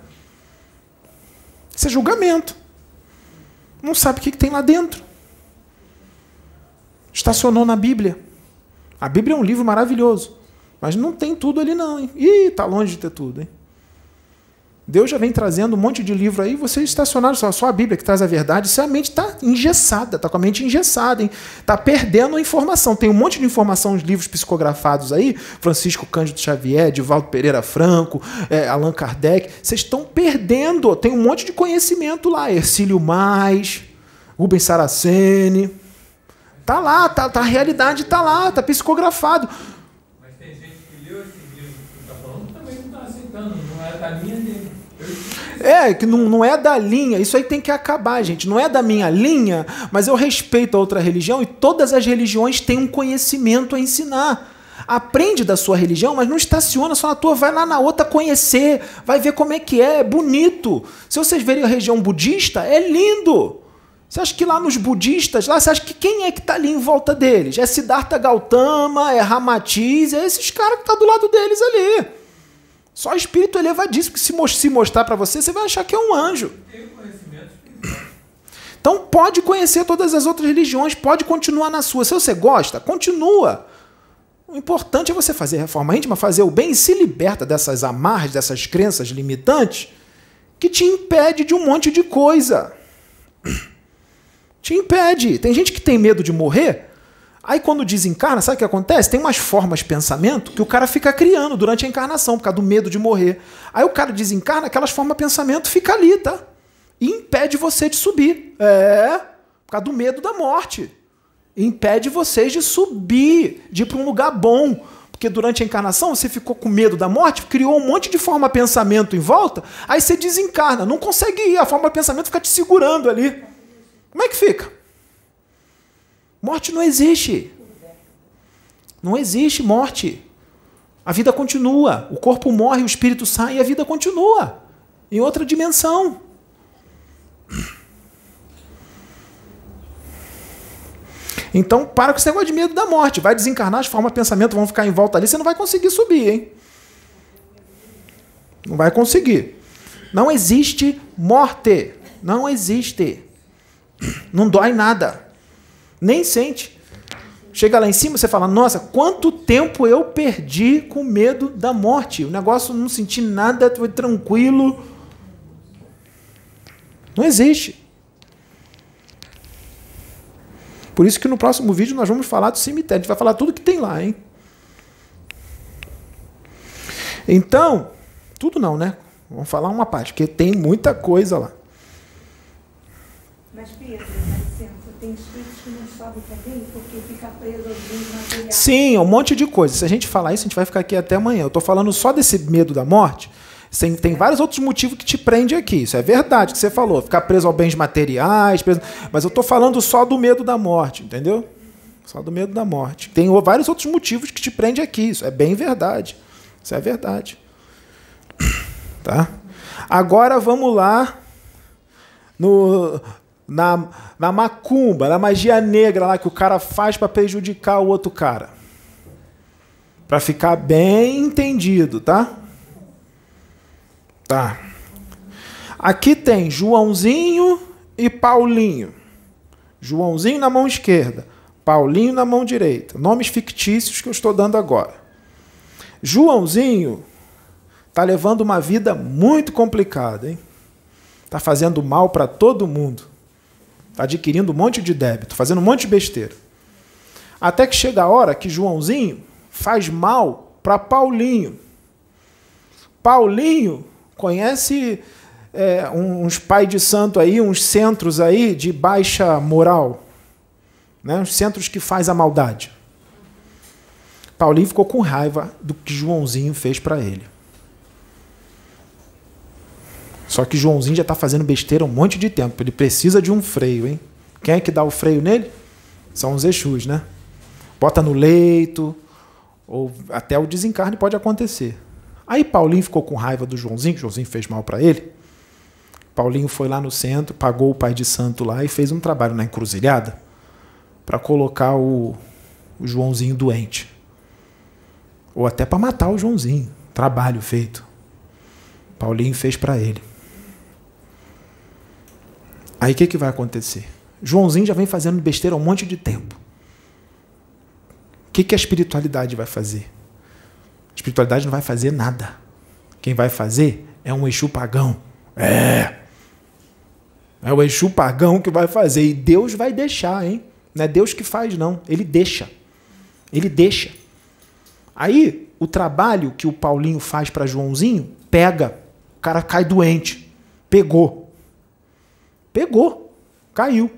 Isso é julgamento. Não sabe o que, que tem lá dentro. Estacionou na Bíblia. A Bíblia é um livro maravilhoso. Mas não tem tudo ali, não. Hein? Ih, tá longe de ter tudo, hein? Deus já vem trazendo um monte de livro aí, você estacionado só, só a Bíblia que traz a verdade, sua mente está engessada, está com a mente engessada, está perdendo a informação. Tem um monte de informação, os livros psicografados aí, Francisco Cândido Xavier, Divaldo Pereira Franco, é, Allan Kardec, vocês estão perdendo, tem um monte de conhecimento lá, Ercílio Mais, Rubens Saraceni, tá lá, tá, tá, a realidade está lá, está psicografado. Mas tem gente que leu esse livro que está falando também não está aceitando, não é da dele. É, que não, não é da linha, isso aí tem que acabar, gente. Não é da minha linha, mas eu respeito a outra religião e todas as religiões têm um conhecimento a ensinar. Aprende da sua religião, mas não estaciona só na tua, vai lá na outra conhecer, vai ver como é que é, é bonito. Se vocês verem a região budista, é lindo. Você acha que lá nos budistas, lá, você acha que quem é que está ali em volta deles? É Siddhartha Gautama, é Ramatiz, é esses caras que tá do lado deles ali. Só espírito elevadíssimo que se, se mostrar para você, você vai achar que é um anjo. Então pode conhecer todas as outras religiões, pode continuar na sua. Se você gosta, continua. O importante é você fazer reforma íntima, fazer o bem e se liberta dessas amarras, dessas crenças limitantes que te impede de um monte de coisa. Te impede. Tem gente que tem medo de morrer Aí quando desencarna, sabe o que acontece? Tem umas formas de pensamento que o cara fica criando durante a encarnação, por causa do medo de morrer. Aí o cara desencarna, aquelas formas de pensamento fica ali, tá? E impede você de subir. É, por causa do medo da morte. Impede vocês de subir, de ir para um lugar bom. Porque durante a encarnação você ficou com medo da morte, criou um monte de forma de pensamento em volta, aí você desencarna, não consegue ir, a forma de pensamento fica te segurando ali. Como é que fica? Morte não existe. Não existe morte. A vida continua. O corpo morre, o espírito sai e a vida continua. Em outra dimensão. Então, para com esse negócio de medo da morte. Vai desencarnar, as formas de pensamento vão ficar em volta ali, você não vai conseguir subir, hein? Não vai conseguir. Não existe morte. Não existe. Não dói nada nem sente. Chega lá em cima, você fala: Nossa, quanto tempo eu perdi com medo da morte. O negócio não senti nada, foi tranquilo. Não existe. Por isso que no próximo vídeo nós vamos falar do cemitério. A gente vai falar tudo que tem lá, hein? Então, tudo não, né? Vamos falar uma parte, porque tem muita coisa lá. Mas, Pedro, tem espíritos sobem também porque fica preso materiais. Sim, um monte de coisa. Se a gente falar isso, a gente vai ficar aqui até amanhã. Eu estou falando só desse medo da morte. Tem, tem vários outros motivos que te prende aqui. Isso é verdade que você falou. Ficar preso aos bens materiais. Preso... Mas eu estou falando só do medo da morte, entendeu? Só do medo da morte. Tem vários outros motivos que te prende aqui. Isso é bem verdade. Isso é verdade. Tá? Agora vamos lá no, na, na macumba, na magia negra lá que o cara faz para prejudicar o outro cara. Para ficar bem entendido, tá? Tá. Aqui tem Joãozinho e Paulinho. Joãozinho na mão esquerda, Paulinho na mão direita. Nomes fictícios que eu estou dando agora. Joãozinho está levando uma vida muito complicada, hein? Está fazendo mal para todo mundo. Está adquirindo um monte de débito, fazendo um monte de besteira. Até que chega a hora que Joãozinho faz mal para Paulinho. Paulinho conhece é, uns pais de santo aí, uns centros aí de baixa moral, né? Os centros que faz a maldade. Paulinho ficou com raiva do que Joãozinho fez para ele. Só que Joãozinho já está fazendo besteira um monte de tempo. Ele precisa de um freio, hein? Quem é que dá o freio nele? São os Exus, né? Bota no leito, ou até o desencarne pode acontecer. Aí Paulinho ficou com raiva do Joãozinho, que Joãozinho fez mal para ele. Paulinho foi lá no centro, pagou o pai de santo lá e fez um trabalho na encruzilhada para colocar o, o Joãozinho doente. Ou até para matar o Joãozinho. Trabalho feito. Paulinho fez para ele. Aí o que, que vai acontecer? Joãozinho já vem fazendo besteira há um monte de tempo. O que, que a espiritualidade vai fazer? A espiritualidade não vai fazer nada. Quem vai fazer é um Exu pagão. É. É o Exu pagão que vai fazer. E Deus vai deixar, hein? Não é Deus que faz, não. Ele deixa. Ele deixa. Aí, o trabalho que o Paulinho faz para Joãozinho, pega. O cara cai doente. Pegou. Pegou, caiu.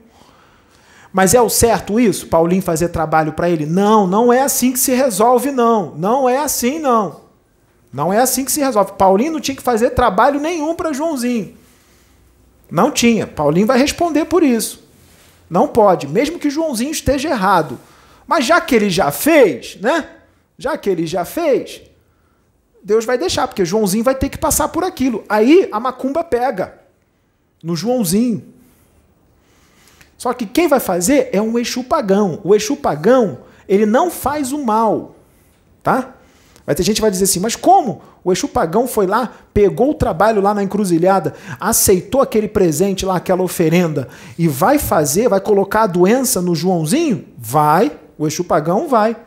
Mas é o certo isso? Paulinho fazer trabalho para ele? Não, não é assim que se resolve, não. Não é assim, não. Não é assim que se resolve. Paulinho não tinha que fazer trabalho nenhum para Joãozinho. Não tinha. Paulinho vai responder por isso. Não pode, mesmo que Joãozinho esteja errado. Mas já que ele já fez, né? Já que ele já fez, Deus vai deixar, porque Joãozinho vai ter que passar por aquilo. Aí a macumba pega no Joãozinho. Só que quem vai fazer é um Exu pagão. O Exu pagão, ele não faz o mal, tá? Vai ter gente que vai dizer assim, mas como? O Exu pagão foi lá, pegou o trabalho lá na encruzilhada, aceitou aquele presente lá, aquela oferenda, e vai fazer, vai colocar a doença no Joãozinho? Vai, o Exu pagão vai.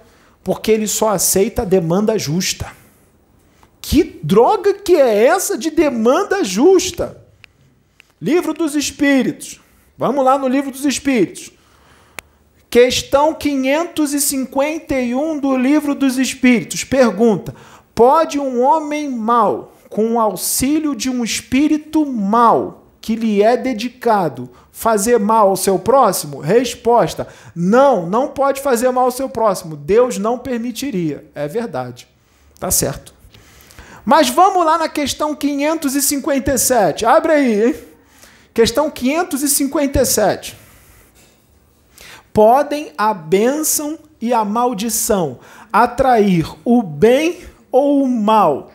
Porque ele só aceita a demanda justa. Que droga que é essa de demanda justa? Livro dos Espíritos. Vamos lá no Livro dos Espíritos. Questão 551 do Livro dos Espíritos. Pergunta: Pode um homem mau, com o auxílio de um espírito mau que lhe é dedicado, fazer mal ao seu próximo? Resposta: Não, não pode fazer mal ao seu próximo. Deus não permitiria. É verdade. Tá certo. Mas vamos lá na questão 557. Abre aí, hein? Questão 557. Podem a bênção e a maldição atrair o bem ou o mal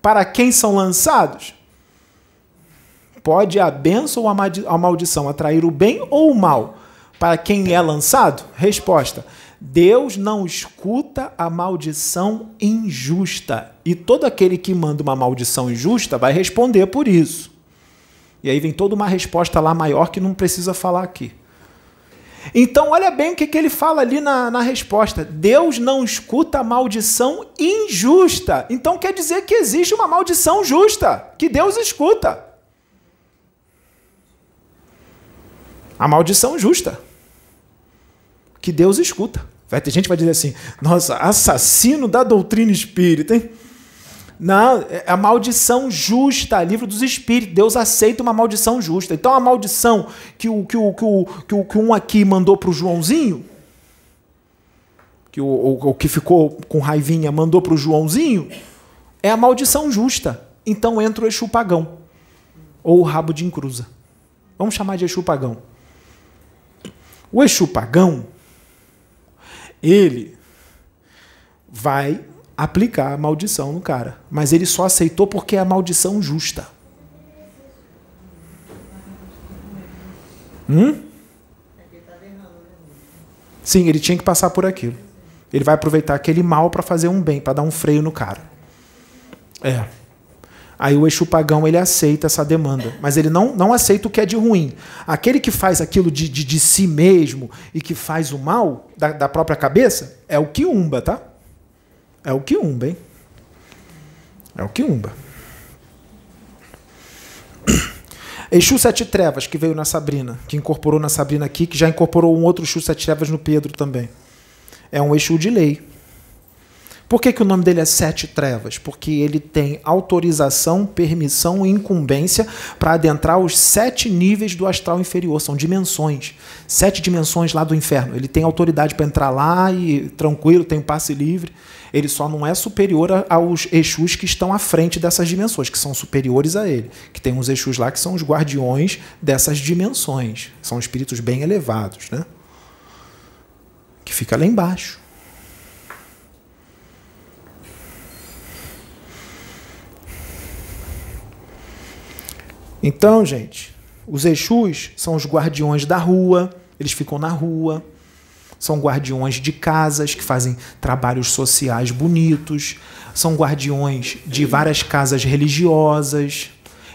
para quem são lançados? Pode a bênção ou a maldição atrair o bem ou o mal para quem é lançado? Resposta: Deus não escuta a maldição injusta. E todo aquele que manda uma maldição injusta vai responder por isso. E aí vem toda uma resposta lá maior que não precisa falar aqui. Então, olha bem o que, que ele fala ali na, na resposta. Deus não escuta a maldição injusta. Então, quer dizer que existe uma maldição justa, que Deus escuta. A maldição justa, que Deus escuta. Vai ter gente que vai dizer assim: nossa, assassino da doutrina espírita, hein? Não, é a maldição justa, livro dos espíritos. Deus aceita uma maldição justa. Então a maldição que o que o que o que, o, que um aqui mandou para o Joãozinho, que o, o, o que ficou com raivinha mandou para o Joãozinho, é a maldição justa. Então entra o Exu pagão ou o rabo de encruza. Vamos chamar de Exu pagão. O Exu pagão, ele vai aplicar a maldição no cara. Mas ele só aceitou porque é a maldição justa. Hum? Sim, ele tinha que passar por aquilo. Ele vai aproveitar aquele mal para fazer um bem, para dar um freio no cara. É. Aí o Exu pagão ele aceita essa demanda, mas ele não, não aceita o que é de ruim. Aquele que faz aquilo de, de, de si mesmo e que faz o mal da, da própria cabeça é o quiumba, tá? É o quiumba, hein? É o quiumba. Exu Sete Trevas, que veio na Sabrina, que incorporou na Sabrina aqui, que já incorporou um outro Exu Sete Trevas no Pedro também. É um Exu de lei. Por que, que o nome dele é Sete Trevas? Porque ele tem autorização, permissão e incumbência para adentrar os sete níveis do astral inferior. São dimensões. Sete dimensões lá do inferno. Ele tem autoridade para entrar lá e tranquilo, tem um passe livre. Ele só não é superior aos Exus que estão à frente dessas dimensões, que são superiores a ele. Que tem uns Exus lá que são os guardiões dessas dimensões. São espíritos bem elevados, né? Que fica lá embaixo. Então, gente, os Exus são os guardiões da rua, eles ficam na rua. São guardiões de casas que fazem trabalhos sociais bonitos. São guardiões de várias casas religiosas.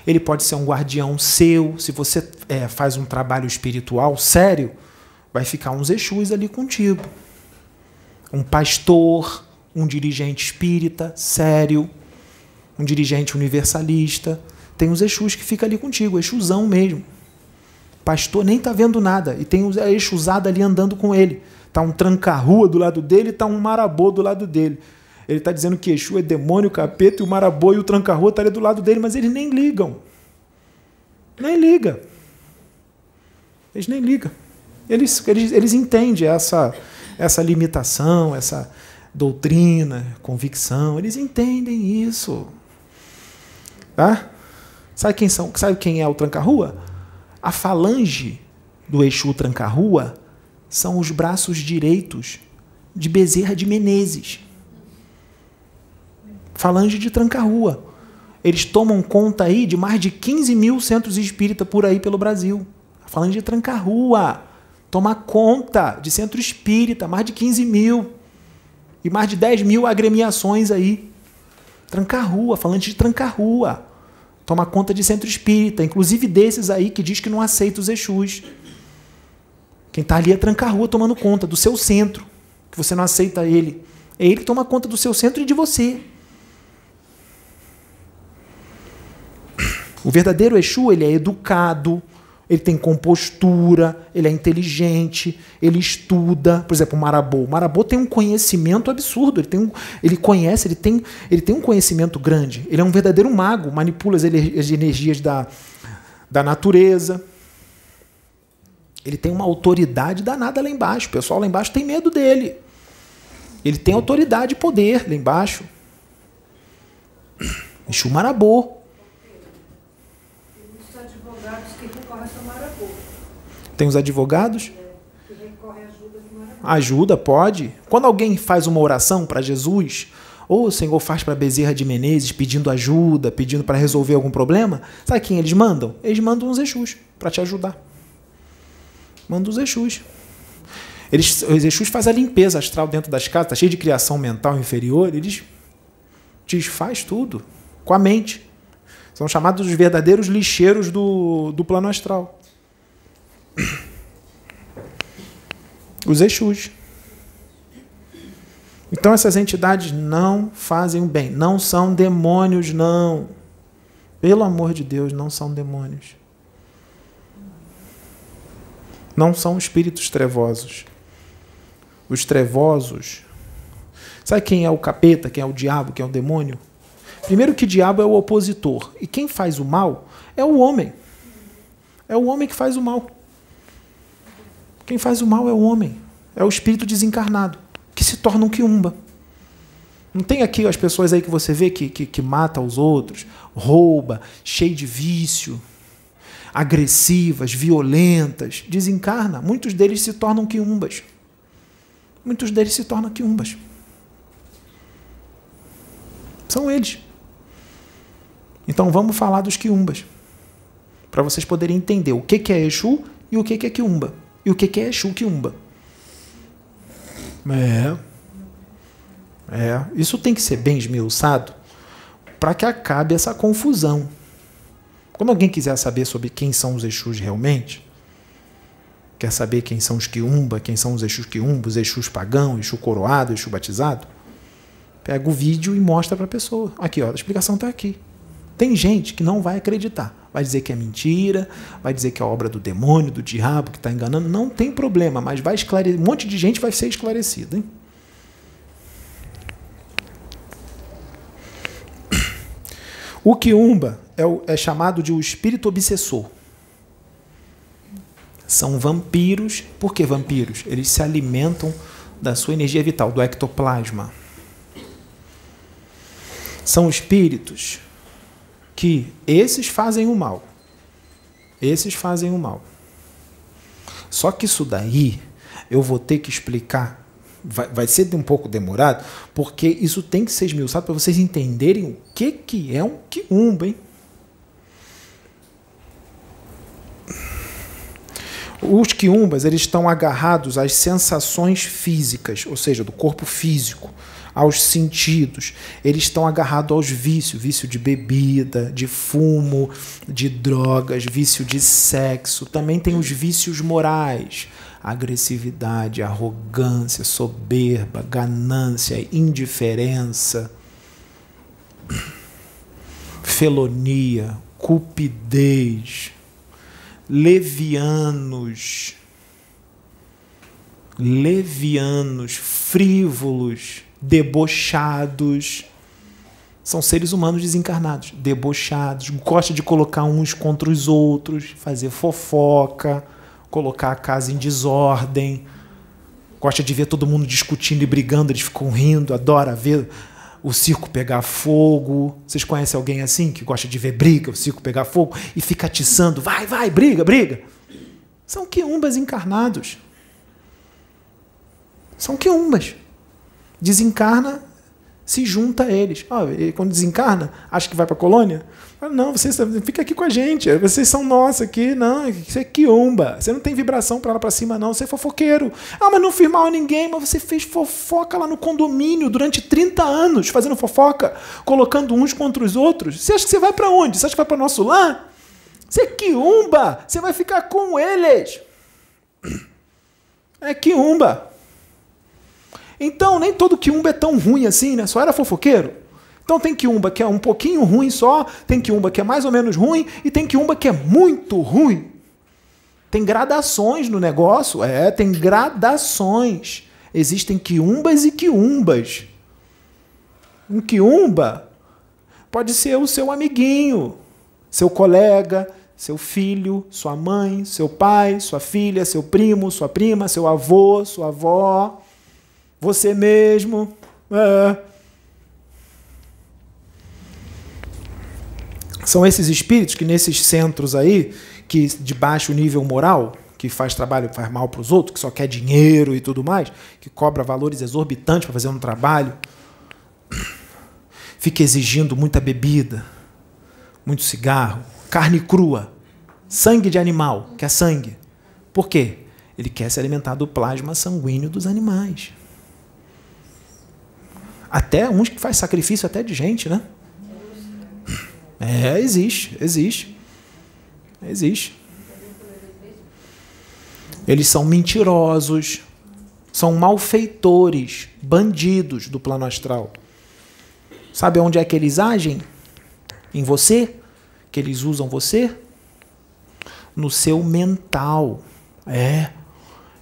Ele pode ser um guardião seu. Se você é, faz um trabalho espiritual sério, vai ficar uns Exus ali contigo. Um pastor, um dirigente espírita sério, um dirigente universalista tem os Exus que fica ali contigo, Exusão mesmo. Pastor nem tá vendo nada e tem a Exusada ali andando com ele. Tá um tranca-rua do lado dele, tá um marabô do lado dele. Ele está dizendo que Exu é demônio, capeta, e o marabô e o tranca-rua estão tá do lado dele, mas eles nem ligam. Nem liga. Eles nem ligam. Eles, eles, eles entendem essa, essa limitação, essa doutrina, convicção. Eles entendem isso. Tá? Sabe quem, são, sabe quem é o tranca-rua? A falange do Exu tranca-rua são os braços direitos de Bezerra de Menezes. Falange de tranca-rua. Eles tomam conta aí de mais de 15 mil centros espíritas por aí pelo Brasil. Falange de tranca-rua. Toma conta de centro espírita, mais de 15 mil. E mais de 10 mil agremiações aí. Tranca-rua, falando de tranca-rua toma conta de centro espírita, inclusive desses aí que diz que não aceita os Exus. Quem está ali é tranca-rua tomando conta do seu centro, que você não aceita ele. É ele que toma conta do seu centro e de você. O verdadeiro Exu, ele é educado, ele tem compostura, ele é inteligente, ele estuda. Por exemplo, o Marabô. O Marabô tem um conhecimento absurdo, ele, tem um, ele conhece, ele tem, ele tem um conhecimento grande. Ele é um verdadeiro mago, manipula as, as energias da, da natureza. Ele tem uma autoridade danada lá embaixo. O pessoal lá embaixo tem medo dele. Ele tem autoridade e poder lá embaixo. Exu Marabô. Tem os advogados. Ajuda, pode. Quando alguém faz uma oração para Jesus, ou o Senhor faz para Bezerra de Menezes pedindo ajuda, pedindo para resolver algum problema, sabe quem eles mandam? Eles mandam os Exus para te ajudar. Mandam os Exus. Eles, os Exus fazem a limpeza astral dentro das casas, está cheio de criação mental inferior, eles desfaz tudo com a mente. São chamados os verdadeiros lixeiros do, do plano astral. Os Exus. Então essas entidades não fazem o bem, não são demônios, não. Pelo amor de Deus, não são demônios. Não são espíritos trevosos. Os trevosos. Sabe quem é o capeta, quem é o diabo, quem é o demônio? Primeiro que diabo é o opositor. E quem faz o mal é o homem. É o homem que faz o mal. Quem faz o mal é o homem, é o espírito desencarnado, que se torna um quiumba. Não tem aqui as pessoas aí que você vê que, que, que mata os outros, rouba, cheio de vício, agressivas, violentas, desencarna. Muitos deles se tornam quiumbas. Muitos deles se tornam quiumbas. São eles. Então vamos falar dos quiumbas. Para vocês poderem entender o que, é Exu e o que, é quiumba. E o que, que é Exu quiumba. É. É. Isso tem que ser bem esmiuçado para que acabe essa confusão. Quando alguém quiser saber sobre quem são os Exus realmente, quer saber quem são os quiumba, quem são os Exus quiumba, os Exus pagão, Exu coroado, Exu batizado, pega o vídeo e mostra para a pessoa. Aqui, ó, a explicação está aqui. Tem gente que não vai acreditar. Vai dizer que é mentira, vai dizer que é obra do demônio, do diabo, que está enganando. Não tem problema, mas vai esclarecer. Um monte de gente vai ser esclarecido. Hein? O quiumba é, o, é chamado de o espírito obsessor. São vampiros. Por que vampiros? Eles se alimentam da sua energia vital, do ectoplasma. São espíritos que esses fazem o mal. Esses fazem o mal. Só que isso daí eu vou ter que explicar vai, vai ser um pouco demorado, porque isso tem que ser esmiuçado para vocês entenderem o que, que é um quiumba, hein? Os quiumbas eles estão agarrados às sensações físicas, ou seja, do corpo físico, aos sentidos. Eles estão agarrados aos vícios, vício de bebida, de fumo, de drogas, vício de sexo. Também tem os vícios morais, agressividade, arrogância, soberba, ganância, indiferença, felonia, cupidez, levianos, levianos, frívolos, debochados. São seres humanos desencarnados, debochados, gosta de colocar uns contra os outros, fazer fofoca colocar a casa em desordem, gosta de ver todo mundo discutindo e brigando, eles ficam rindo, adora ver o circo pegar fogo. Vocês conhecem alguém assim que gosta de ver briga, o circo pegar fogo e fica atiçando, vai, vai, briga, briga. São quiumbas encarnados. São quiumbas. Desencarna se junta a eles. Ah, quando desencarna, acha que vai para a colônia? Não, vocês fica aqui com a gente. Vocês são nossos aqui. Não, isso é quiumba. Você não tem vibração para lá para cima, não. Você é fofoqueiro. Ah, mas não fiz mal a ninguém. Mas você fez fofoca lá no condomínio durante 30 anos, fazendo fofoca, colocando uns contra os outros. Você acha que você vai para onde? Você acha que vai para nosso lar? Você é quiumba. Você vai ficar com eles. É quiumba. Então, nem todo quiumba é tão ruim assim, né? Só era fofoqueiro. Então tem quiumba que é um pouquinho ruim só, tem quiumba que é mais ou menos ruim e tem quiumba que é muito ruim. Tem gradações no negócio, é, tem gradações. Existem quiumbas e quiumbas. Um quiumba pode ser o seu amiguinho, seu colega, seu filho, sua mãe, seu pai, sua filha, seu primo, sua prima, seu avô, sua avó você mesmo. É. São esses espíritos que nesses centros aí, que de baixo nível moral, que faz trabalho, faz mal para os outros, que só quer dinheiro e tudo mais, que cobra valores exorbitantes para fazer um trabalho, fica exigindo muita bebida, muito cigarro, carne crua, sangue de animal, que é sangue. Por quê? Ele quer se alimentar do plasma sanguíneo dos animais. Até uns que faz sacrifício até de gente, né? É, existe, existe. Existe. Eles são mentirosos, são malfeitores, bandidos do plano astral. Sabe onde é que eles agem? Em você? Que eles usam você? No seu mental. É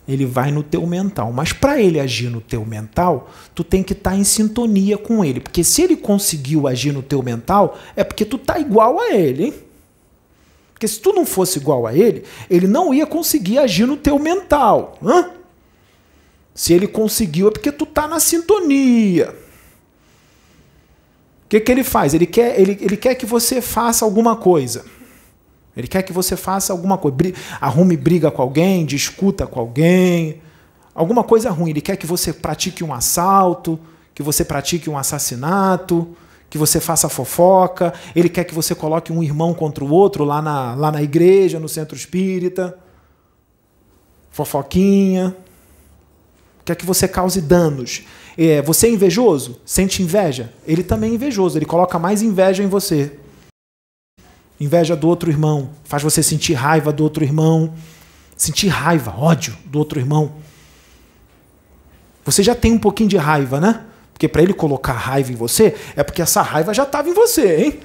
ele vai no teu mental. Mas para ele agir no teu mental, tu tem que estar tá em sintonia com ele, porque se ele conseguiu agir no teu mental, é porque tu tá igual a ele, hein? Porque se tu não fosse igual a ele, ele não ia conseguir agir no teu mental. Hã? Se ele conseguiu, é porque tu tá na sintonia. O que, que ele faz? Ele quer, ele, ele quer que você faça alguma coisa. Ele quer que você faça alguma coisa, arrume briga com alguém, discuta com alguém, alguma coisa ruim. Ele quer que você pratique um assalto, que você pratique um assassinato, que você faça fofoca, ele quer que você coloque um irmão contra o outro lá na, lá na igreja, no centro espírita. Fofoquinha. Quer que você cause danos. É, você é invejoso? Sente inveja? Ele também é invejoso, ele coloca mais inveja em você. Inveja do outro irmão, faz você sentir raiva do outro irmão, sentir raiva, ódio do outro irmão. Você já tem um pouquinho de raiva, né? Porque para ele colocar raiva em você, é porque essa raiva já estava em você, hein?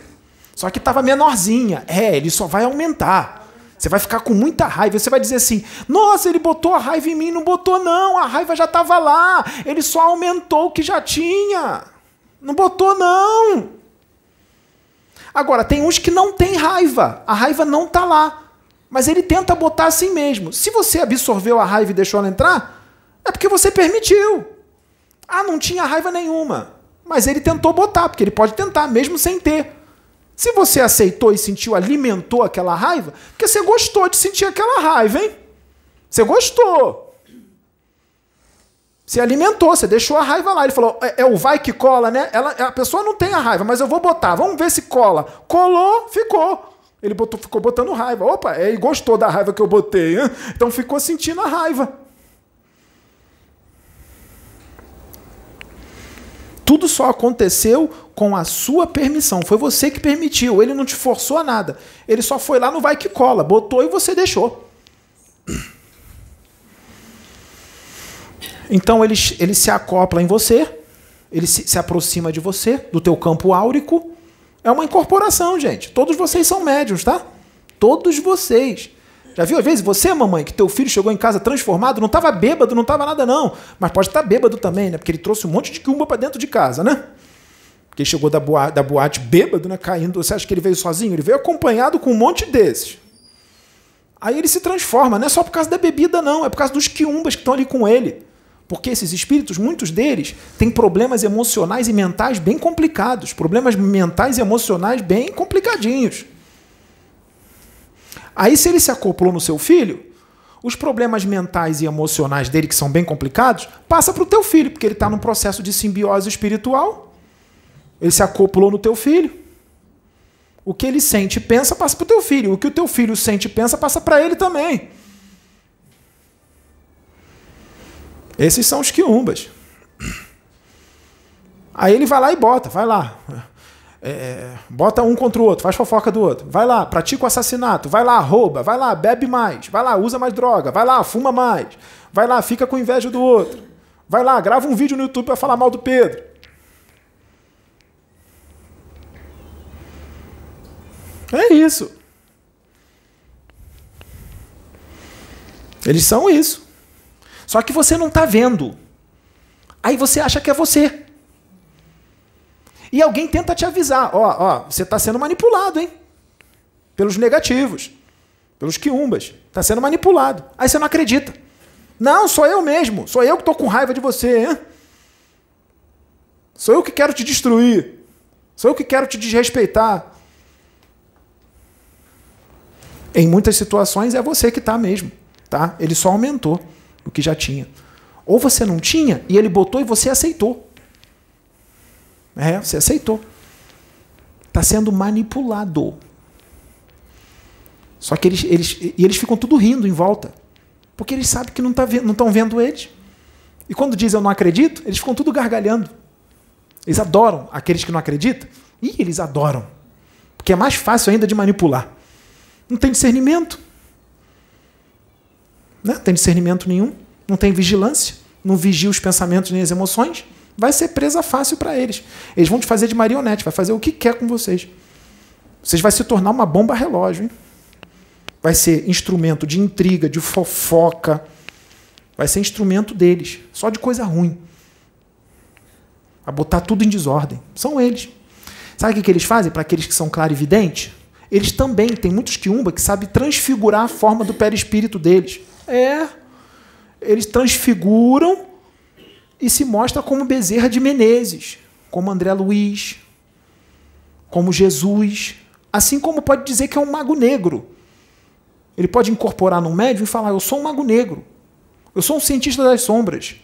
Só que estava menorzinha. É, ele só vai aumentar. Você vai ficar com muita raiva. Você vai dizer assim: Nossa, ele botou a raiva em mim. Não botou, não. A raiva já estava lá. Ele só aumentou o que já tinha. Não botou, não. Agora, tem uns que não tem raiva. A raiva não está lá. Mas ele tenta botar assim mesmo. Se você absorveu a raiva e deixou ela entrar, é porque você permitiu. Ah, não tinha raiva nenhuma. Mas ele tentou botar, porque ele pode tentar, mesmo sem ter. Se você aceitou e sentiu, alimentou aquela raiva, porque você gostou de sentir aquela raiva, hein? Você gostou. Você alimentou, você deixou a raiva lá. Ele falou: é, é o vai que cola, né? Ela, a pessoa não tem a raiva, mas eu vou botar. Vamos ver se cola. Colou, ficou. Ele botou, ficou botando raiva. Opa, ele gostou da raiva que eu botei. Hein? Então ficou sentindo a raiva. Tudo só aconteceu com a sua permissão. Foi você que permitiu. Ele não te forçou a nada. Ele só foi lá no vai que cola, botou e você deixou. Então ele, ele se acopla em você, ele se, se aproxima de você, do teu campo áurico. É uma incorporação, gente. Todos vocês são médios, tá? Todos vocês. Já viu às vezes você, mamãe, que teu filho chegou em casa transformado, não estava bêbado, não estava nada não, mas pode estar tá bêbado também, né? Porque ele trouxe um monte de quiumba para dentro de casa, né? Porque ele chegou da boate, da boate bêbado, né, caindo. Você acha que ele veio sozinho? Ele veio acompanhado com um monte desses. Aí ele se transforma, não é só por causa da bebida não, é por causa dos quiumbas que estão ali com ele. Porque esses espíritos, muitos deles, têm problemas emocionais e mentais bem complicados, problemas mentais e emocionais bem complicadinhos. Aí, se ele se acoplou no seu filho, os problemas mentais e emocionais dele, que são bem complicados, passa para o teu filho, porque ele está num processo de simbiose espiritual. Ele se acoplou no teu filho. O que ele sente e pensa passa para o teu filho. O que o teu filho sente e pensa passa para ele também. Esses são os quiumbas. Aí ele vai lá e bota, vai lá. É, é, bota um contra o outro, faz fofoca do outro. Vai lá, pratica o assassinato. Vai lá, rouba. Vai lá, bebe mais. Vai lá, usa mais droga. Vai lá, fuma mais. Vai lá, fica com inveja do outro. Vai lá, grava um vídeo no YouTube para falar mal do Pedro. É isso. Eles são isso. Só que você não está vendo. Aí você acha que é você. E alguém tenta te avisar: ó, ó, você está sendo manipulado, hein? Pelos negativos, pelos quiumbas. Está sendo manipulado. Aí você não acredita. Não, sou eu mesmo. Sou eu que estou com raiva de você, hein? Sou eu que quero te destruir. Sou eu que quero te desrespeitar. Em muitas situações é você que está mesmo. Tá? Ele só aumentou o que já tinha. Ou você não tinha e ele botou e você aceitou. É, você aceitou. Está sendo manipulado. Só que eles, eles, e eles ficam tudo rindo em volta. Porque eles sabem que não tá estão vendo eles. E quando dizem eu não acredito, eles ficam tudo gargalhando. Eles adoram aqueles que não acreditam. E eles adoram. Porque é mais fácil ainda de manipular. Não tem discernimento. Não né? tem discernimento nenhum. Não tem vigilância. Não vigia os pensamentos nem as emoções vai ser presa fácil para eles. Eles vão te fazer de marionete, vai fazer o que quer com vocês. Vocês vai se tornar uma bomba relógio. Hein? Vai ser instrumento de intriga, de fofoca. Vai ser instrumento deles, só de coisa ruim. A botar tudo em desordem. São eles. Sabe o que eles fazem para aqueles que são clarividentes? Eles também, tem muitos quiumba que sabem transfigurar a forma do perispírito deles. É. Eles transfiguram e se mostra como Bezerra de Menezes, como André Luiz, como Jesus, assim como pode dizer que é um mago negro. Ele pode incorporar num médium e falar: Eu sou um mago negro, eu sou um cientista das sombras,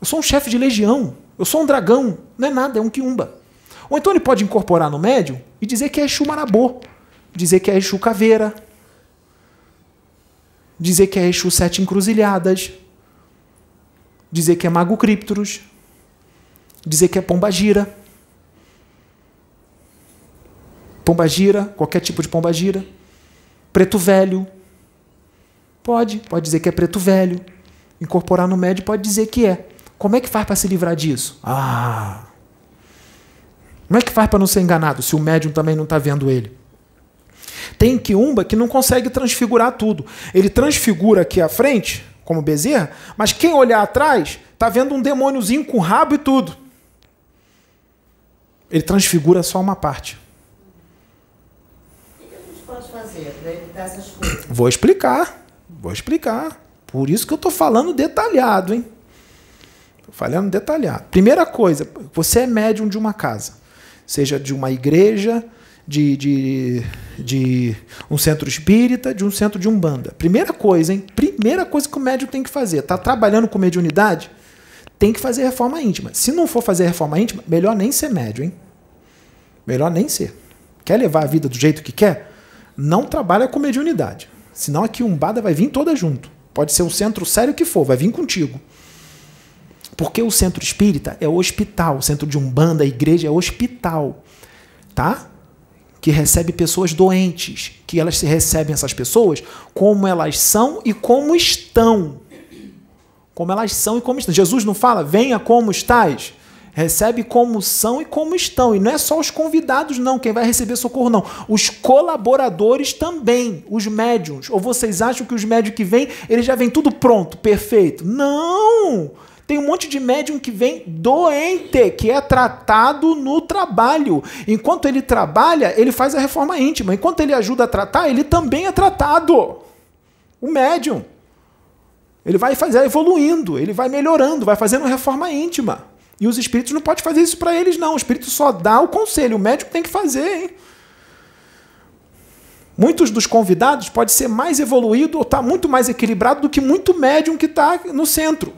eu sou um chefe de legião, eu sou um dragão. Não é nada, é um quiumba. Ou então ele pode incorporar no médium e dizer que é Exu Marabô, dizer que é Exu Caveira, dizer que é Exu Sete Encruzilhadas, dizer que é Mago Criptoros, dizer que é Pombagira. Pombagira, qualquer tipo de pombagira. Preto velho. Pode, pode dizer que é preto velho. Incorporar no médio pode dizer que é. Como é que faz para se livrar disso? Ah! Como é que faz para não ser enganado se o médium também não está vendo ele? Tem quiumba que não consegue transfigurar tudo. Ele transfigura aqui à frente, como Bezerra, mas quem olhar atrás está vendo um demôniozinho com rabo e tudo. Ele transfigura só uma parte. O que a gente pode fazer para evitar essas coisas? Vou explicar. Vou explicar. Por isso que eu estou falando detalhado, hein? Estou falando detalhado. Primeira coisa, você é médium de uma casa, seja de uma igreja, de, de, de um centro espírita, de um centro de umbanda. Primeira coisa, hein? Primeira coisa que o médium tem que fazer. Está trabalhando com mediunidade? Tem que fazer reforma íntima. Se não for fazer reforma íntima, melhor nem ser médium, hein? Melhor nem ser. Quer levar a vida do jeito que quer? Não trabalha com mediunidade. Senão a quiumbada vai vir toda junto. Pode ser o centro sério que for, vai vir contigo. Porque o centro espírita é hospital, o centro de umbanda, a igreja é hospital, tá? Que recebe pessoas doentes, que elas se recebem essas pessoas como elas são e como estão. Como elas são e como estão. Jesus não fala, venha como estás. Recebe como são e como estão. E não é só os convidados, não, quem vai receber socorro, não. Os colaboradores também, os médiums. Ou vocês acham que os médiums que vêm, eles já vêm tudo pronto, perfeito? Não! Tem um monte de médium que vem doente, que é tratado no trabalho. Enquanto ele trabalha, ele faz a reforma íntima. Enquanto ele ajuda a tratar, ele também é tratado. O médium. Ele vai fazer evoluindo, ele vai melhorando, vai fazendo reforma íntima. E os espíritos não podem fazer isso para eles, não. O espírito só dá o conselho, o médico tem que fazer, hein? Muitos dos convidados pode ser mais evoluído ou estar tá muito mais equilibrado do que muito médium que está no centro.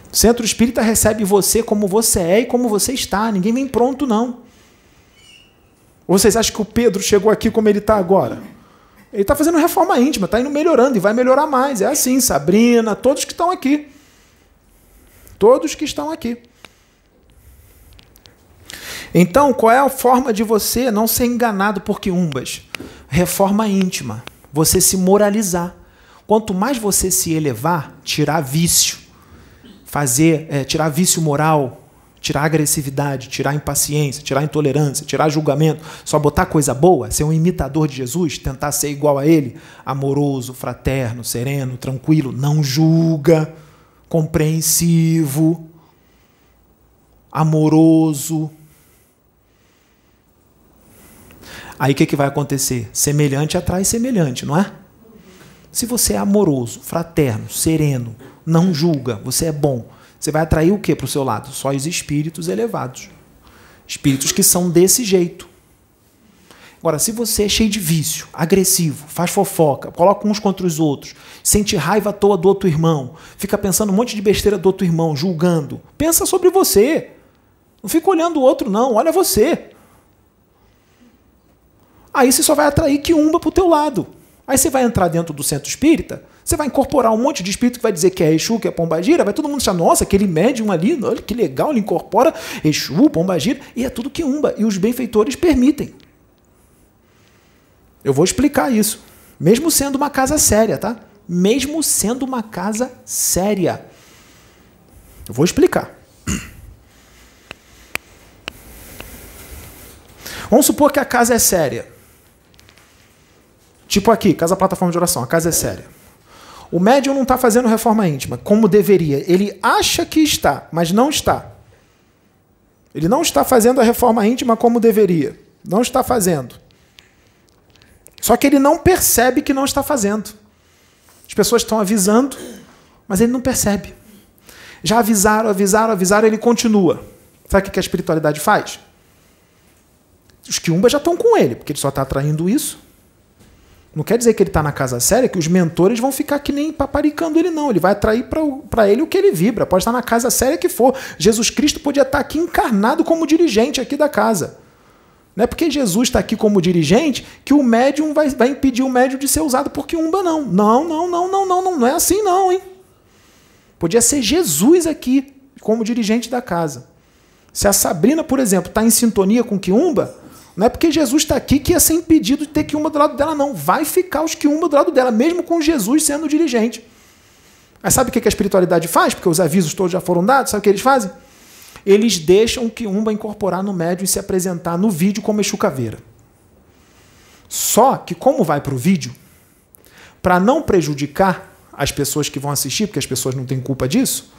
O centro espírita recebe você como você é e como você está. Ninguém vem pronto, não. Vocês acham que o Pedro chegou aqui como ele está agora? Ele está fazendo reforma íntima, está indo melhorando e vai melhorar mais. É assim, Sabrina, todos que estão aqui. Todos que estão aqui. Então, qual é a forma de você não ser enganado por quiumbas? Reforma íntima. Você se moralizar. Quanto mais você se elevar, tirar vício, fazer, é, tirar vício moral, tirar agressividade, tirar impaciência, tirar intolerância, tirar julgamento, só botar coisa boa, ser um imitador de Jesus, tentar ser igual a ele, amoroso, fraterno, sereno, tranquilo, não julga compreensivo, amoroso. Aí o que, que vai acontecer? Semelhante atrai semelhante, não é? Se você é amoroso, fraterno, sereno, não julga, você é bom, você vai atrair o que para o seu lado? Só os espíritos elevados. Espíritos que são desse jeito. Agora, se você é cheio de vício, agressivo, faz fofoca, coloca uns contra os outros, sente raiva à toa do outro irmão, fica pensando um monte de besteira do outro irmão, julgando, pensa sobre você. Não fica olhando o outro, não, olha você. Aí você só vai atrair quiumba para o teu lado. Aí você vai entrar dentro do centro espírita, você vai incorporar um monte de espírito que vai dizer que é Exu, que é Pombagira, vai todo mundo achar, nossa, aquele médium ali, olha que legal, ele incorpora Exu, Pombagira, e é tudo quiumba. E os benfeitores permitem. Eu vou explicar isso. Mesmo sendo uma casa séria, tá? Mesmo sendo uma casa séria. Eu vou explicar. Vamos supor que a casa é séria. Tipo aqui, casa plataforma de oração, a casa é séria. O médium não está fazendo reforma íntima como deveria. Ele acha que está, mas não está. Ele não está fazendo a reforma íntima como deveria. Não está fazendo. Só que ele não percebe que não está fazendo. As pessoas estão avisando, mas ele não percebe. Já avisaram, avisaram, avisaram, ele continua. Sabe o que a espiritualidade faz? Os quiumbas já estão com ele, porque ele só está atraindo isso. Não quer dizer que ele está na casa séria que os mentores vão ficar que nem paparicando ele, não. Ele vai atrair para ele o que ele vibra. Pode estar na casa séria que for. Jesus Cristo podia estar aqui encarnado como dirigente aqui da casa. Não é porque Jesus está aqui como dirigente que o médium vai, vai impedir o médium de ser usado por quiumba, não. Não, não, não, não, não, não, não é assim, não, hein? Podia ser Jesus aqui como dirigente da casa. Se a Sabrina, por exemplo, está em sintonia com quiumba, não é porque Jesus está aqui que ia ser impedido de ter quiumba do lado dela, não. Vai ficar os quiumba do lado dela, mesmo com Jesus sendo dirigente. Mas sabe o que a espiritualidade faz? Porque os avisos todos já foram dados, sabe o que eles fazem? Eles deixam o quiumba incorporar no médio e se apresentar no vídeo como Exu Caveira. Só que, como vai para o vídeo, para não prejudicar as pessoas que vão assistir, porque as pessoas não têm culpa disso,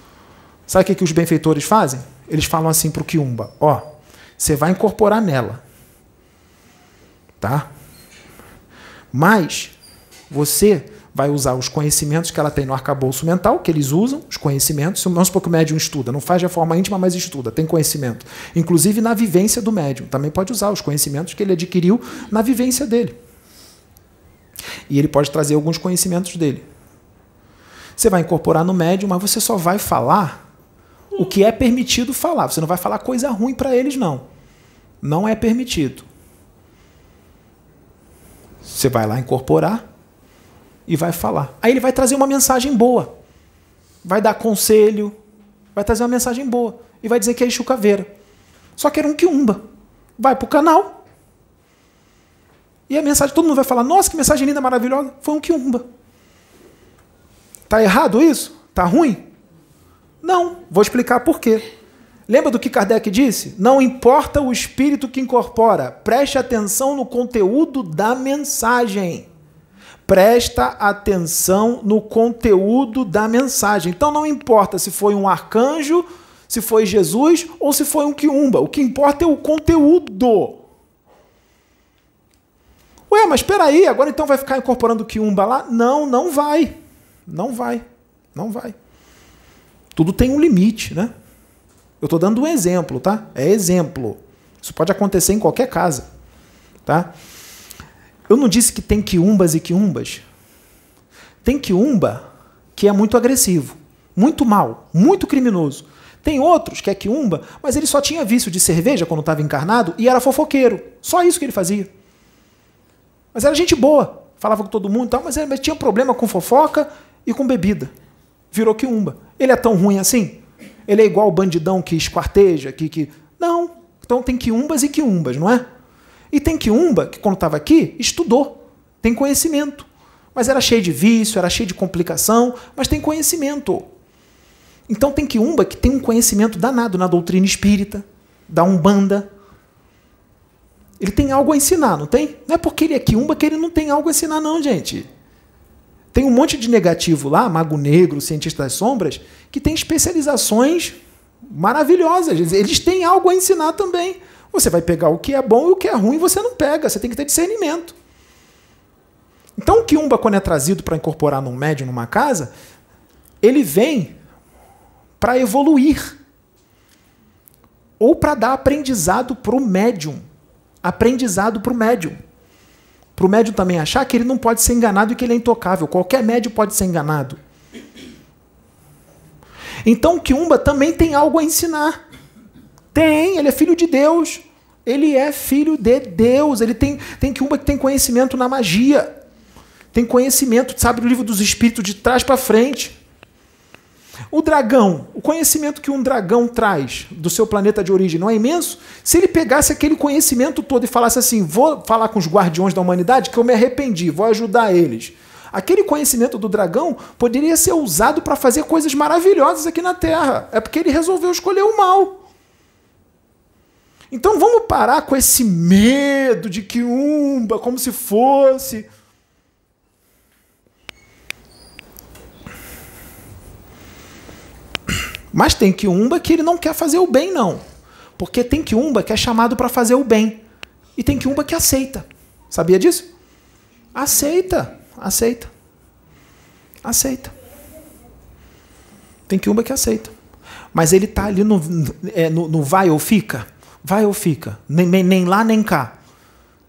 sabe o que, que os benfeitores fazem? Eles falam assim para o quiumba: ó, você vai incorporar nela tá? Mas você vai usar os conhecimentos que ela tem no arcabouço mental, que eles usam, os conhecimentos. Vamos supor que o médium estuda, não faz de forma íntima, mas estuda, tem conhecimento. Inclusive na vivência do médium. Também pode usar os conhecimentos que ele adquiriu na vivência dele. E ele pode trazer alguns conhecimentos dele. Você vai incorporar no médium, mas você só vai falar o que é permitido falar. Você não vai falar coisa ruim para eles, não. Não é permitido. Você vai lá incorporar e vai falar. Aí ele vai trazer uma mensagem boa. Vai dar conselho, vai trazer uma mensagem boa. E vai dizer que é Exu Caveira. Só que era um quiumba. Vai pro canal. E a mensagem, todo mundo vai falar, nossa, que mensagem linda, maravilhosa. Foi um quiumba. Tá errado isso? Tá ruim? Não. Vou explicar por quê. Lembra do que Kardec disse? Não importa o espírito que incorpora, preste atenção no conteúdo da mensagem. Presta atenção no conteúdo da mensagem. Então não importa se foi um arcanjo, se foi Jesus ou se foi um quiumba. O que importa é o conteúdo. Ué, mas espera aí, agora então vai ficar incorporando o quiumba lá? Não, não vai. Não vai. Não vai. Tudo tem um limite, né? Eu estou dando um exemplo, tá? É exemplo. Isso pode acontecer em qualquer casa, tá? Eu não disse que tem quiumbas e quiumbas. Tem quiumba que é muito agressivo, muito mal, muito criminoso. Tem outros que é quiumba, mas ele só tinha vício de cerveja quando estava encarnado e era fofoqueiro. Só isso que ele fazia. Mas era gente boa, falava com todo mundo e tal, mas, mas tinha problema com fofoca e com bebida. Virou quiumba. Ele é tão ruim assim? Ele é igual o bandidão que esquarteja, que, que. Não. Então tem quiumbas e quiumbas, não é? E tem quiumba que, quando estava aqui, estudou, tem conhecimento. Mas era cheio de vício, era cheio de complicação, mas tem conhecimento. Então tem quiumba que tem um conhecimento danado na doutrina espírita, da Umbanda. Ele tem algo a ensinar, não tem? Não é porque ele é quiumba que ele não tem algo a ensinar, não, gente. Tem um monte de negativo lá, Mago Negro, Cientista das Sombras, que tem especializações maravilhosas. Eles têm algo a ensinar também. Você vai pegar o que é bom e o que é ruim, você não pega. Você tem que ter discernimento. Então, o Kiumba, quando é trazido para incorporar num médium, numa casa, ele vem para evoluir ou para dar aprendizado para o médium. Aprendizado para o médium para o médium também achar que ele não pode ser enganado e que ele é intocável. Qualquer médium pode ser enganado. Então o Kiumba também tem algo a ensinar. Tem, ele é filho de Deus. Ele é filho de Deus. Ele tem, tem Kiumba que tem conhecimento na magia. Tem conhecimento, sabe, do livro dos espíritos de trás para frente. O dragão, o conhecimento que um dragão traz do seu planeta de origem não é imenso? Se ele pegasse aquele conhecimento todo e falasse assim: vou falar com os guardiões da humanidade que eu me arrependi, vou ajudar eles. Aquele conhecimento do dragão poderia ser usado para fazer coisas maravilhosas aqui na Terra. É porque ele resolveu escolher o mal. Então vamos parar com esse medo de que umba, como se fosse Mas tem quiumba que ele não quer fazer o bem, não. Porque tem quiumba que é chamado para fazer o bem. E tem quiumba que aceita. Sabia disso? Aceita, aceita. Aceita. Tem quiumba que aceita. Mas ele está ali no, é, no, no, vai ou fica. Vai ou fica. Nem, nem lá nem cá.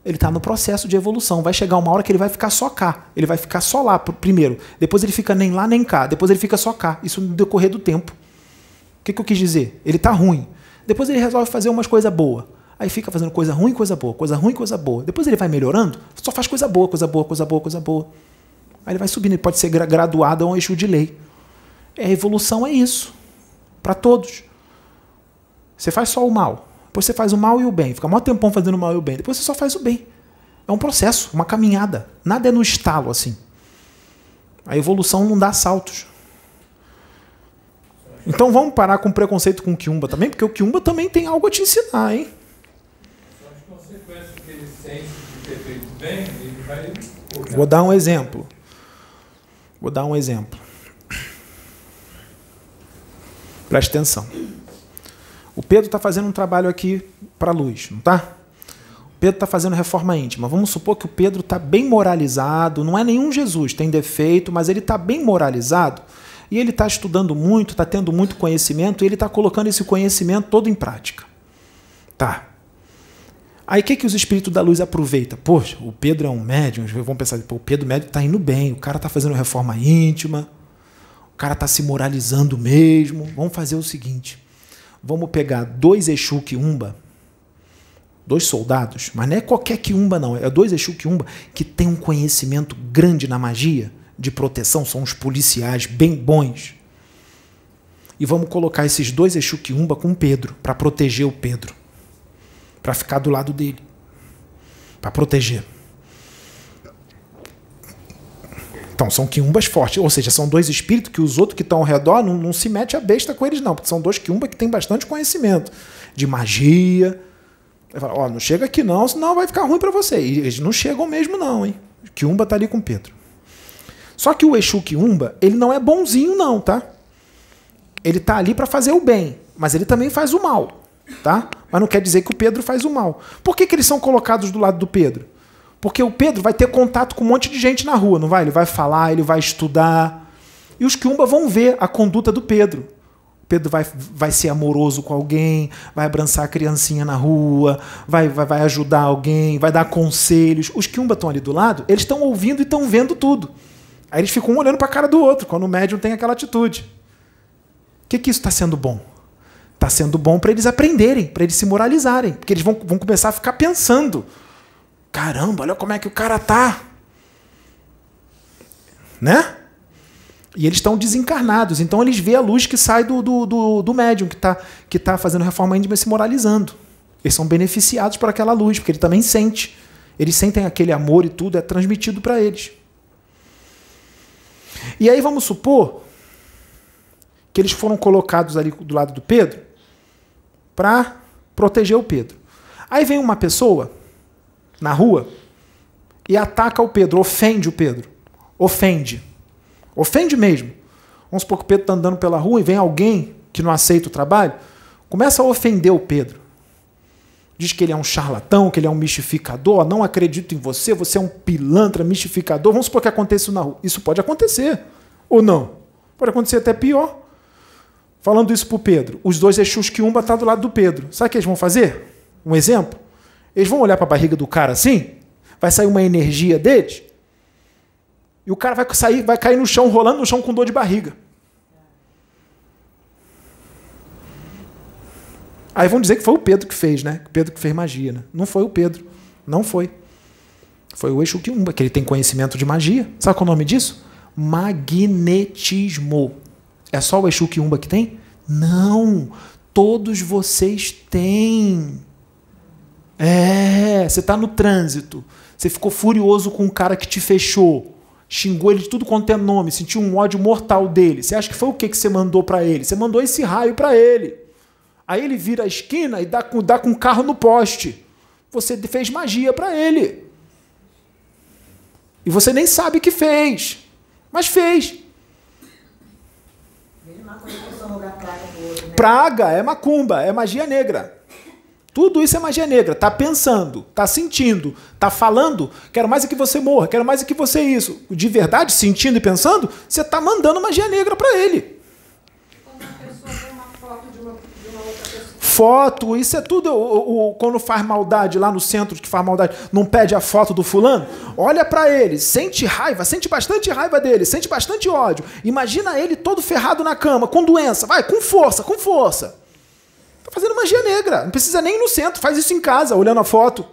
Ele está no processo de evolução. Vai chegar uma hora que ele vai ficar só cá. Ele vai ficar só lá pr- primeiro. Depois ele fica nem lá nem cá. Depois ele fica só cá. Isso no decorrer do tempo. Que, que eu quis dizer? Ele está ruim. Depois ele resolve fazer umas coisas boas. Aí fica fazendo coisa ruim, coisa boa, coisa ruim, coisa boa. Depois ele vai melhorando, só faz coisa boa, coisa boa, coisa boa, coisa boa. Aí ele vai subindo, ele pode ser gra- graduado a um eixo de lei. É, a evolução é isso. Para todos. Você faz só o mal. Depois você faz o mal e o bem. Fica maior tempão fazendo o mal e o bem. Depois você só faz o bem. É um processo, uma caminhada. Nada é no estalo assim. A evolução não dá saltos. Então vamos parar com preconceito com o Kiumba também, porque o Kiumba também tem algo a te ensinar, hein? São as consequências que ele sente de ter feito bem, ele vai. Vou dar um exemplo. Vou dar um exemplo. Preste atenção. O Pedro está fazendo um trabalho aqui para a luz, não tá? O Pedro está fazendo reforma íntima. Vamos supor que o Pedro está bem moralizado, não é nenhum Jesus, tem defeito, mas ele está bem moralizado e ele está estudando muito, está tendo muito conhecimento e ele está colocando esse conhecimento todo em prática. Tá. Aí o que, que os espíritos da luz aproveitam? Poxa, o Pedro é um médium, vão pensar, pô, o Pedro médium está indo bem, o cara está fazendo reforma íntima, o cara está se moralizando mesmo. Vamos fazer o seguinte: vamos pegar dois Exu Quiumba, dois soldados, mas não é qualquer Quiumba, não, é dois Exu Quiumba que tem um conhecimento grande na magia de proteção, são os policiais bem bons. E vamos colocar esses dois Exu com Pedro, para proteger o Pedro para ficar do lado dele, para proteger. Então, são quiumbas fortes, ou seja, são dois espíritos que os outros que estão ao redor não, não se mete a besta com eles, não, porque são dois quiumbas que têm bastante conhecimento de magia. Fala, ó, não chega aqui não, senão vai ficar ruim para você. E eles não chegam mesmo, não, hein? Quiumba tá ali com Pedro. Só que o Exu Quiumba, ele não é bonzinho, não, tá? Ele tá ali para fazer o bem, mas ele também faz o mal tá? Mas não quer dizer que o Pedro faz o mal. Por que, que eles são colocados do lado do Pedro? Porque o Pedro vai ter contato com um monte de gente na rua, não vai? Ele vai falar, ele vai estudar. E os Quiumba vão ver a conduta do Pedro. O Pedro vai, vai ser amoroso com alguém, vai abraçar a criancinha na rua, vai, vai, vai ajudar alguém, vai dar conselhos. Os Quiumba estão ali do lado, eles estão ouvindo e estão vendo tudo. Aí eles ficam um olhando para a cara do outro, quando o médium tem aquela atitude. O que, que isso está sendo bom? Está sendo bom para eles aprenderem, para eles se moralizarem. Porque eles vão, vão começar a ficar pensando: caramba, olha como é que o cara tá. Né? E eles estão desencarnados. Então eles veem a luz que sai do, do, do, do médium que está que tá fazendo reforma íntima e se moralizando. Eles são beneficiados por aquela luz, porque ele também sente. Eles sentem aquele amor e tudo, é transmitido para eles. E aí vamos supor que eles foram colocados ali do lado do Pedro para proteger o Pedro. Aí vem uma pessoa na rua e ataca o Pedro, ofende o Pedro. Ofende. Ofende mesmo. Vamos supor que o Pedro está andando pela rua e vem alguém que não aceita o trabalho, começa a ofender o Pedro. Diz que ele é um charlatão, que ele é um mistificador, não acredito em você, você é um pilantra, mistificador. Vamos supor que aconteça na rua. Isso pode acontecer. Ou não? Pode acontecer até pior. Falando isso para o Pedro, os dois Exus Quiumba estão tá do lado do Pedro. Sabe o que eles vão fazer? Um exemplo? Eles vão olhar para a barriga do cara assim, vai sair uma energia deles, e o cara vai sair, vai cair no chão, rolando no chão com dor de barriga. Aí vão dizer que foi o Pedro que fez, né? O Pedro que fez magia, né? Não foi o Pedro. Não foi. Foi o Exu Quiumba, que ele tem conhecimento de magia. Sabe qual é o nome disso? Magnetismo. É só o Exu Quiumba que tem? Não. Todos vocês têm. É, você está no trânsito. Você ficou furioso com o cara que te fechou. Xingou ele de tudo quanto é nome, sentiu um ódio mortal dele. Você acha que foi o que, que você mandou para ele? Você mandou esse raio para ele. Aí ele vira a esquina e dá com, dá com o carro no poste. Você fez magia para ele. E você nem sabe que fez. Mas fez. Né? Praga é macumba, é magia negra. Tudo isso é magia negra. Tá pensando, tá sentindo, tá falando, quero mais é que você morra, quero mais é que você isso. De verdade, sentindo e pensando, você tá mandando magia negra para ele. Quando uma pessoa vê uma foto de uma, de Foto, isso é tudo. O, o- quando faz maldade lá no centro que faz maldade, não pede a foto do fulano, olha pra ele, sente raiva, sente bastante raiva dele, sente bastante ódio. Imagina ele todo ferrado na cama, com doença, vai, com força, com força. Tá fazendo magia negra, não precisa nem ir no centro, faz isso em casa, olhando a foto.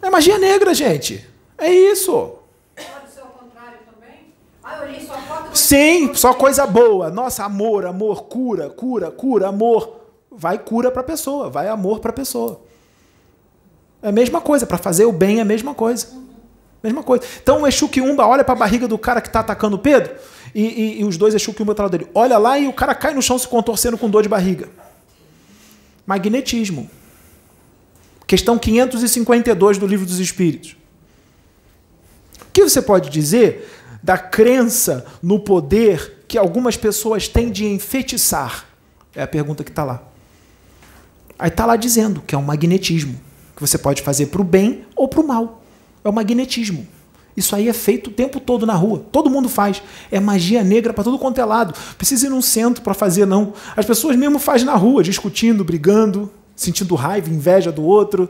É magia negra, gente. É isso. Pode ser ao contrário também? Ah, eu olhei sua. Sim, só coisa boa. Nossa, amor, amor, cura, cura, cura, amor. Vai cura para a pessoa, vai amor para a pessoa. É a mesma coisa, para fazer o bem é a mesma coisa. Mesma coisa. Então o Exu Quiumba olha para a barriga do cara que está atacando o Pedro e, e- e os dois Exu Quiumba lá dele. Olha lá e o cara cai no chão se contorcendo com dor de barriga. Magnetismo. Questão 552 do Livro dos Espíritos. O que você pode dizer da crença no poder que algumas pessoas têm de enfeitiçar? É a pergunta que está lá. Aí está lá dizendo que é um magnetismo, que você pode fazer para o bem ou para o mal. É o magnetismo. Isso aí é feito o tempo todo na rua. Todo mundo faz. É magia negra para todo quanto é lado. Precisa ir num centro para fazer, não. As pessoas mesmo fazem na rua, discutindo, brigando, sentindo raiva, inveja do outro.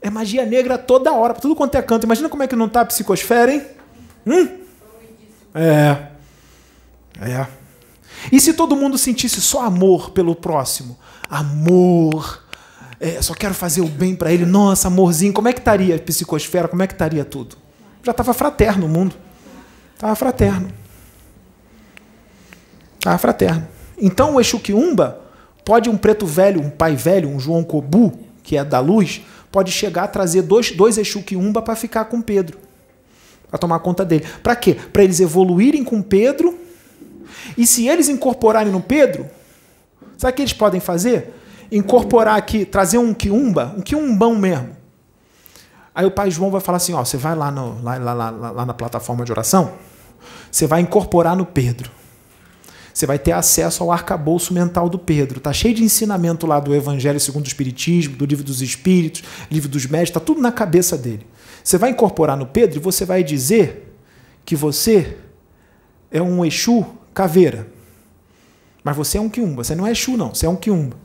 É magia negra toda hora, para tudo quanto é canto. Imagina como é que não tá a psicosfera, hein? Hum? É. É. E se todo mundo sentisse só amor pelo próximo? Amor. É, só quero fazer o bem para ele. Nossa, amorzinho. Como é que estaria a psicosfera? Como é que estaria tudo? Já estava fraterno o mundo. Estava fraterno. Estava fraterno. Então o Exu pode um preto velho, um pai velho, um João Cobu, que é da luz, pode chegar a trazer dois, dois Exu para ficar com Pedro. Para tomar conta dele. Para quê? Para eles evoluírem com Pedro. E se eles incorporarem no Pedro, sabe o que eles podem fazer? Incorporar aqui, trazer um quiumba, um quiumbão mesmo. Aí o pai João vai falar assim: ó, você vai lá, no, lá, lá, lá, lá na plataforma de oração, você vai incorporar no Pedro. Você vai ter acesso ao arcabouço mental do Pedro. Tá cheio de ensinamento lá do Evangelho segundo o Espiritismo, do Livro dos Espíritos, Livro dos Médios, tá tudo na cabeça dele. Você vai incorporar no Pedro e você vai dizer que você é um Exu caveira. Mas você é um quiumba, você não é Exu não, você é um quiumba.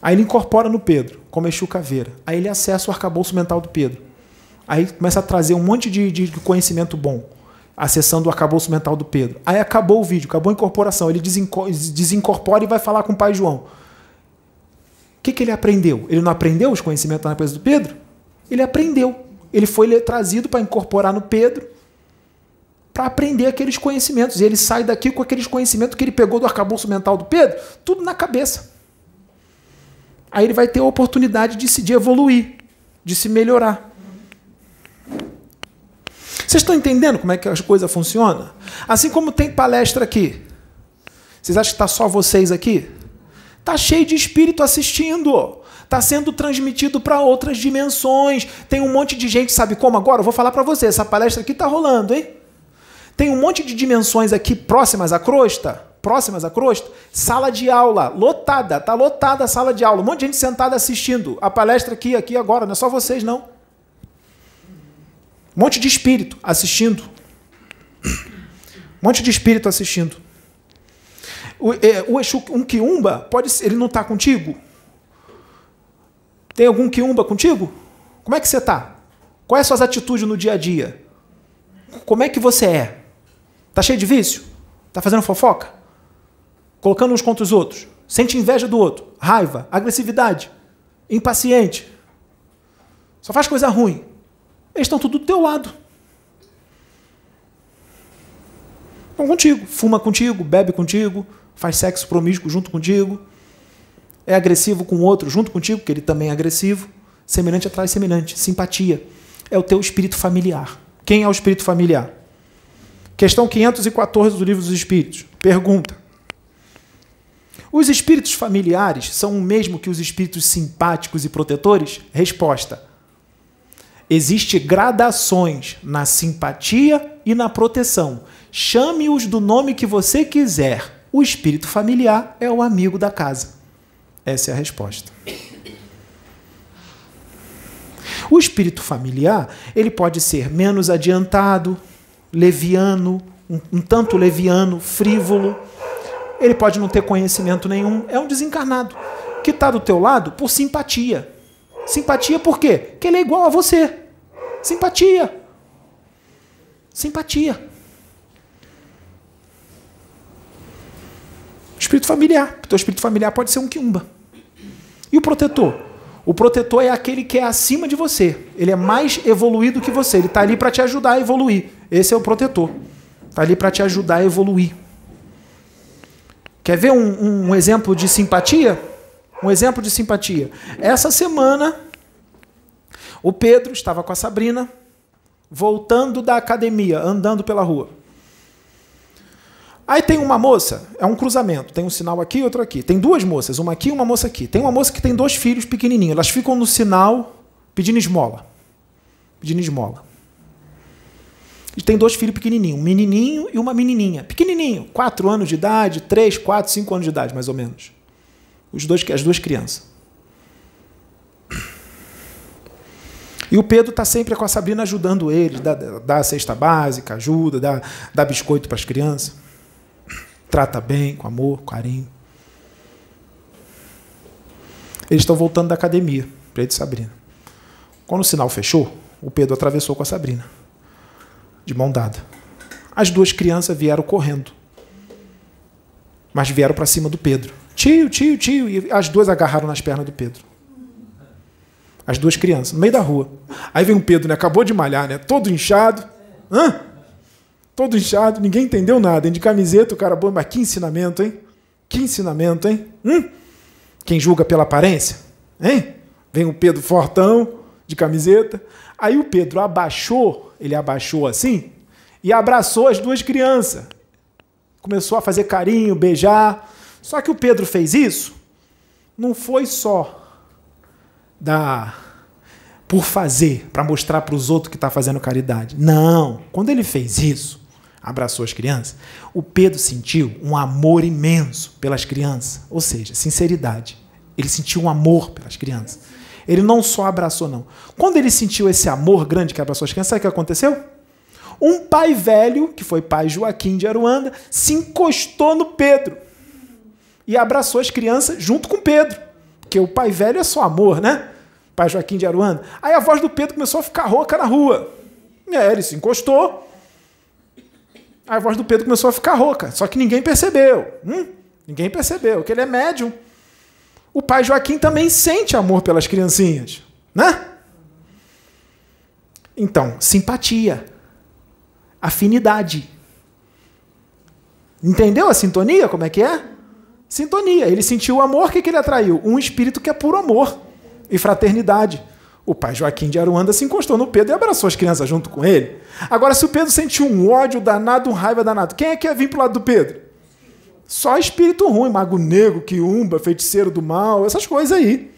Aí ele incorpora no Pedro, como Exu caveira. Aí ele acessa o arcabouço mental do Pedro. Aí começa a trazer um monte de, de conhecimento bom, acessando o arcabouço mental do Pedro. Aí acabou o vídeo, acabou a incorporação. Ele desinco- desincorpora e vai falar com o pai João. O que, que ele aprendeu? Ele não aprendeu os conhecimentos na coisa do Pedro? Ele aprendeu. Ele foi trazido para incorporar no Pedro para aprender aqueles conhecimentos. E ele sai daqui com aqueles conhecimentos que ele pegou do arcabouço mental do Pedro, tudo na cabeça. Aí ele vai ter a oportunidade de se de evoluir, de se melhorar. Vocês estão entendendo como é que as coisas funcionam? Assim como tem palestra aqui. Vocês acham que está só vocês aqui? Está cheio de espírito assistindo. Está sendo transmitido para outras dimensões. Tem um monte de gente, sabe como agora? Eu vou falar para você, essa palestra aqui está rolando, hein? Tem um monte de dimensões aqui próximas à crosta, próximas à crosta, sala de aula, lotada, tá lotada a sala de aula, um monte de gente sentada assistindo a palestra aqui, aqui agora, não é só vocês não. Um monte de espírito assistindo. Um monte de espírito assistindo. O, é, o Exu, um quiumba, pode ser, ele não está contigo? Tem algum quiumba contigo? Como é que você está? Quais as suas atitudes no dia a dia? Como é que você é? Tá cheio de vício? Tá fazendo fofoca? Colocando uns contra os outros? Sente inveja do outro? Raiva? Agressividade? Impaciente? Só faz coisa ruim? Eles estão tudo do teu lado. Estão contigo. Fuma contigo, bebe contigo, faz sexo promíscuo junto contigo. É agressivo com o outro junto contigo, porque ele também é agressivo. Semelhante atrai semelhante. Simpatia. É o teu espírito familiar. Quem é o espírito familiar? Questão 514 do Livro dos Espíritos. Pergunta: Os espíritos familiares são o mesmo que os espíritos simpáticos e protetores? Resposta: Existe gradações na simpatia e na proteção. Chame-os do nome que você quiser. O espírito familiar é o amigo da casa. Essa é a resposta. O espírito familiar, ele pode ser menos adiantado, leviano, um, um tanto leviano, frívolo, Ele pode não ter conhecimento nenhum, é um desencarnado que está do teu lado por simpatia. Simpatia por quê? Porque ele é igual a você. Simpatia. Simpatia. Espírito familiar. O teu espírito familiar pode ser um quiumba. E o protetor? O protetor é aquele que é acima de você. Ele é mais evoluído que você. Ele está ali para te ajudar a evoluir. Esse é o protetor. Está ali para te ajudar a evoluir. Quer ver um, um exemplo de simpatia? Um exemplo de simpatia. Essa semana, o Pedro estava com a Sabrina, voltando da academia, andando pela rua. Aí tem uma moça, é um cruzamento, tem um sinal aqui e outro aqui. Tem duas moças, uma aqui e uma moça aqui. Tem uma moça que tem dois filhos pequenininhos. Elas ficam no sinal pedindo esmola. Pedindo esmola. E tem dois filhos pequenininhos, um menininho e uma menininha. Pequenininho, quatro anos de idade, três, quatro, cinco anos de idade, mais ou menos. Os dois, as duas crianças. E o Pedro está sempre com a Sabrina ajudando eles, dá, dá a cesta básica, ajuda, dá, dá biscoito para as crianças. Trata bem, com amor, carinho. Eles estão voltando da academia, Pedro e Sabrina. Quando o sinal fechou, o Pedro atravessou com a Sabrina, de mão dada. As duas crianças vieram correndo, mas vieram para cima do Pedro. Tio, tio, tio. E as duas agarraram nas pernas do Pedro. As duas crianças, no meio da rua. Aí vem o Pedro, né? Acabou de malhar, né? Todo inchado. Hã? Todo inchado, ninguém entendeu nada. Hein? De camiseta, o cara bom, mas que ensinamento, hein? Que ensinamento, hein? Hum? Quem julga pela aparência? Hein? Vem o Pedro fortão, de camiseta. Aí o Pedro abaixou, ele abaixou assim, e abraçou as duas crianças. Começou a fazer carinho, beijar. Só que o Pedro fez isso, não foi só da por fazer, para mostrar para os outros que está fazendo caridade. Não. Quando ele fez isso, abraçou as crianças, o Pedro sentiu um amor imenso pelas crianças, ou seja, sinceridade. Ele sentiu um amor pelas crianças. Ele não só abraçou, não. Quando ele sentiu esse amor grande que abraçou as crianças, sabe o que aconteceu? Um pai velho, que foi pai Joaquim de Aruanda, se encostou no Pedro e abraçou as crianças junto com Pedro. Porque o pai velho é só amor, né? Pai Joaquim de Aruanda. Aí a voz do Pedro começou a ficar rouca na rua. É, ele se encostou. A voz do Pedro começou a ficar rouca. Só que ninguém percebeu. Hum? Ninguém percebeu que ele é médium. O pai Joaquim também sente amor pelas criancinhas, né? Então, simpatia, afinidade. Entendeu a sintonia? Como é que é? Sintonia. Ele sentiu o amor, o que, que ele atraiu? Um espírito que é puro amor e fraternidade. O pai Joaquim de Aruanda se encostou no Pedro e abraçou as crianças junto com ele. Agora, se o Pedro sentiu um ódio danado, um raiva danado, quem é que ia vir pro lado do Pedro? Só espírito ruim, mago negro, quiumba, feiticeiro do mal, essas coisas aí.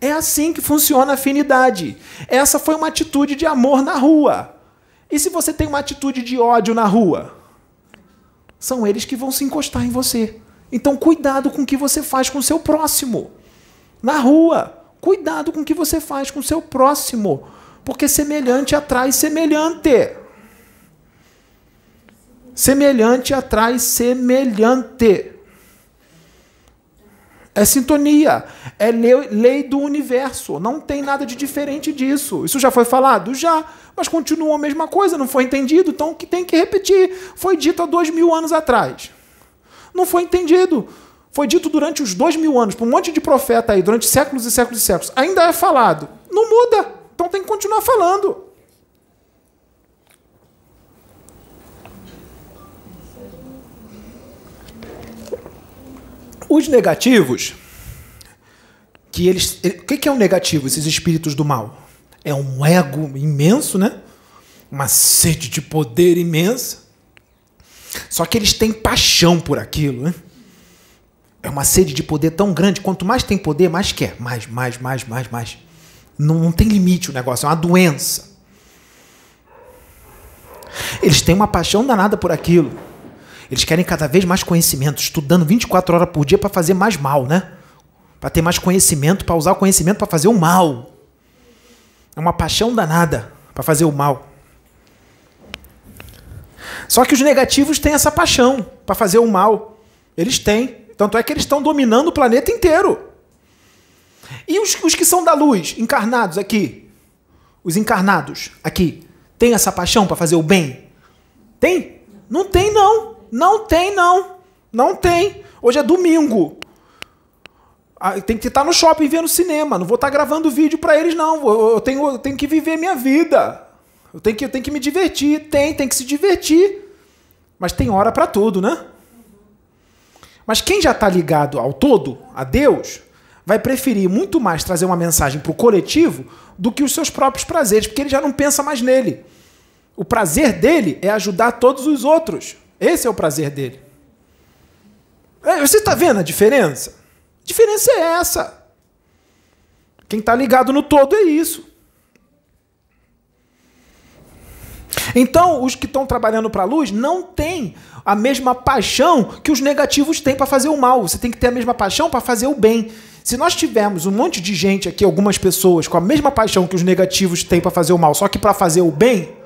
É assim que funciona a afinidade. Essa foi uma atitude de amor na rua. E se você tem uma atitude de ódio na rua? São eles que vão se encostar em você. Então, cuidado com o que você faz com o seu próximo. Na rua, cuidado com o que você faz com o seu próximo. Porque semelhante atrai semelhante. Semelhante atrai semelhante. É sintonia, é lei do universo. Não tem nada de diferente disso. Isso já foi falado? Já. Mas continua a mesma coisa, não foi entendido, então que tem que repetir. Foi dito há dois mil anos atrás. Não foi entendido. Foi dito durante os dois mil anos, por um monte de profeta aí, durante séculos e séculos e séculos. Ainda é falado. Não muda. Então tem que continuar falando. Os negativos, que eles, o que é o um negativo? Esses espíritos do mal é um ego imenso, né? Uma sede de poder imensa. Só que eles têm paixão por aquilo, né? É uma sede de poder tão grande. Quanto mais tem poder, mais quer. Mais, mais, mais, mais, mais. Não, não tem limite o negócio, é uma doença. Eles têm uma paixão danada por aquilo. Eles querem cada vez mais conhecimento, estudando 24 horas por dia para fazer mais mal, né? Para ter mais conhecimento, para usar o conhecimento para fazer o mal. É uma paixão danada para fazer o mal. Só que os negativos têm essa paixão para fazer o mal. Eles têm. Tanto é que eles estão dominando o planeta inteiro. E os, os que são da luz, encarnados aqui? Os encarnados aqui, têm essa paixão para fazer o bem? Tem? Não tem, não. Não tem, não. Não tem. Hoje é domingo. Ah, tem que estar no shopping vendo cinema. Não vou estar gravando vídeo para eles, não. Eu tenho, eu tenho que viver minha vida. Eu tenho que, eu tenho que me divertir. Tem, tem que se divertir. Mas tem hora para tudo, né? Mas quem já está ligado ao todo, a Deus, vai preferir muito mais trazer uma mensagem para o coletivo do que os seus próprios prazeres, porque ele já não pensa mais nele. O prazer dele é ajudar todos os outros. Esse é o prazer dele. É, você está vendo a diferença? A diferença é essa. Quem está ligado no todo é isso. Então, os que estão trabalhando para a luz não têm a mesma paixão que os negativos têm para fazer o mal. Você tem que ter a mesma paixão para fazer o bem. Se nós tivermos um monte de gente aqui, algumas pessoas, com a mesma paixão que os negativos têm para fazer o mal, só que para fazer o bem,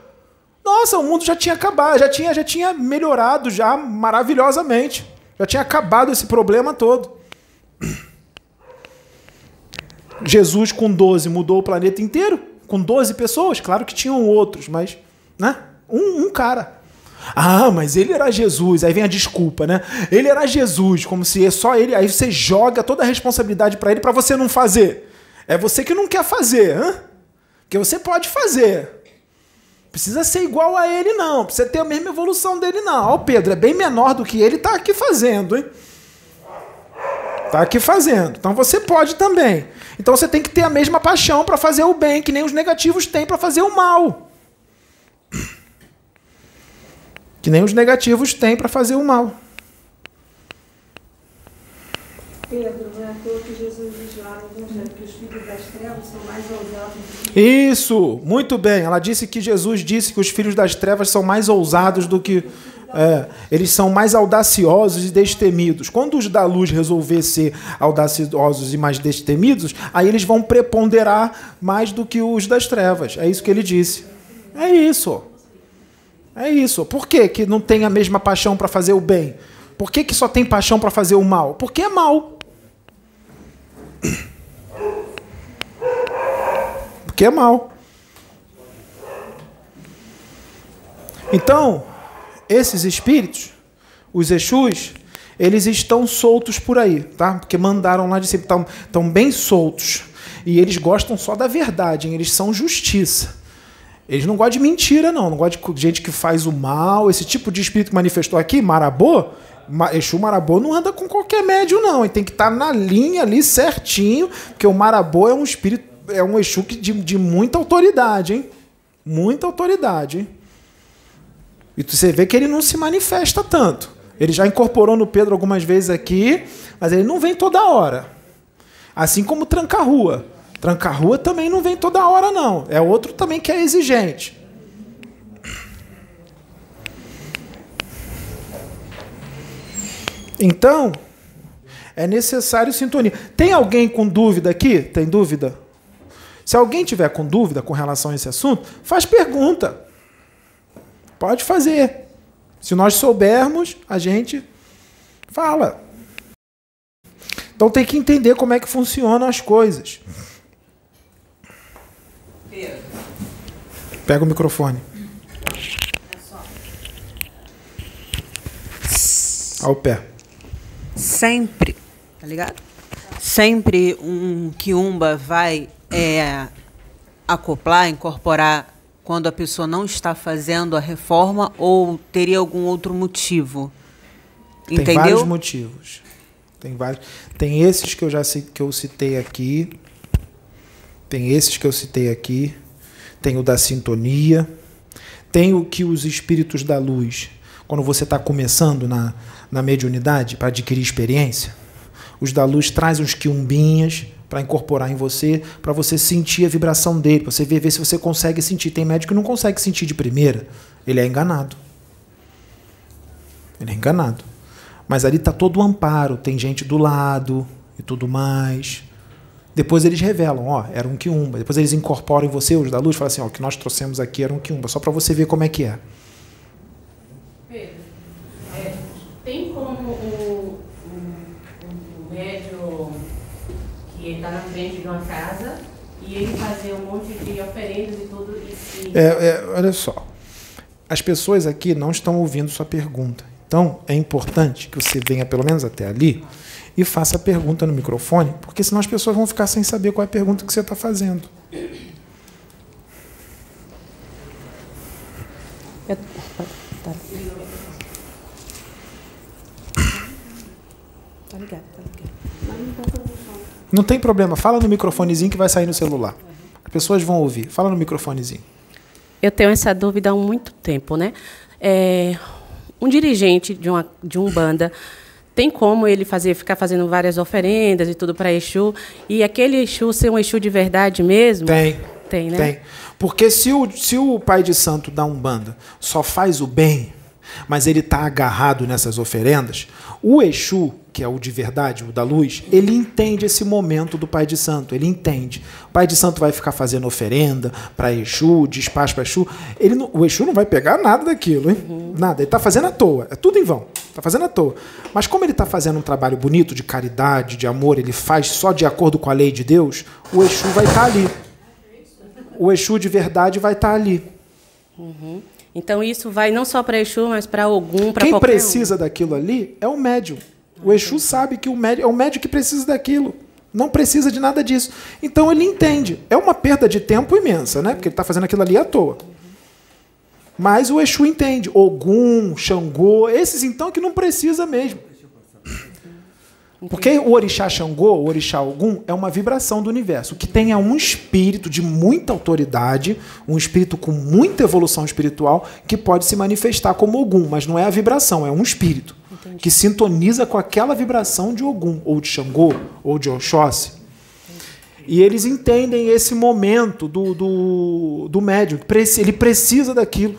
nossa, o mundo já tinha acabado, já tinha, já tinha melhorado já maravilhosamente. Já tinha acabado esse problema todo. Jesus com 12 mudou o planeta inteiro? Com 12 pessoas? Claro que tinham outros, mas né? Um, um cara. Ah, mas ele era Jesus. Aí vem a desculpa, né? Ele era Jesus, como se é só ele. Aí você joga toda a responsabilidade para ele para você não fazer. É você que não quer fazer, hã? Porque você pode fazer. Precisa ser igual a ele, não. Precisa ter a mesma evolução dele, não. Ó, o Pedro é bem menor do que ele, tá aqui fazendo, hein? Tá aqui fazendo. Então você pode também. Então você tem que ter a mesma paixão para fazer o bem, que nem os negativos têm para fazer o mal. Que nem os negativos têm para fazer o mal. Pedro, é que Jesus diz lá no Evangelho que os filhos das trevas são mais ousados do que Isso, muito bem. Ela disse que Jesus disse que os filhos das trevas são mais ousados do que. é, eles são mais audaciosos e destemidos. Quando os da luz resolver ser audaciosos e mais destemidos, aí eles vão preponderar mais do que os das trevas. É isso que ele disse. É isso. É isso. Por que, que não tem a mesma paixão para fazer o bem? Por que, que só tem paixão para fazer o mal? Porque é mal. Porque é mal. Então, esses espíritos, os Exus, eles estão soltos por aí, tá? Porque mandaram lá de cima, estão, bem soltos. E eles gostam só da verdade, hein? eles são justiça. Eles não gostam de mentira, não. Não gostam de gente que faz o mal. Esse tipo de espírito que manifestou aqui, Marabô, Ma- Exu Marabô não anda com qualquer médio, não. Ele tem que estar na linha ali certinho, porque o Marabô é um espírito, é um Exu que de, de muita autoridade, hein? Muita autoridade, hein? E você vê que ele não se manifesta tanto. Ele já incorporou no Pedro algumas vezes aqui, mas ele não vem toda hora. Assim como tranca-rua. Tranca-rua também não vem toda hora, não. É outro também que é exigente. Então, é necessário sintonia. Tem alguém com dúvida aqui? Tem dúvida? Se alguém tiver com dúvida com relação a esse assunto, faz pergunta. Pode fazer. Se nós soubermos, a gente fala. Então tem que entender como é que funcionam as coisas. Pedro, Pega o microfone. Ao pé. sempre, tá ligado? Sempre um quiumba vai é, acoplar, incorporar quando a pessoa não está fazendo a reforma ou teria algum outro motivo. Tem vários Entendeu? motivos. Tem vários. Tem esses que eu já que eu citei aqui. Tem esses que eu citei aqui. Tem o da sintonia. Tem o que os espíritos da luz, quando você está começando na, na mediunidade para adquirir experiência, os da luz trazem uns quiumbinhas para incorporar em você, para você sentir a vibração dele, para você ver, ver se você consegue sentir. Tem médico que não consegue sentir de primeira, ele é enganado. Ele é enganado. Mas ali está todo o amparo, tem gente do lado e tudo mais. Depois eles revelam, ó, era um quiumba. Depois eles incorporam em você, os da luz, falam assim, ó, o que nós trouxemos aqui era um quiumba, só para você ver como é que é. Pedro, é, tem como o, o, o médium que está na frente de uma casa e ele fazer um monte de oferendas e tudo isso? E... É, é, olha só, as pessoas aqui não estão ouvindo sua pergunta. Então, é importante que você venha pelo menos até ali e faça a pergunta no microfone, porque senão as pessoas vão ficar sem saber qual é a pergunta que você está fazendo. Eu- tá. Tá ligado, tá ligado. Não tem problema, fala no microfonezinho que vai sair no celular. As pessoas vão ouvir. Fala no microfonezinho. Eu tenho essa dúvida há muito tempo, né? É, um dirigente de uma de um banda tem como ele fazer ficar fazendo várias oferendas e tudo para Exu e aquele Exu ser um Exu de verdade mesmo? Tem. Tem, né? Tem. Porque se o, se o pai de santo da Umbanda só faz o bem, mas ele está agarrado nessas oferendas, o Exu, que é o de verdade, o da luz, ele entende esse momento do pai de santo. Ele entende. O pai de santo vai ficar fazendo oferenda para Exu, despacho para Exu. Ele não- o Exu não vai pegar nada daquilo, hein? Nada. Ele está fazendo à toa. É tudo em vão. Está fazendo à toa. Mas como ele está fazendo um trabalho bonito de caridade, de amor, ele faz só de acordo com a lei de Deus, o Exu vai estar ali o Exu de verdade vai estar ali. Então isso vai não só para Exu, mas para Ogum, para Quem qualquer um. precisa daquilo ali é o médium. O Exu sabe que o médium é o médium que precisa daquilo. Não precisa de nada disso. Então ele entende. É uma perda de tempo imensa, né? Porque ele está fazendo aquilo ali à toa. Mas o Exu entende. Ogum, Xangô, esses então que não precisa mesmo. Porque o orixá Xangô, o orixá Ogum, é uma vibração do universo. O que tem é um espírito de muita autoridade, um espírito com muita evolução espiritual, que pode se manifestar como Ogum, mas não é a vibração, é um espírito que sintoniza com aquela vibração de Ogum, ou de Xangô, ou de Oxóssi. E eles entendem esse momento do, do, do médium. Ele precisa daquilo.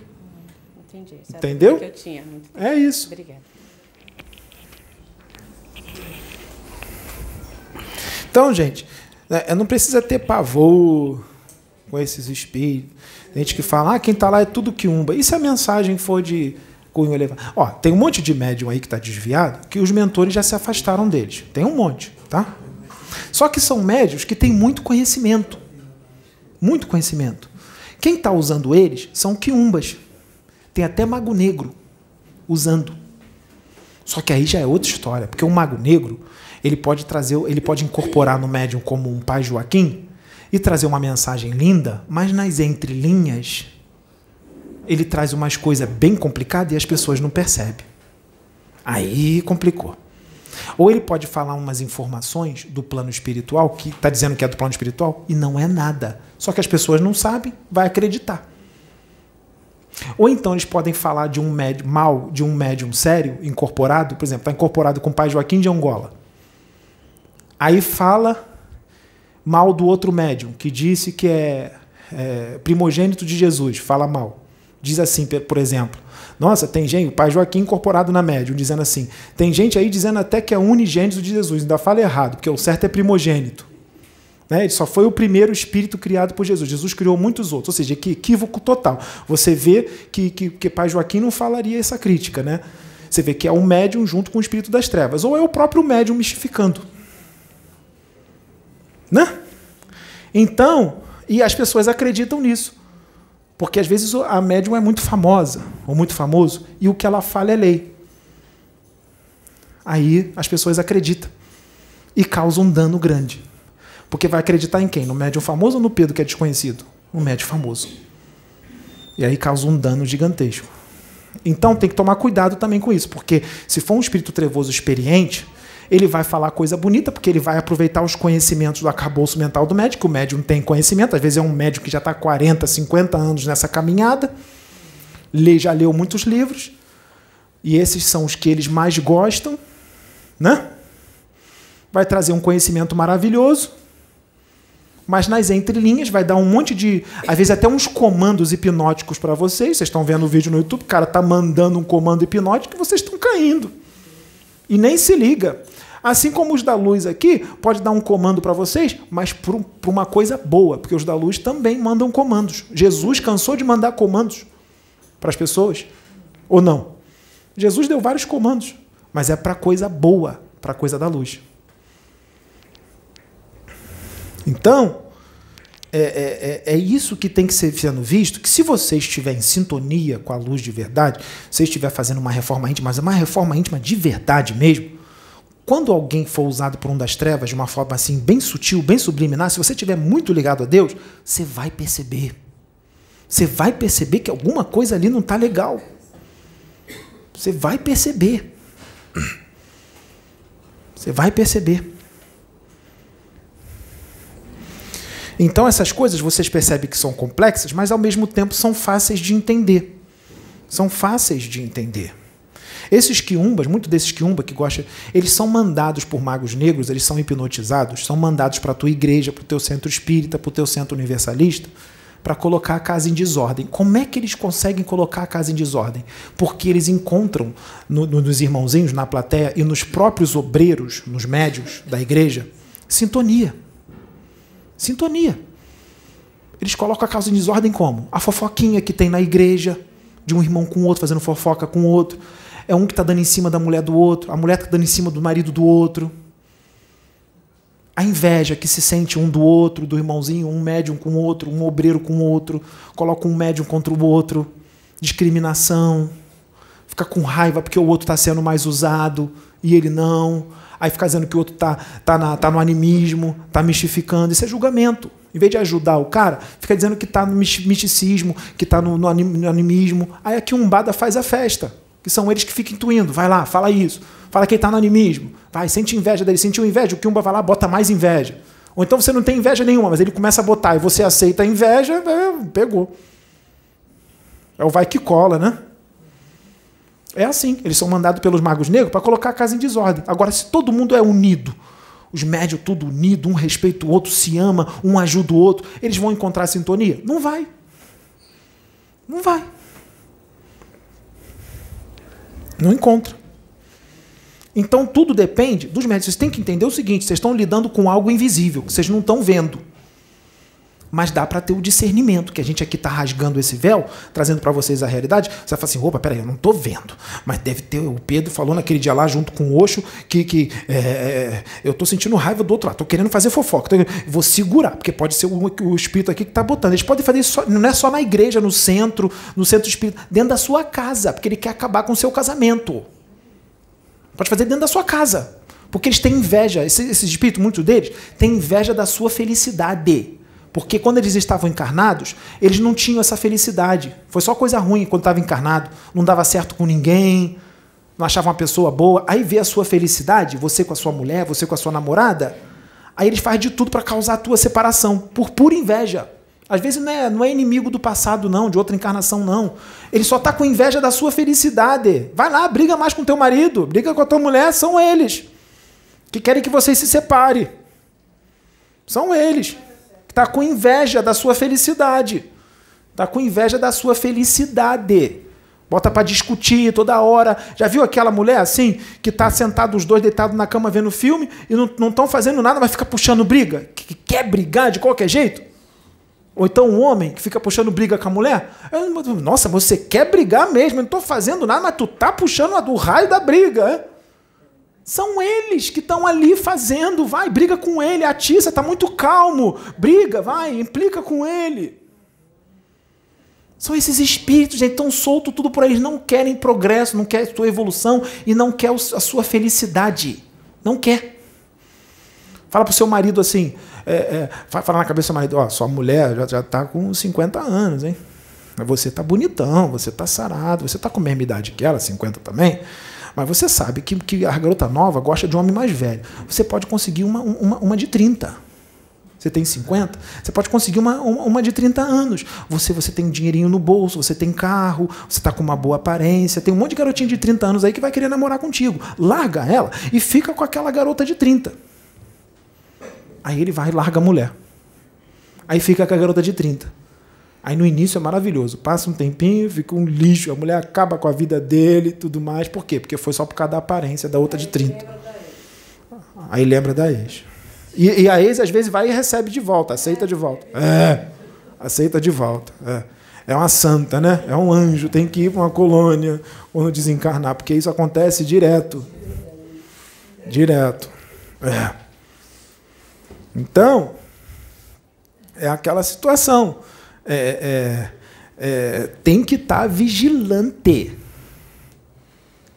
Entendi. Essa Entendeu? É isso. Obrigada. Então, gente, né, não precisa ter pavor com esses espíritos. Tem gente que fala, ah, quem está lá é tudo quiumba. E se a mensagem for de cunho elevado? Ó, tem um monte de médium aí que está desviado que os mentores já se afastaram deles. Tem um monte, tá? Só que são médios que têm muito conhecimento. Muito conhecimento. Quem está usando eles são quiumbas. Tem até mago negro usando. Só que aí já é outra história, porque o mago negro, ele pode trazer, ele pode incorporar no médium como um pai Joaquim e trazer uma mensagem linda, mas nas entrelinhas ele traz umas coisas bem complicadas e as pessoas não percebem. Aí complicou. Ou ele pode falar umas informações do plano espiritual, que está dizendo que é do plano espiritual, e não é nada. Só que as pessoas não sabem, vai acreditar. Ou então eles podem falar de um médium mal, de um médium sério, incorporado, por exemplo, está incorporado com o pai Joaquim de Angola. Aí fala mal do outro médium, que disse que é, é primogênito de Jesus, fala mal. Diz assim, por exemplo, nossa, tem gente, o pai Joaquim incorporado na médium, dizendo assim, tem gente aí dizendo até que é unigênito de Jesus, ainda fala errado, porque o certo é primogênito. Né? Ele só foi o primeiro espírito criado por Jesus. Jesus criou muitos outros. Ou seja, que equívoco total. Você vê que, que, que Pai Joaquim não falaria essa crítica. Né? Você vê que é um médium junto com o espírito das trevas. Ou é o próprio médium mistificando. Né? Então, e as pessoas acreditam nisso. Porque às vezes a médium é muito famosa, ou muito famoso, e o que ela fala é lei. Aí as pessoas acreditam. E causam um dano grande. Porque vai acreditar em quem? No médium famoso ou no Pedro, que é desconhecido? No médium famoso. E aí causa um dano gigantesco. Então tem que tomar cuidado também com isso, porque se for um espírito trevoso experiente, ele vai falar coisa bonita, porque ele vai aproveitar os conhecimentos do arcabouço mental do médico. O médium tem conhecimento, às vezes é um médico que já está 40, 50 anos nessa caminhada, lê, já leu muitos livros, e esses são os que eles mais gostam, né? Vai trazer um conhecimento maravilhoso, mas nas entrelinhas vai dar um monte de, às vezes até uns comandos hipnóticos para vocês. Vocês estão vendo o vídeo no YouTube, o cara tá mandando um comando hipnótico e vocês estão caindo. E nem se liga. Assim como os da luz aqui, pode dar um comando para vocês, mas para uma coisa boa, porque os da luz também mandam comandos. Jesus cansou de mandar comandos para as pessoas? Ou não? Jesus deu vários comandos, mas é para coisa boa, para coisa da luz. Então, é, é, é, é isso que tem que ser sendo visto, que se você estiver em sintonia com a luz de verdade, se estiver fazendo uma reforma íntima, mas é uma reforma íntima de verdade mesmo, quando alguém for usado por um das trevas de uma forma assim bem sutil, bem subliminar, se você estiver muito ligado a Deus, você vai perceber. Você vai perceber que alguma coisa ali não está legal. Você vai perceber. Você vai perceber. Então essas coisas vocês percebem que são complexas, mas ao mesmo tempo são fáceis de entender. São fáceis de entender. Esses quiumbas, muitos desses quiumba que gostam, eles são mandados por magos negros, eles são hipnotizados, são mandados para a tua igreja, para o teu centro espírita, para o teu centro universalista, para colocar a casa em desordem. Como é que eles conseguem colocar a casa em desordem? Porque eles encontram no, no, nos irmãozinhos, na plateia e nos próprios obreiros, nos médios da igreja, sintonia. Sintonia. Eles colocam a casa em desordem como? A fofoquinha que tem na igreja, de um irmão com o outro, fazendo fofoca com o outro. É um que está dando em cima da mulher do outro, a mulher está dando em cima do marido do outro. A inveja que se sente um do outro, do irmãozinho, um médium com o outro, um obreiro com o outro, coloca um médium contra o outro. Discriminação. Fica com raiva porque o outro está sendo mais usado e ele não. Aí fica dizendo que o outro está tá na, tá no animismo, está mistificando. Isso é julgamento. Em vez de ajudar o cara, fica dizendo que está no misticismo, que está no, no animismo. Aí aqui um Umbada faz a festa que são eles que ficam intuindo. Vai lá, fala isso. Fala que ele está no animismo. Vai, sente inveja dele. Sentiu inveja? O Kiumba vai lá, bota mais inveja. Ou então você não tem inveja nenhuma, mas ele começa a botar e você aceita a inveja, é, pegou. É o vai que cola, né? É assim. Eles são mandados pelos magos negros para colocar a casa em desordem. Agora, se todo mundo é unido, os médios tudo unido, um respeita o outro, se ama, um ajuda o outro, eles vão encontrar sintonia? Não vai. Não vai. Não encontra. Então tudo depende dos médicos. Vocês têm que entender o seguinte: vocês estão lidando com algo invisível, que vocês não estão vendo. Mas dá para ter o discernimento, que a gente aqui está rasgando esse véu, trazendo para vocês a realidade. Você vai falar assim: opa, peraí, eu não estou vendo. Mas deve ter. O Pedro falou naquele dia lá, junto com o Oxo, que, que é, é eu estou sentindo raiva do outro lado, estou querendo fazer fofoca. vou segurar, porque pode ser o, o espírito aqui que está botando. Eles podem fazer isso, não é só na igreja, no centro, no centro espírita, dentro da sua casa, porque ele quer acabar com o seu casamento. Pode fazer dentro da sua casa. Porque eles têm inveja, esses, esses espíritos, muitos deles, têm inveja da sua felicidade. Porque quando eles estavam encarnados, eles não tinham essa felicidade. Foi só coisa ruim quando estava encarnado. Não dava certo com ninguém, não achava uma pessoa boa. Aí vê a sua felicidade, você com a sua mulher, você com a sua namorada. Aí eles fazem de tudo para causar a tua separação, por pura inveja. Às vezes não é, não é inimigo do passado, não, de outra encarnação, não. Ele só está com inveja da sua felicidade. Vai lá, briga mais com teu marido, briga com a tua mulher, são eles. Que querem que vocês se separe. São eles. Está com inveja da sua felicidade. Está com inveja da sua felicidade. Bota para discutir toda hora. Já viu aquela mulher assim, que está sentado os dois deitados na cama vendo filme e não estão fazendo nada, mas fica puxando briga? Que, que quer brigar de qualquer jeito? Ou então um homem que fica puxando briga com a mulher. Nossa, você quer brigar mesmo, eu não estou fazendo nada, mas tu tá puxando o raio da briga. É? São eles que estão ali fazendo. Vai, briga com ele, atiça, está muito calmo. Briga, vai, implica com ele. São esses espíritos, gente, estão soltos tudo por aí. Eles não querem progresso, não querem sua evolução e não quer a sua felicidade. Não quer. Fala para o seu marido assim, é, é, fala na cabeça do marido, ó, sua mulher já está com 50 anos, hein? Você está bonitão, você está sarado, você está com a mesma idade que ela, 50 também. Mas você sabe que, que a garota nova gosta de um homem mais velho. Você pode conseguir uma, uma, uma de 30. Você tem 50, você pode conseguir uma, uma de 30 anos. Você, você tem dinheirinho no bolso, você tem carro, você está com uma boa aparência. Tem um monte de garotinha de 30 anos aí que vai querer namorar contigo. Larga ela e fica com aquela garota de 30. Aí ele vai e larga a mulher. Aí fica com a garota de 30. Aí no início é maravilhoso. Passa um tempinho, fica um lixo, a mulher acaba com a vida dele e tudo mais. Por quê? Porque foi só por causa da aparência da outra de 30. Aí lembra da ex. E, e, a ex às vezes vai e recebe de volta, aceita de volta. É, aceita de volta. É. é uma santa, né? É um anjo, tem que ir para uma colônia quando desencarnar, porque isso acontece direto. Direto. É. Então, É aquela situação. É, é, é, tem que estar tá vigilante.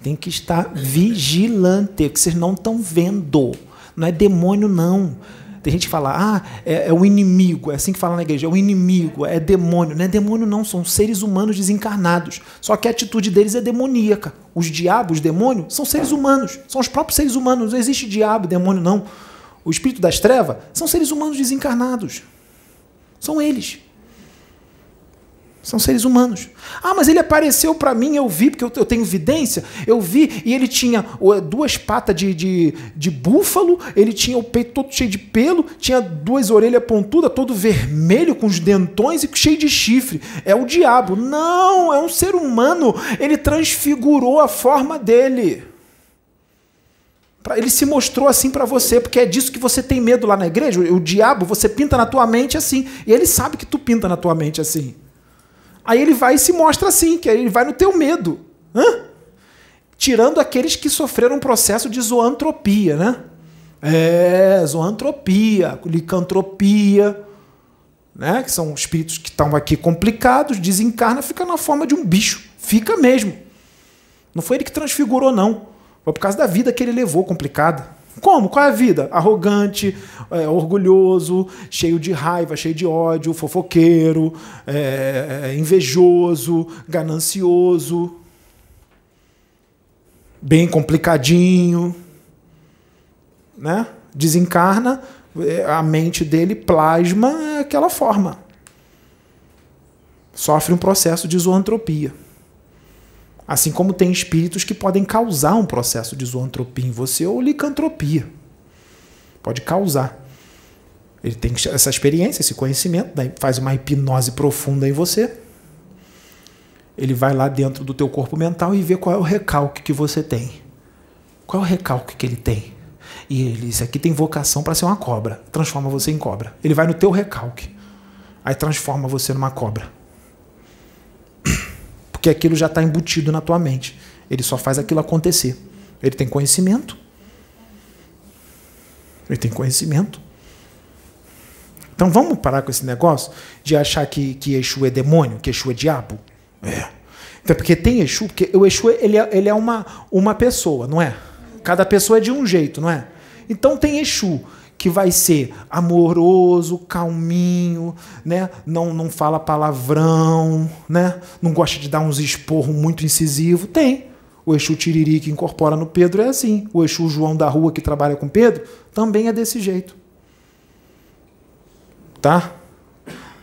Tem que estar vigilante, que vocês não estão vendo. Não é demônio, não. Tem gente que fala, ah, é, é, o inimigo, é assim que fala na igreja, é o inimigo, é demônio. Não é demônio, não, são seres humanos desencarnados. Só que a atitude deles é demoníaca. Os diabos, demônios, são seres humanos, são os próprios seres humanos. Não existe diabo, demônio, não. O espírito das trevas são seres humanos desencarnados. São eles. São seres humanos. Ah, mas ele apareceu para mim, eu vi, porque eu, tenho evidência. Eu vi e ele tinha duas patas de, de, de, búfalo, ele tinha o peito todo cheio de pelo, tinha duas orelhas pontudas, todo vermelho, com os dentões e cheio de chifre. É o diabo. Não, é um ser humano. Ele transfigurou a forma dele. Ele se mostrou assim para você, porque é disso que você tem medo lá na igreja. O diabo, você pinta na tua mente assim. E ele sabe que tu pinta na tua mente assim. Aí ele vai e se mostra assim, que ele vai no teu medo. Hã? Tirando aqueles que sofreram um processo de zoantropia, né? É, zoantropia, licantropia, né? Que são espíritos que estão aqui complicados, desencarna, fica na forma de um bicho. Fica mesmo. Não foi ele que transfigurou, não. Foi por causa da vida que ele levou complicada. Como? Qual é a vida? Arrogante, é, orgulhoso, cheio de raiva, cheio de ódio, fofoqueiro, é, invejoso, ganancioso, bem complicadinho, né? Desencarna, é, a mente dele plasma aquela forma. Sofre um processo de zoantropia. Assim como tem espíritos que podem causar um processo de zoantropia em você ou licantropia. Pode causar. Ele tem essa experiência, esse conhecimento, faz uma hipnose profunda em você. Ele vai lá dentro do teu corpo mental e vê qual é o recalque que você tem. Qual é o recalque que ele tem? E ele, isso aqui tem vocação para ser uma cobra. Transforma você em cobra. Ele vai no teu recalque. Aí transforma você numa cobra porque aquilo já está embutido na tua mente. Ele só faz aquilo acontecer. Ele tem conhecimento. Ele tem conhecimento. Então vamos parar com esse negócio de achar que, que Exu é demônio, que Exu é diabo. É. Então, porque tem Exu, porque o Exu ele é, ele é uma, uma pessoa, não é? Cada pessoa é de um jeito, não é? Então tem Exu que vai ser amoroso, calminho, né? não, não fala palavrão, né? não gosta de dar uns esporros muito incisivos. Tem. O Exu Tiriri que incorpora no Pedro é assim. O Exu João da Rua que trabalha com Pedro também é desse jeito. Tá?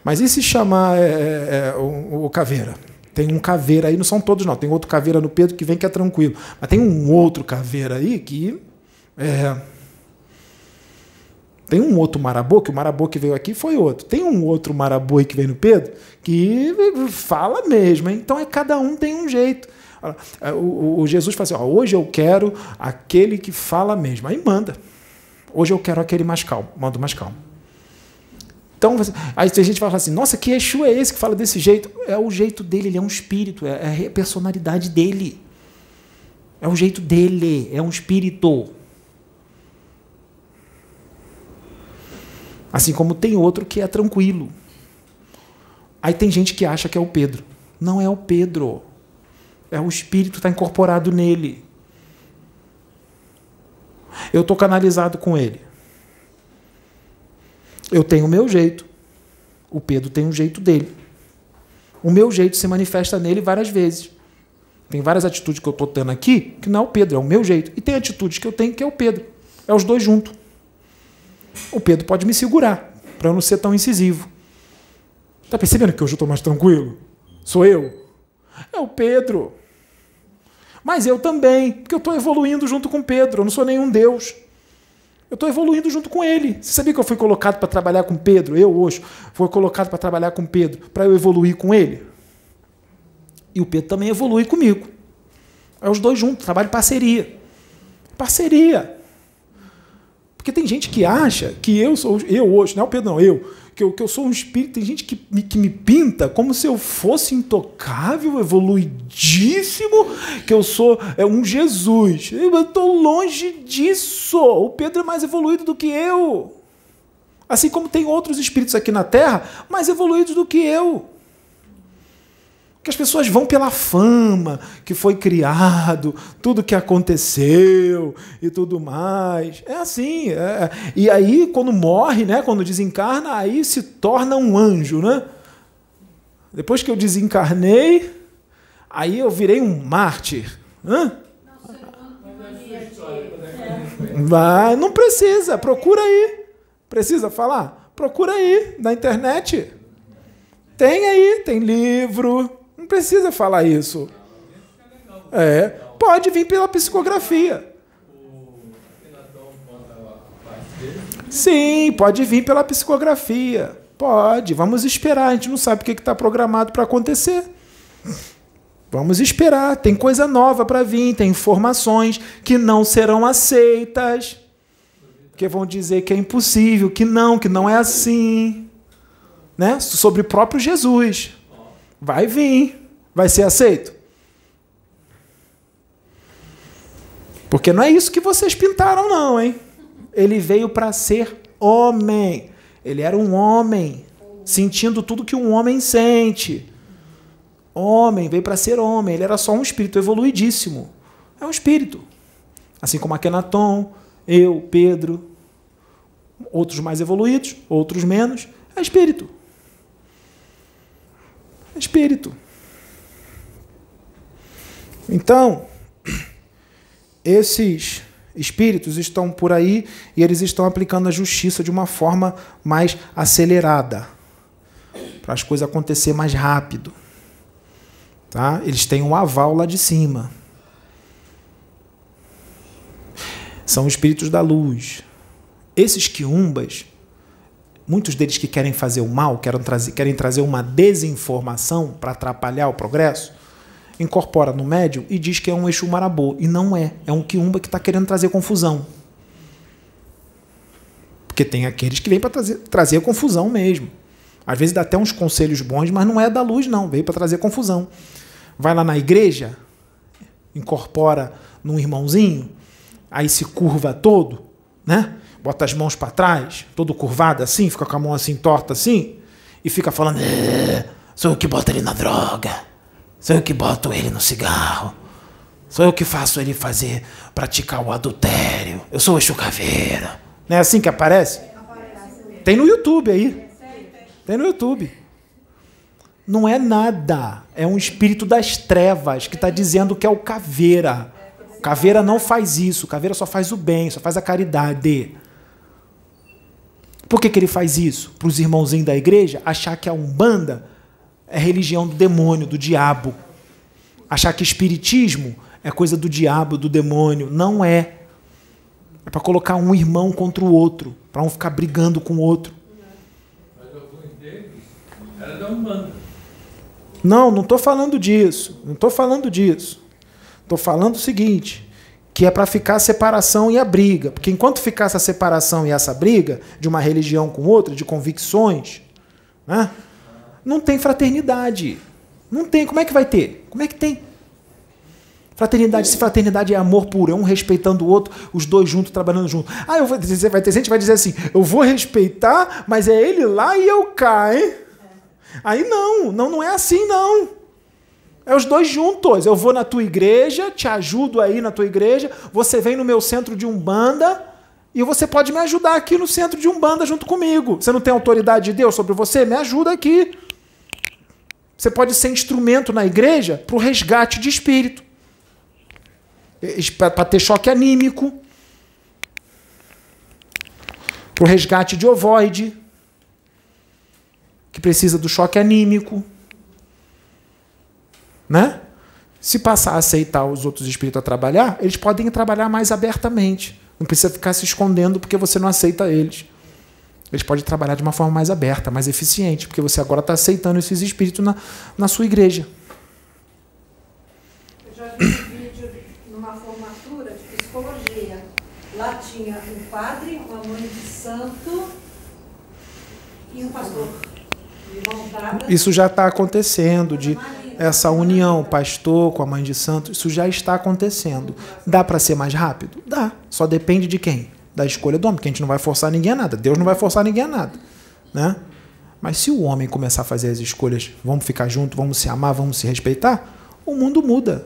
Mas e se chamar é, é, é o, o Caveira? Tem um caveira aí, não são todos não. Tem outro caveira no Pedro que vem que é tranquilo. Mas tem um outro caveira aí que é, tem um outro marabô, que o marabô que veio aqui foi outro. Tem um outro marabô que veio no Pedro, que fala mesmo. Então é cada um tem um jeito. O, o Jesus fala assim: ó, hoje eu quero aquele que fala mesmo. Aí manda. Hoje eu quero aquele mais calmo. Manda mais calmo. Então, aí a gente fala assim: nossa, que Exu é esse que fala desse jeito? É o jeito dele, ele é um espírito, é a personalidade dele. É o jeito dele, é um espírito. Assim como tem outro que é tranquilo. Aí tem gente que acha que é o Pedro. Não é o Pedro. É o espírito que está incorporado nele. Eu estou canalizado com ele. Eu tenho o meu jeito. O Pedro tem um jeito dele. O meu jeito se manifesta nele várias vezes. Tem várias atitudes que eu estou tendo aqui que não é o Pedro, é o meu jeito. E tem atitudes que eu tenho que é o Pedro. É os dois juntos o Pedro pode me segurar, para eu não ser tão incisivo. Está percebendo que hoje eu estou mais tranquilo? Sou eu? É o Pedro. Mas eu também, porque eu estou evoluindo junto com Pedro, eu não sou nenhum Deus. Eu estou evoluindo junto com ele. Você sabia que eu fui colocado para trabalhar com Pedro? Eu, hoje, fui colocado para trabalhar com Pedro, para eu evoluir com ele? E o Pedro também evolui comigo. É os dois juntos, trabalho em parceria. Parceria. Porque tem gente que acha que eu sou, eu hoje, não é o Pedro, não, eu, que eu, que eu sou um espírito, tem gente que me, que me pinta como se eu fosse intocável, evoluidíssimo, que eu sou é um Jesus. Eu estou longe disso. O Pedro é mais evoluído do que eu. Assim como tem outros espíritos aqui na Terra mais evoluídos do que eu. Que as pessoas vão pela fama que foi criado, tudo que aconteceu e tudo mais. É assim. É. E aí, quando morre, né, quando desencarna, aí se torna um anjo. Né? Depois que eu desencarnei, aí eu virei um mártir. Hã? Vai, não precisa, procura aí. Precisa falar? Procura aí, na internet. Tem aí, tem livro. Precisa falar isso. É, pode vir pela psicografia. Sim, pode vir pela psicografia. Pode, vamos esperar. A gente não sabe o que está programado para acontecer. Vamos esperar. Tem coisa nova para vir, tem informações que não serão aceitas. Que vão dizer que é impossível, que não, que não é assim. Né? Sobre o próprio Jesus. Vai vir. Vai ser aceito? Porque não é isso que vocês pintaram, não, hein? Ele veio para ser homem. Ele era um homem, sentindo tudo que um homem sente. Homem, veio para ser homem. Ele era só um espírito evoluidíssimo. É um espírito. Assim como Akenaton, eu, Pedro, outros mais evoluídos, outros menos. É espírito. É espírito. Então, esses espíritos estão por aí e eles estão aplicando a justiça de uma forma mais acelerada, para as coisas acontecer mais rápido. Tá? Eles têm um aval lá de cima. São espíritos da luz. Esses quiumbas, muitos deles que querem fazer o mal, querem trazer, querem trazer uma desinformação para atrapalhar o progresso, incorpora no médium e diz que é um Exu Marabô. E não é. É um Quiumba que está querendo trazer confusão. Porque tem aqueles que vêm para trazer, trazer confusão mesmo. Às vezes dá até uns conselhos bons, mas não é da luz, não. Veio para trazer confusão. Vai lá na igreja, incorpora num irmãozinho, aí se curva todo, né? Bota as mãos para trás, todo curvado assim, fica com a mão assim torta assim, e fica falando: é, sou eu que bota ele na droga. Sou eu que boto ele no cigarro. Sou eu que faço ele fazer, praticar o adultério. Eu sou o Exu Caveira. Não é assim que aparece? Tem no YouTube aí. Tem no YouTube. Não é nada. É um espírito das trevas que está dizendo que é o caveira. Caveira não faz isso. Caveira só faz o bem, só faz a caridade. Por que, que ele faz isso? Para os irmãozinhos da igreja achar que a Umbanda é religião do demônio, do diabo. Achar que espiritismo é coisa do diabo, do demônio. Não é. É para colocar um irmão contra o outro, para um ficar brigando com o outro. Não, não estou falando disso. Não estou falando disso. Estou falando o seguinte: que é para ficar a separação e a briga. Porque enquanto ficar essa separação e essa briga de uma religião com outra, de convicções, né? Não tem fraternidade. Não tem. Como é que vai ter? Como é que tem? Fraternidade, se fraternidade é amor puro, é um respeitando o outro, os dois juntos, trabalhando juntos. Ah, eu vou dizer, vai ter gente vai dizer assim, eu vou respeitar, mas é ele lá e eu cá, hein? Aí não, não, não é assim não. É os dois juntos. Eu vou na tua igreja, te ajudo aí na tua igreja, você vem no meu centro de Umbanda e você pode me ajudar aqui no centro de Umbanda junto comigo. Você não tem autoridade de Deus sobre você? Me ajuda aqui. Você pode ser instrumento na igreja para o resgate de espírito, para ter choque anímico, para o resgate de ovoide, que precisa do choque anímico. Né? Se passar a aceitar os outros espíritos a trabalhar, eles podem trabalhar mais abertamente. Não precisa ficar se escondendo porque você não aceita eles eles podem trabalhar de uma forma mais aberta, mais eficiente, porque você agora está aceitando esses espíritos na, na sua igreja. Eu já vi um vídeo numa formatura de psicologia. Lá tinha um padre, uma mãe de santo e um pastor. Isso já está acontecendo, de essa união, pastor com a mãe de santo, isso já está acontecendo. Dá para ser mais rápido? Dá. Só depende de quem? Da escolha do homem, porque a gente não vai forçar ninguém a nada. Deus não vai forçar ninguém a nada. Né? Mas se o homem começar a fazer as escolhas, vamos ficar juntos, vamos se amar, vamos se respeitar, o mundo muda.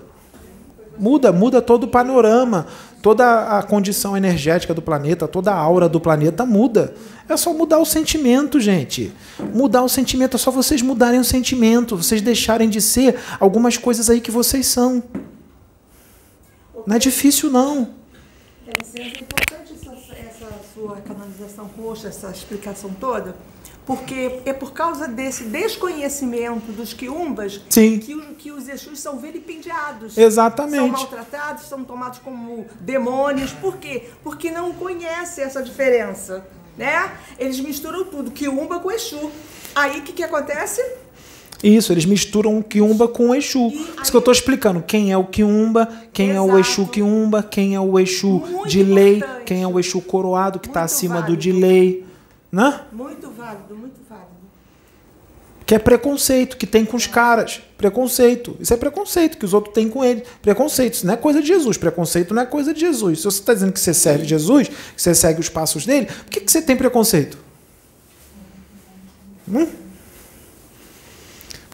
Muda, muda todo o panorama, toda a condição energética do planeta, toda a aura do planeta muda. É só mudar o sentimento, gente. Mudar o sentimento é só vocês mudarem o sentimento, vocês deixarem de ser algumas coisas aí que vocês são. Não é difícil, não. É, Sua canalização roxa, essa explicação toda, porque é por causa desse desconhecimento dos quiumbas Sim. que, que os Exus são vilipendiados. Exatamente. São maltratados, são tomados como demônios. Por quê? Porque não conhecem essa diferença. Né? Eles misturam tudo, quiumba com Exu. Aí o que, que acontece? Isso, eles misturam o Quiumba com o Exu. Isso que eu estou explicando. Quem é o Quiumba, quem é o Exato. Exu Quiumba, quem é o Exu Muito de lei, importante. quem é o Exu coroado que está acima do válido. de lei. Né? Muito válido, muito válido. Que é preconceito que tem com os caras. Preconceito. Isso é preconceito que os outros têm com ele. Preconceito. Isso não é coisa de Jesus. Preconceito não é coisa de Jesus. Se você está dizendo que você serve Jesus, que você segue os passos dele, por que, que você tem preconceito? Hum?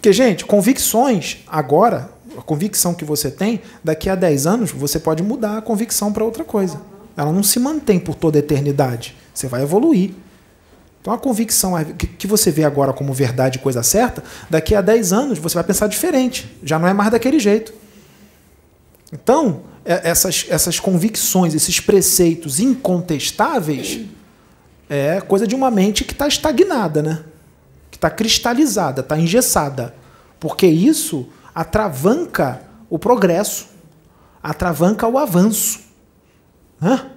Porque, gente, convicções agora, a convicção que você tem, daqui a 10 anos você pode mudar a convicção para outra coisa. Ela não se mantém por toda a eternidade. Você vai evoluir. Então a convicção é que você vê agora como verdade coisa certa, daqui a 10 anos você vai pensar diferente. Já não é mais daquele jeito. Então, é- essas, essas convicções, esses preceitos incontestáveis, é coisa de uma mente que está estagnada, né? Está cristalizada, está engessada. Porque isso atravanca o progresso, atravanca o avanço. Hã?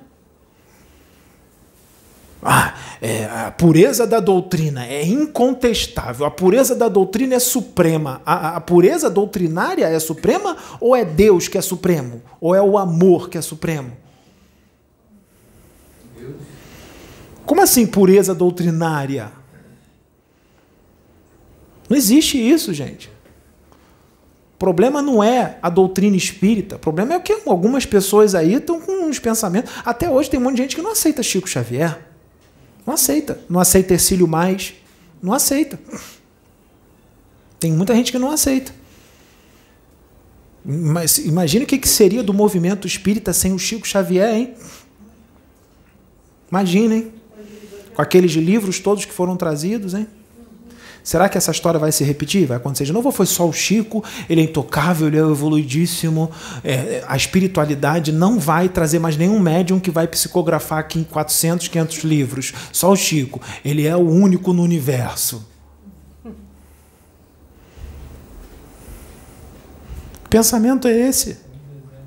Ah, é, a pureza da doutrina é incontestável. A pureza da doutrina é suprema. A, a pureza doutrinária é suprema ou é Deus que é supremo? Ou é o amor que é supremo? Como assim pureza doutrinária? Não existe isso, gente. O problema não é a doutrina espírita. O problema é que algumas pessoas aí estão com uns pensamentos. Até hoje tem um monte de gente que não aceita Chico Xavier. Não aceita. Não aceita Ercílio Mais. Não aceita. Tem muita gente que não aceita. Mas imagine o que seria do movimento espírita sem o Chico Xavier, hein? Imagina, hein? Com aqueles livros todos que foram trazidos, hein? Será que essa história vai se repetir? Vai acontecer de novo? Ou foi só o Chico? Ele é intocável, ele é evoluidíssimo. É, a espiritualidade não vai trazer mais nenhum médium que vai psicografar aqui em 400, 500 livros. Só o Chico. Ele é o único no universo. Pensamento é esse?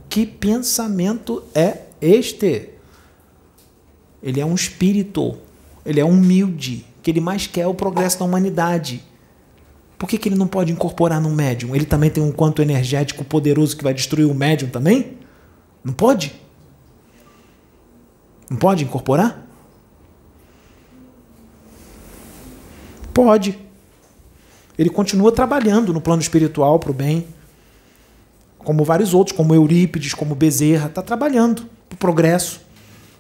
Que pensamento é este? Ele é um espírito. Ele é humilde. Que ele mais quer é o progresso da humanidade. Por que, que ele não pode incorporar no médium? Ele também tem um quanto energético poderoso que vai destruir o médium também? Não pode? Não pode incorporar? Pode. Ele continua trabalhando no plano espiritual para o bem. Como vários outros, como Eurípides, como Bezerra, está trabalhando para o progresso.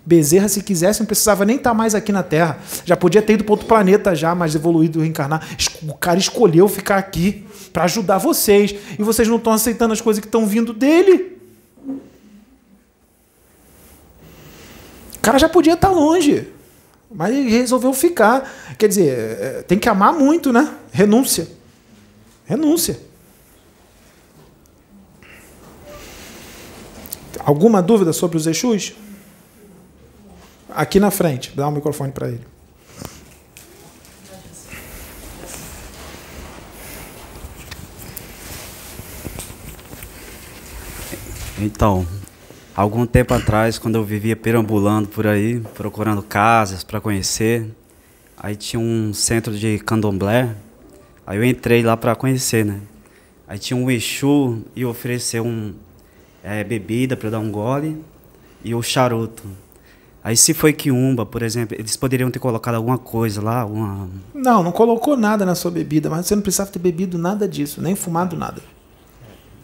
Bezerra, se quisesse, não precisava nem estar mais aqui na Terra. Já podia ter ido para outro planeta já, mais evoluído, reencarnar. O cara escolheu ficar aqui para ajudar vocês. E vocês não estão aceitando as coisas que estão vindo dele. O cara já podia estar longe. Mas ele resolveu ficar. Quer dizer, é, tem que amar muito, né? Renúncia. Renúncia. Alguma dúvida sobre os Exus? Aqui na frente, dá o microfone para ele. Então, algum tempo atrás, quando eu vivia perambulando por aí, procurando casas para conhecer, aí tinha um centro de candomblé, aí eu entrei lá para conhecer, né? Aí tinha um Exu e ofereceu um é, bebida para dar um gole e o charuto. Aí se foi quiumba, por exemplo, eles poderiam ter colocado alguma coisa lá, uma Não, não colocou nada na sua bebida, mas você não precisava ter bebido nada disso, nem fumado nada.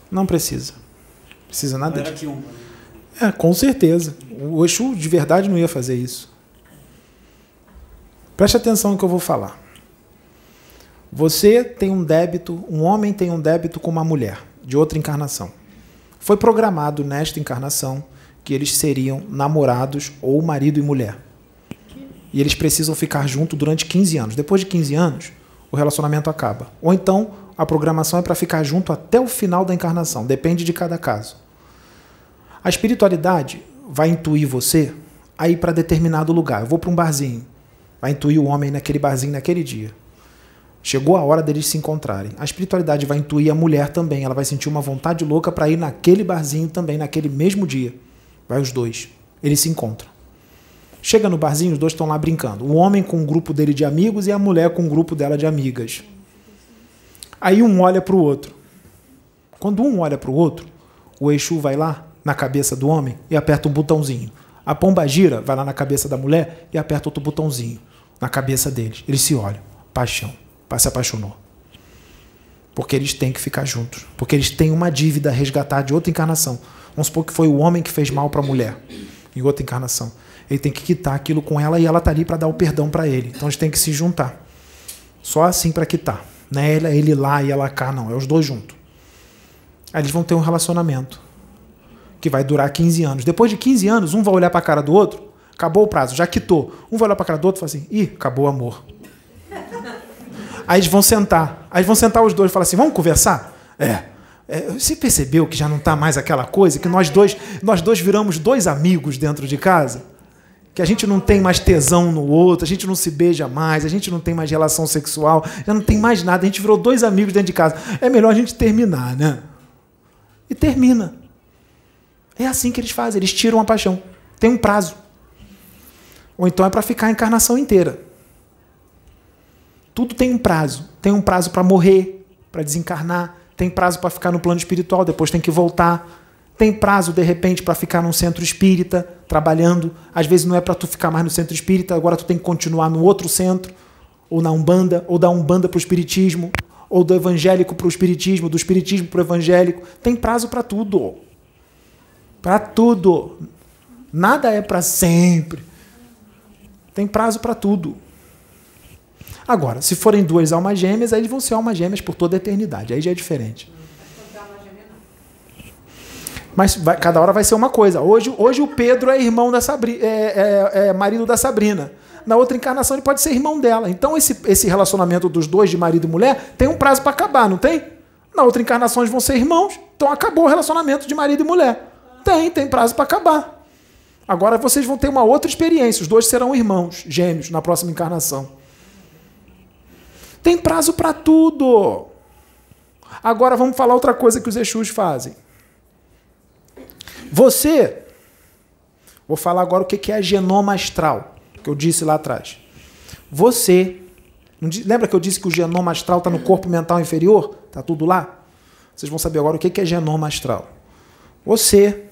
Não precisa. Precisa nada disso. quiumba. É, com certeza. O Exu de verdade não ia fazer isso. Preste atenção no que eu vou falar. Você tem um débito, um homem tem um débito com uma mulher de outra encarnação. Foi programado nesta encarnação que eles seriam namorados ou marido e mulher. E eles precisam ficar juntos durante 15 anos. Depois de 15 anos, o relacionamento acaba. Ou então, a programação é para ficar junto até o final da encarnação. Depende de cada caso. A espiritualidade vai intuir você a ir para determinado lugar. Eu vou para um barzinho. Vai intuir o homem naquele barzinho naquele dia. Chegou a hora deles se encontrarem. A espiritualidade vai intuir a mulher também. Ela vai sentir uma vontade louca para ir naquele barzinho também, naquele mesmo dia. Vai os dois. Eles se encontram. Chega no barzinho, os dois estão lá brincando. O homem com um grupo dele de amigos e a mulher com um grupo dela de amigas. Aí um olha para o outro. Quando um olha para o outro, o Exu vai lá na cabeça do homem e aperta um botãozinho. A pomba gira, vai lá na cabeça da mulher e aperta outro botãozinho na cabeça deles. Eles se olham. Paixão se apaixonou. Porque eles têm que ficar juntos. Porque eles têm uma dívida a resgatar de outra encarnação. Vamos supor que foi o homem que fez mal para a mulher, em outra encarnação. Ele tem que quitar aquilo com ela e ela está ali para dar o perdão para ele. Então eles têm que se juntar. Só assim para quitar. Não é ele, lá e ela cá, não. É os dois juntos. Aí eles vão ter um relacionamento que vai durar 15 anos. Depois de 15 anos, um vai olhar para a cara do outro, acabou o prazo, já quitou. Um vai olhar para a cara do outro e fala assim: ih, acabou o amor. Aí eles vão sentar. Aí vão sentar os dois e falar assim: vamos conversar? É. é você percebeu que já não está mais aquela coisa? Que nós dois, nós dois viramos dois amigos dentro de casa? Que a gente não tem mais tesão no outro, a gente não se beija mais, a gente não tem mais relação sexual, já não tem mais nada, a gente virou dois amigos dentro de casa. É melhor a gente terminar, né? E termina. É assim que eles fazem, eles tiram a paixão. Tem um prazo. Ou então é para ficar a encarnação inteira. Tudo tem um prazo. Tem um prazo para morrer, para desencarnar, tem prazo para ficar no plano espiritual, depois tem que voltar. Tem prazo, de repente, para ficar num centro espírita, trabalhando. Às vezes não é para tu ficar mais no centro espírita, agora tu tem que continuar no outro centro, ou na Umbanda, ou da Umbanda para o Espiritismo, ou do evangélico para o Espiritismo, do Espiritismo para o evangélico. Tem prazo para tudo. Para tudo. Nada é para sempre. Tem prazo para tudo. Agora, se forem duas almas gêmeas, aí eles vão ser almas gêmeas por toda a eternidade. Aí já é diferente. Mas vai, cada hora vai ser uma coisa. Hoje, hoje o Pedro é irmão da Sabrina, é, é, é, marido da Sabrina. Na outra encarnação ele pode ser irmão dela. Então esse, esse relacionamento dos dois, de marido e mulher, tem um prazo para acabar, não tem? Na outra encarnação eles vão ser irmãos. Então acabou o relacionamento de marido e mulher. Tem, tem prazo para acabar. Agora vocês vão ter uma outra experiência. Os dois serão irmãos, gêmeos, na próxima encarnação. Tem prazo para tudo. Agora vamos falar outra coisa que os Exus fazem. Você, vou falar agora o que é genoma astral, que eu disse lá atrás. Você, lembra que eu disse que o genoma astral está no corpo mental inferior? Está tudo lá? Vocês vão saber agora o que é genoma astral. Você,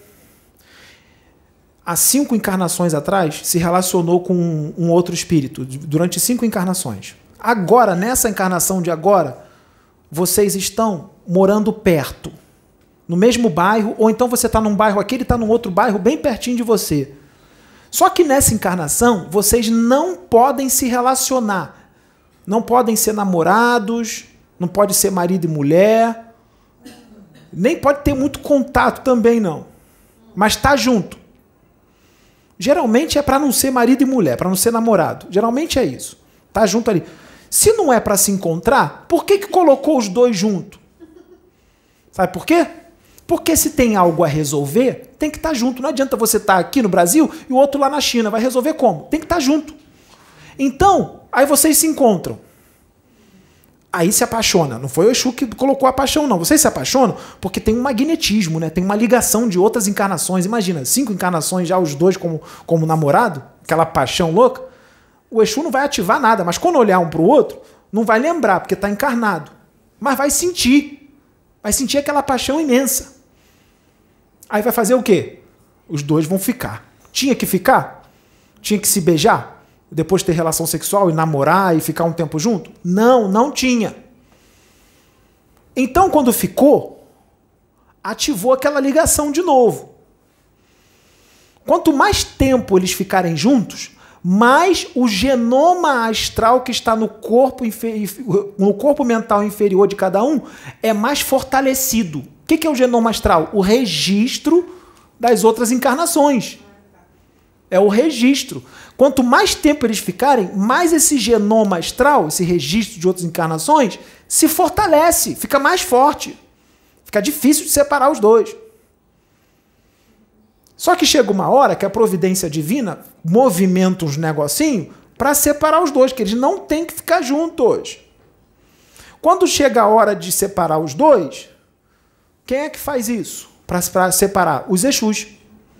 há cinco encarnações atrás, se relacionou com um outro espírito, durante cinco encarnações. Agora, nessa encarnação de agora, vocês estão morando perto, no mesmo bairro, ou então você está num bairro aqui, ele está num outro bairro bem pertinho de você. Só que nessa encarnação, vocês não podem se relacionar. Não podem ser namorados, não pode ser marido e mulher, nem pode ter muito contato também não. Mas tá junto. Geralmente é para não ser marido e mulher, para não ser namorado. Geralmente é isso. Tá junto ali. Se não é para se encontrar, por que, que colocou os dois junto? Sabe por quê? Porque se tem algo a resolver, tem que estar tá junto. Não adianta você estar tá aqui no Brasil e o outro lá na China. Vai resolver como? Tem que estar tá junto. Então, aí vocês se encontram. Aí se apaixona. Não foi o Exu que colocou a paixão, não. Vocês se apaixonam porque tem um magnetismo, né? Tem uma ligação de outras encarnações. Imagina, cinco encarnações já os dois como, como namorado, aquela paixão louca o Exu não vai ativar nada, mas quando olhar um para o outro, não vai lembrar, porque está encarnado. Mas vai sentir. Vai sentir aquela paixão imensa. Aí vai fazer o quê? Os dois vão ficar. Tinha que ficar? Tinha que se beijar? Depois ter relação sexual e namorar e ficar um tempo junto? Não, não tinha. Então, quando ficou, ativou aquela ligação de novo. Quanto mais tempo eles ficarem juntos, mais o genoma astral que está no corpo, no corpo mental inferior de cada um é mais fortalecido. O que é o genoma astral? O registro das outras encarnações. É o registro. Quanto mais tempo eles ficarem, mais esse genoma astral, esse registro de outras encarnações, se fortalece, fica mais forte. Fica difícil de separar os dois. Só que chega uma hora que a providência divina movimenta uns negocinhos para separar os dois, que eles não têm que ficar juntos. Quando chega a hora de separar os dois, quem é que faz isso para separar? Os Exus,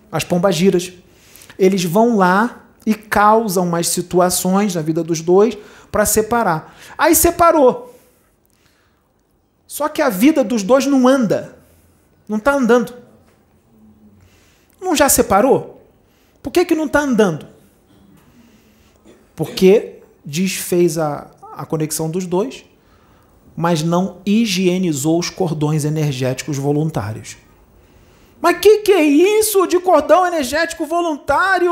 as pombagiras. Eles vão lá e causam umas situações na vida dos dois para separar. Aí separou. Só que a vida dos dois não anda. Não está andando. Não já separou? Por que, que não está andando? Porque desfez a, a conexão dos dois, mas não higienizou os cordões energéticos voluntários. Mas que que é isso de cordão energético voluntário?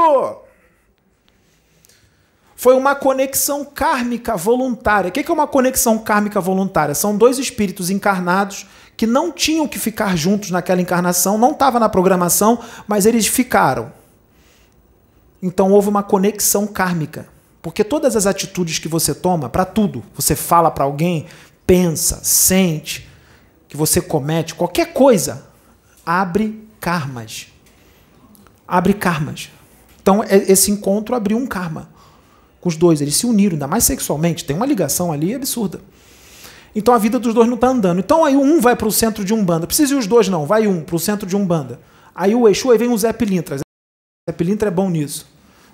Foi uma conexão kármica voluntária. O que é uma conexão kármica voluntária? São dois espíritos encarnados que não tinham que ficar juntos naquela encarnação, não estava na programação, mas eles ficaram. Então houve uma conexão kármica. Porque todas as atitudes que você toma, para tudo, você fala para alguém, pensa, sente, que você comete, qualquer coisa, abre karmas. Abre karmas. Então é, esse encontro abriu um karma com os dois. Eles se uniram, ainda mais sexualmente. Tem uma ligação ali absurda. Então a vida dos dois não está andando. Então aí um vai para o centro de Umbanda. Precisa ir os dois, não. Vai um para o centro de Umbanda. Aí o Exu, aí vem o Zé Pilintra. Zé Pilintra é bom nisso.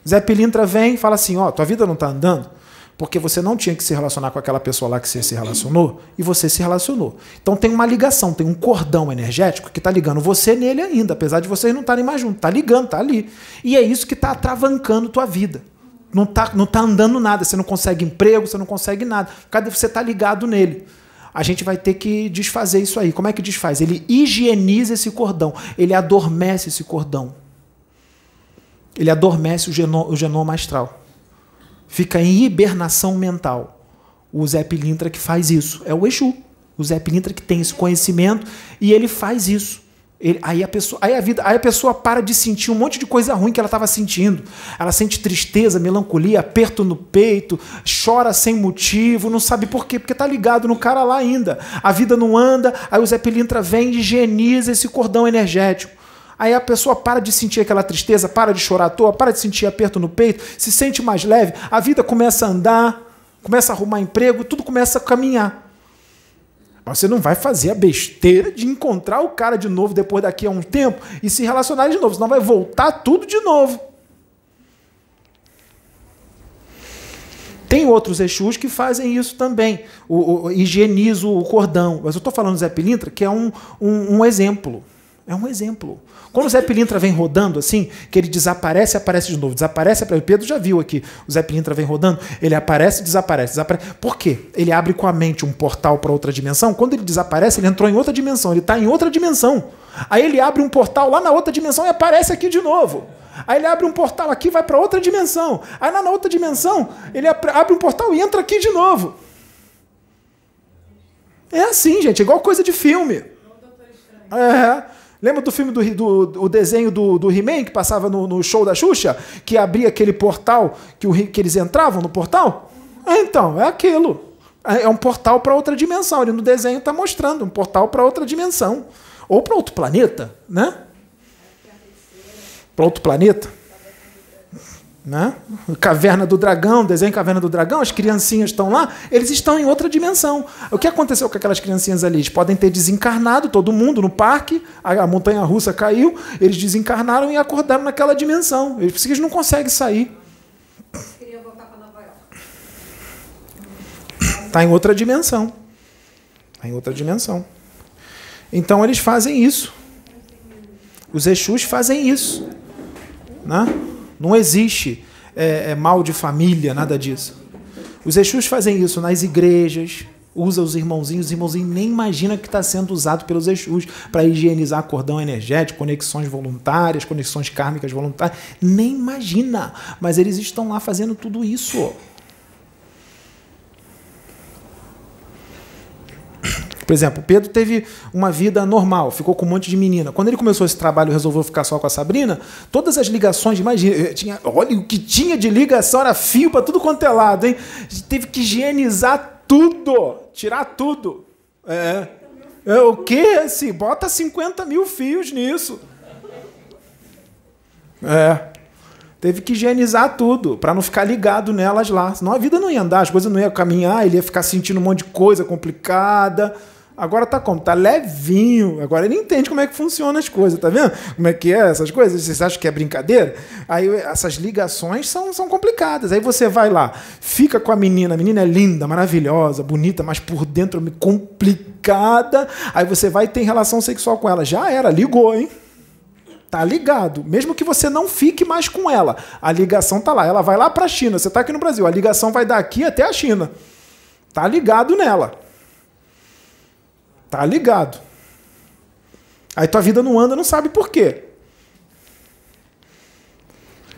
Zé Pilintra vem e fala assim: Ó, oh, tua vida não está andando porque você não tinha que se relacionar com aquela pessoa lá que você se relacionou e você se relacionou. Então tem uma ligação, tem um cordão energético que está ligando você nele ainda, apesar de vocês não estarem mais juntos. Está ligando, está ali. E é isso que está atravancando tua vida não está não tá andando nada, você não consegue emprego, você não consegue nada. Cadê você está ligado nele? A gente vai ter que desfazer isso aí. Como é que desfaz? Ele higieniza esse cordão, ele adormece esse cordão. Ele adormece o, genoma, o genoma astral. Fica em hibernação mental. O Zé Pilintra que faz isso. É o Exu. O Zé Pilintra que tem esse conhecimento e ele faz isso. Ele, aí, a pessoa, aí, a vida, aí a pessoa para de sentir um monte de coisa ruim que ela estava sentindo. Ela sente tristeza, melancolia, aperto no peito, chora sem motivo, não sabe por quê, porque está ligado no cara lá ainda. A vida não anda, aí o Zé Pilintra vem e higieniza esse cordão energético. Aí a pessoa para de sentir aquela tristeza, para de chorar à toa, para de sentir aperto no peito, se sente mais leve, a vida começa a andar, começa a arrumar emprego, tudo começa a caminhar. Você não vai fazer a besteira de encontrar o cara de novo depois daqui a um tempo e se relacionar de novo, senão vai voltar tudo de novo. Tem outros Exus que fazem isso também, o, o, higienizo o cordão. Mas eu estou falando do Zé Pilintra, que é um, um, um exemplo. É um exemplo. Quando o Zé Pilintra vem rodando assim, que ele desaparece aparece de novo, desaparece, aparece. Pedro já viu aqui, o Zé Pilintra vem rodando, ele aparece desaparece, desaparece. Por quê? Ele abre com a mente um portal para outra dimensão. Quando ele desaparece, ele entrou em outra dimensão, ele está em outra dimensão. Aí ele abre um portal lá na outra dimensão e aparece aqui de novo. Aí ele abre um portal aqui, vai para outra dimensão. Aí lá na outra dimensão, ele abre um portal e entra aqui de novo. É assim, gente, é igual coisa de filme. É. Lembra do filme do, do, do desenho do, do He-Man que passava no, no, show da Xuxa? Que abria aquele portal que, o, que eles entravam no portal? É, então, é aquilo. É, é um portal para outra dimensão. Ele no desenho está mostrando um portal para outra dimensão. Ou para outro planeta, né? Para outro planeta. Né? Caverna do Dragão, desenho Caverna do Dragão, as criancinhas estão lá, eles estão em outra dimensão. O que aconteceu com aquelas criancinhas ali? Eles podem ter desencarnado, todo mundo no parque, a, montanha russa caiu, eles desencarnaram e acordaram naquela dimensão. Eles, eles não conseguem sair. Está em outra dimensão. Está em outra dimensão. Então eles fazem isso. Os Exus fazem isso. Né? Não existe é, é, mal de família, nada disso. Os Exus fazem isso nas igrejas. Usa os irmãozinhos, os irmãozinhos nem imaginam que está sendo usado pelos Exus para higienizar cordão energético, conexões voluntárias, conexões kármicas voluntárias. Nem imagina. Mas eles estão lá fazendo tudo isso. Por exemplo, Pedro teve uma vida normal, ficou com um monte de menina. Quando ele começou esse trabalho e resolveu ficar só com a Sabrina, todas as ligações, imagina, eh, tinha, olha o que tinha de ligação, era fio para tudo quanto é lado, hein? Teve que higienizar tudo, tirar tudo. É. é o quê? Assim, bota 50 mil fios nisso. É. Teve que higienizar tudo, para não ficar ligado nelas lá. Senão a vida não ia andar, as coisas não iam caminhar, ele ia ficar sentindo um monte de coisa complicada. Agora tá como? Tá levinho. Agora ele entende como é que funciona as coisas, tá vendo? Como é que é essas coisas? Vocês acham que é brincadeira? Aí essas ligações são, são complicadas. Aí você vai lá, fica com a menina, a menina é linda, maravilhosa, bonita, mas por dentro complicada. Aí você vai ter relação sexual com ela. Já era, ligou, hein? Tá ligado. Mesmo que você não fique mais com ela, a ligação tá lá. Ela vai lá para a China. Você tá aqui no Brasil, a ligação vai daqui até a China. Tá ligado nela. Tá ligado. Aí tua vida não anda, não sabe por quê.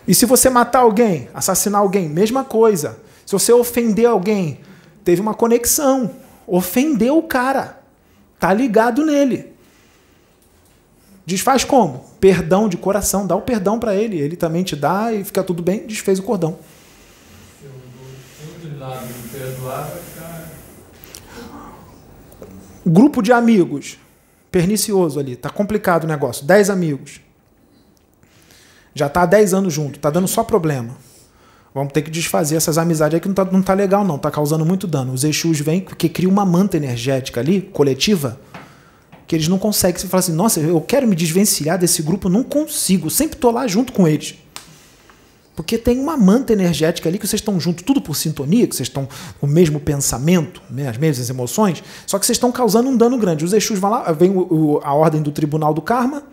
E se você matar alguém, assassinar alguém, mesma coisa. Se você ofender alguém, teve uma conexão. Ofendeu o cara. Tá ligado nele. Desfaz como? Perdão de coração. Dá o perdão para ele. Ele também te dá e fica tudo bem. Desfez o cordão. Se eu de lado de perdoar, vai ficar. Grupo de amigos. Pernicioso ali. Tá complicado o negócio. Dez amigos. Já tá há 10 anos junto. Tá dando só problema. Vamos ter que desfazer essas amizades aí que não tá, não tá legal, não. Tá causando muito dano. Os Exus vêm porque cria uma manta energética ali, coletiva, que eles não conseguem. Você fala assim, nossa, eu quero me desvencilhar desse grupo, não consigo. Sempre tô lá junto com eles. Porque tem uma manta energética ali que vocês estão juntos, tudo por sintonia, que vocês estão com o mesmo pensamento, né, as mesmas emoções, só que vocês estão causando um dano grande. Os Exus vão lá, vem o, o, a ordem do Tribunal do Karma,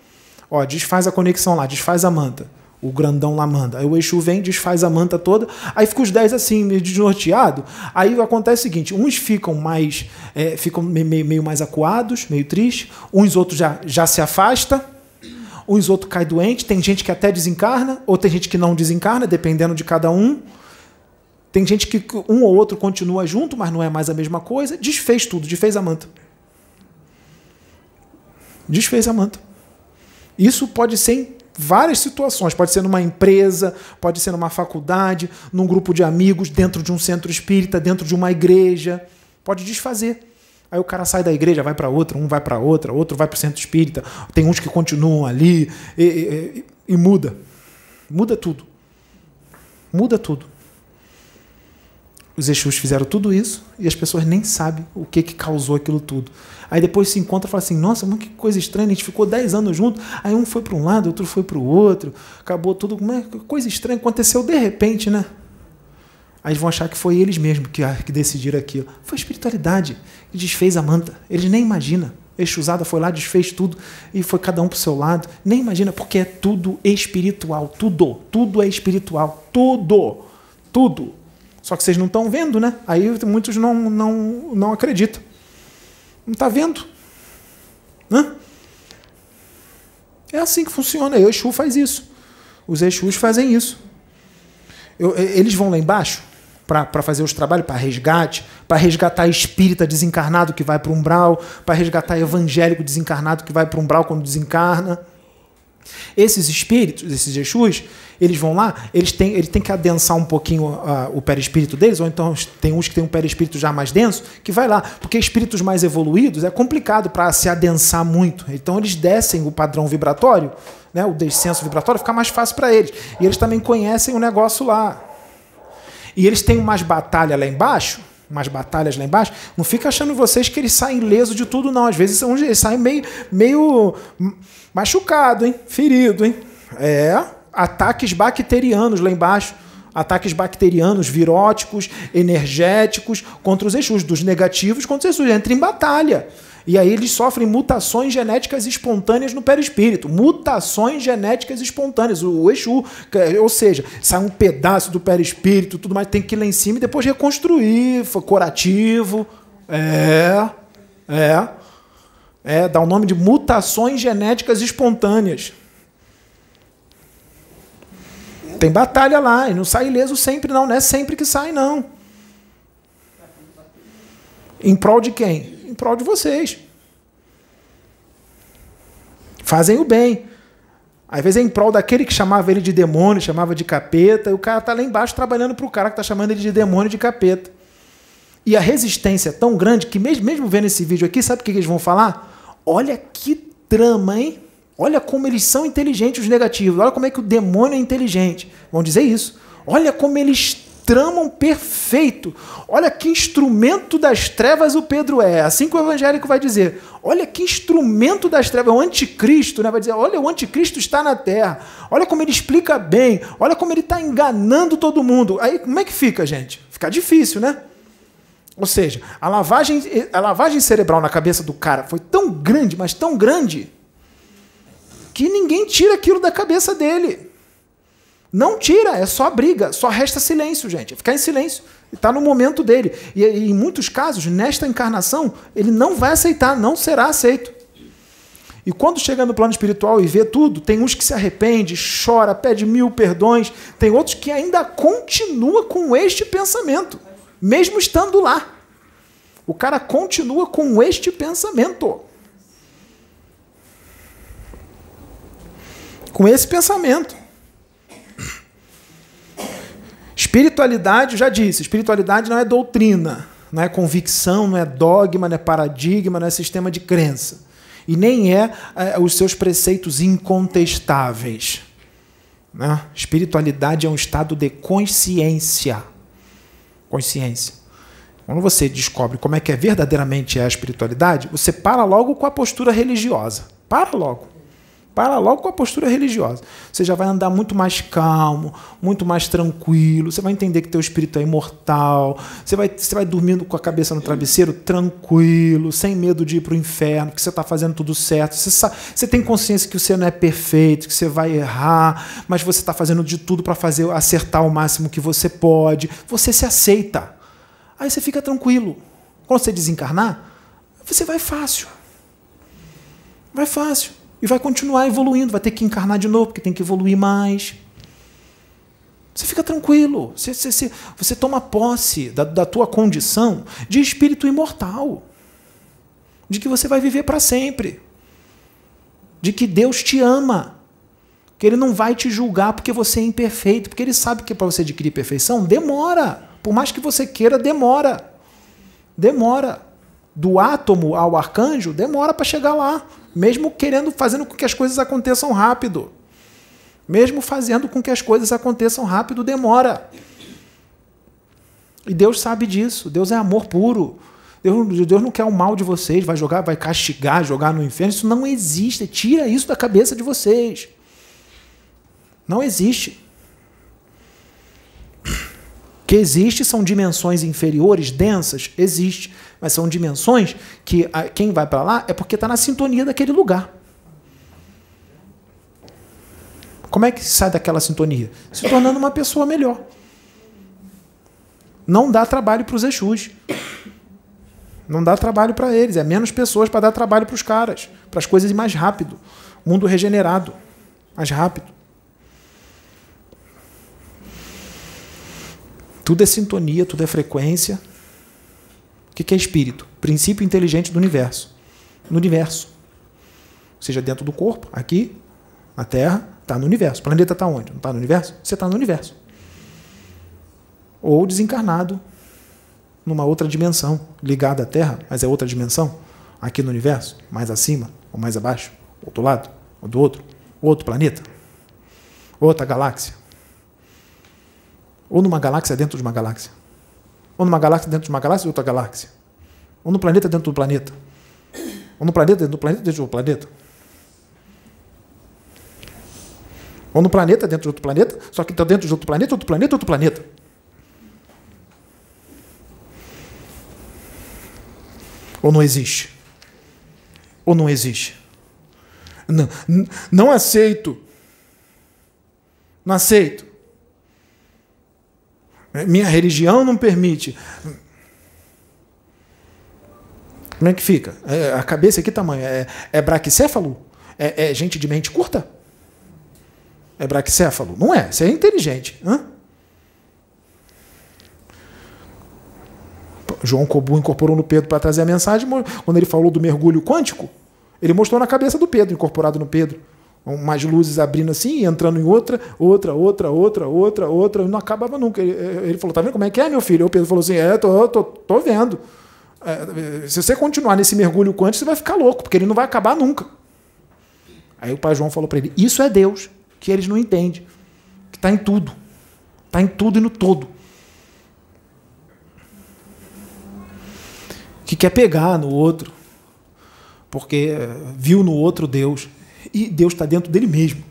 ó, desfaz a conexão lá, desfaz a manta. O grandão lá manda. Aí o Exu vem, desfaz a manta toda. Aí fica os 10 assim, meio desnorteado. Aí acontece o seguinte: uns ficam mais. É, ficam meio, meio mais acuados, meio tristes. Uns outros já, já se afasta. Uns outros caem doente. Tem gente que até desencarna, ou tem gente que não desencarna, dependendo de cada um. Tem gente que um ou outro continua junto, mas não é mais a mesma coisa. Desfez tudo, desfez a manta. Desfez a manta. Isso pode ser em várias situações. Pode ser numa empresa, pode ser numa faculdade, num grupo de amigos, dentro de um centro espírita, dentro de uma igreja. Pode desfazer. Aí o cara sai da igreja, vai para outra, um vai para outra, outro vai para o centro espírita. Tem uns que continuam ali e, e, e muda. Muda tudo. Muda tudo. Os Exus fizeram tudo isso e as pessoas nem sabem o que, que causou aquilo tudo. Aí depois se encontra e fala assim: nossa, mas que coisa estranha, a gente ficou 10 anos junto, aí um foi para um lado, outro foi para o outro, acabou tudo. Coisa estranha aconteceu de repente, né? Aí vão achar que foi eles mesmos que, que decidiram aquilo. Foi a espiritualidade que desfez a manta. Eles nem imaginam. Exusada foi lá, desfez tudo e foi cada um para o seu lado. Nem imagina, porque é tudo espiritual. Tudo. Tudo é espiritual. Tudo. Tudo. Só que vocês não estão vendo, né? Aí muitos não, não, não acreditam. Não está vendo? Hã? É assim que funciona. Exu faz isso. Os Exus fazem isso. Eu, eles vão lá embaixo para fazer os trabalhos, para resgate, para resgatar espírita desencarnado que vai para o umbral, para resgatar evangélico desencarnado que vai para o umbral quando desencarna. Esses espíritos, esses Exus, eles vão lá, eles têm, eles têm que adensar um pouquinho uh, o perispírito deles, ou então tem uns que têm um perispírito já mais denso, que vai lá, porque espíritos mais evoluídos é complicado para se adensar muito. Então eles descem o padrão vibratório, né, o descenso vibratório, fica mais fácil para eles. E eles também conhecem o negócio lá. E eles têm umas batalhas lá embaixo, umas batalhas lá embaixo, não fica achando vocês que eles saem leso de tudo, não. Às vezes eles saem meio, meio machucado, hein? Ferido, hein? É, ataques bacterianos lá embaixo. Ataques bacterianos, viróticos, energéticos contra os Exus, dos negativos contra os Exus. Entra em batalha. E aí eles sofrem mutações genéticas espontâneas no perispírito. Mutações genéticas espontâneas. O Exu, ou seja, sai um pedaço do perispírito, tudo mais, tem que ir lá em cima e depois reconstruir, curativo. É, é. É, dá o nome de mutações genéticas espontâneas. Tem batalha lá, e não sai ileso sempre, não. Não é sempre que sai, não. Em prol de quem? Prol de vocês. Fazem o bem. Às vezes é em prol daquele que chamava ele de demônio, chamava de capeta, e o cara está lá embaixo trabalhando para o cara que está chamando ele de demônio, de capeta. E a resistência é tão grande que, mesmo, mesmo vendo esse vídeo aqui, sabe o que eles vão falar? Olha que trama, hein? Olha como eles são inteligentes, os negativos. Olha como é que o demônio é inteligente. Vão dizer isso. Olha como eles tramam perfeito. Olha que instrumento das trevas o Pedro é. Assim que o evangélico vai dizer. Olha que instrumento das trevas. O anticristo né? vai dizer: olha, o anticristo está na terra. Olha como ele explica bem. Olha como ele está enganando todo mundo. Aí como é que fica, gente? Fica difícil, né? Ou seja, a lavagem, a lavagem cerebral na cabeça do cara foi tão grande, mas tão grande, que ninguém tira aquilo da cabeça dele. Não tira, é só briga, só resta silêncio, gente. É ficar em silêncio. Está no momento dele. E, e, em muitos casos, nesta encarnação, ele não vai aceitar, não será aceito. E quando chega no plano espiritual e vê tudo, tem uns que se arrepende, chora, pede mil perdões, tem outros que ainda continua com este pensamento, mesmo estando lá. O cara continua com este pensamento. com esse pensamento. Espiritualidade, já disse, espiritualidade não é doutrina, não é convicção, não é dogma, não é paradigma, não é sistema de crença. E nem é, é os seus preceitos incontestáveis. Né? Espiritualidade é um estado de consciência. Consciência. Quando você descobre como é que é verdadeiramente é a espiritualidade, você para logo com a postura religiosa. Para logo. Para logo com a postura religiosa. Você já vai andar muito mais calmo, muito mais tranquilo. Você vai entender que teu espírito é imortal. Você vai, você vai dormindo com a cabeça no travesseiro tranquilo, sem medo de ir para o inferno, que você está fazendo tudo certo. Você, sabe, você tem consciência que você não é perfeito, que você vai errar, mas você está fazendo de tudo para fazer acertar o máximo que você pode. Você se aceita. Aí você fica tranquilo. Quando você desencarnar, você vai fácil. Vai fácil. E vai continuar evoluindo, vai ter que encarnar de novo, porque tem que evoluir mais. Você fica tranquilo, você, você, você toma posse da, da tua condição de espírito imortal, de que você vai viver para sempre, de que Deus te ama, que Ele não vai te julgar porque você é imperfeito, porque Ele sabe que para você adquirir perfeição. Demora, por mais que você queira, demora. Demora. Do átomo ao arcanjo, demora para chegar lá mesmo querendo, fazendo com que as coisas aconteçam rápido. Mesmo fazendo com que as coisas aconteçam rápido, demora. E Deus sabe disso. Deus é amor puro. Deus, Deus não quer o mal de vocês, vai jogar, vai castigar, jogar no inferno. Isso não existe. Tira isso da cabeça de vocês. Não existe. Que existe são dimensões inferiores, densas, existe, mas são dimensões que quem vai para lá é porque está na sintonia daquele lugar. Como é que sai daquela sintonia? Se tornando uma pessoa melhor. Não dá trabalho para os Exus. Não dá trabalho para eles. É menos pessoas para dar trabalho para os caras. Para as coisas mais rápido. Mundo regenerado. Mais rápido. Tudo é sintonia, tudo é frequência. O que é espírito? Princípio inteligente do universo. No universo. Seja dentro do corpo, aqui, na Terra, está no universo. O planeta está onde? Não está no universo? Você está no universo. Ou desencarnado numa outra dimensão, ligada à Terra, mas é outra dimensão, aqui no universo, mais acima ou mais abaixo, outro lado, ou do outro, outro planeta, outra galáxia. Ou numa galáxia dentro de uma galáxia. Ou numa galáxia dentro de uma galáxia e outra galáxia. Ou no planeta dentro do planeta. Ou no planeta dentro do planeta dentro do planeta. Ou no planeta dentro de outro planeta, só que está dentro de outro planeta, outro planeta, outro planeta. Ou não existe? Ou não existe? Não, não aceito. Não aceito. Minha religião não permite. Como é que fica? É, a cabeça que tamanho? É, é braquicéfalo? É, é gente de mente curta? É braquicéfalo? Não é. Você é inteligente. Hã? João Cobu incorporou no Pedro para trazer a mensagem. Quando ele falou do mergulho quântico, ele mostrou na cabeça do Pedro, incorporado no Pedro. Umas luzes abrindo assim, entrando em outra, outra, outra, outra, outra, outra, não acabava nunca. Ele, ele falou: Tá vendo como é que é, meu filho? O Pedro falou assim: É, tô, tô, tô vendo. É, se você continuar nesse mergulho quântico, você vai ficar louco, porque ele não vai acabar nunca. Aí o pai João falou para ele: Isso é Deus, que eles não entendem, que está em tudo, está em tudo e no todo. Que quer pegar no outro, porque viu no outro Deus, e Deus está dentro dele mesmo.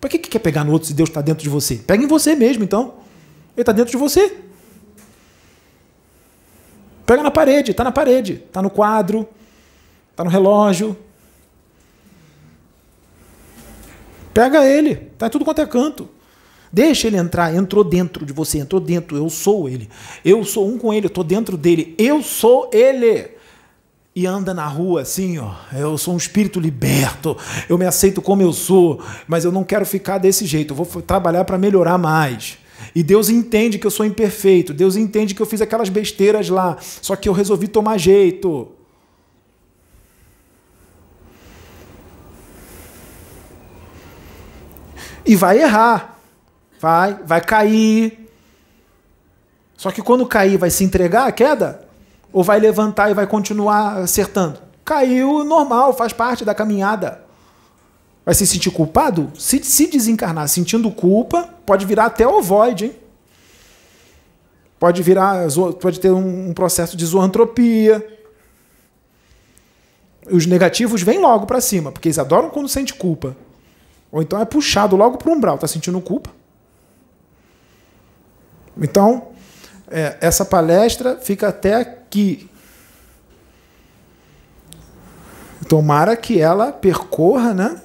Para que, que quer pegar no outro se Deus está dentro de você? Pega em você mesmo, então. Ele está dentro de você. Pega na parede, está na parede, está no quadro, está no relógio. Pega ele, está tudo quanto é canto. Deixa ele entrar, entrou dentro de você, entrou dentro, eu sou ele. Eu sou um com ele, eu estou dentro dele, eu sou ele. E anda na rua assim, ó. Eu sou um espírito liberto, eu me aceito como eu sou, mas eu não quero ficar desse jeito, eu vou trabalhar para melhorar mais. E Deus entende que eu sou imperfeito, Deus entende que eu fiz aquelas besteiras lá, só que eu resolvi tomar jeito. E vai errar, vai, vai cair. Só que quando cair, vai se entregar à queda? Ou vai levantar e vai continuar acertando? Caiu, normal, faz parte da caminhada. Vai se sentir culpado? Se, se desencarnar sentindo culpa, pode virar até ovoide, hein? Pode virar, pode ter um, processo de zoantropia. Os negativos vêm logo para cima, porque eles adoram quando sente culpa. Ou então é puxado logo para o umbral, está sentindo culpa. Então, é, essa palestra fica até aqui. Tomara que ela percorra, né?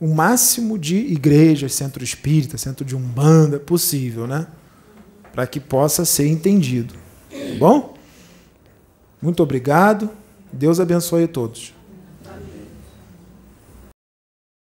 o máximo de igrejas, centro espírita, centro de umbanda possível, né? Para que possa ser entendido. Tá bom? Muito obrigado. Deus abençoe todos.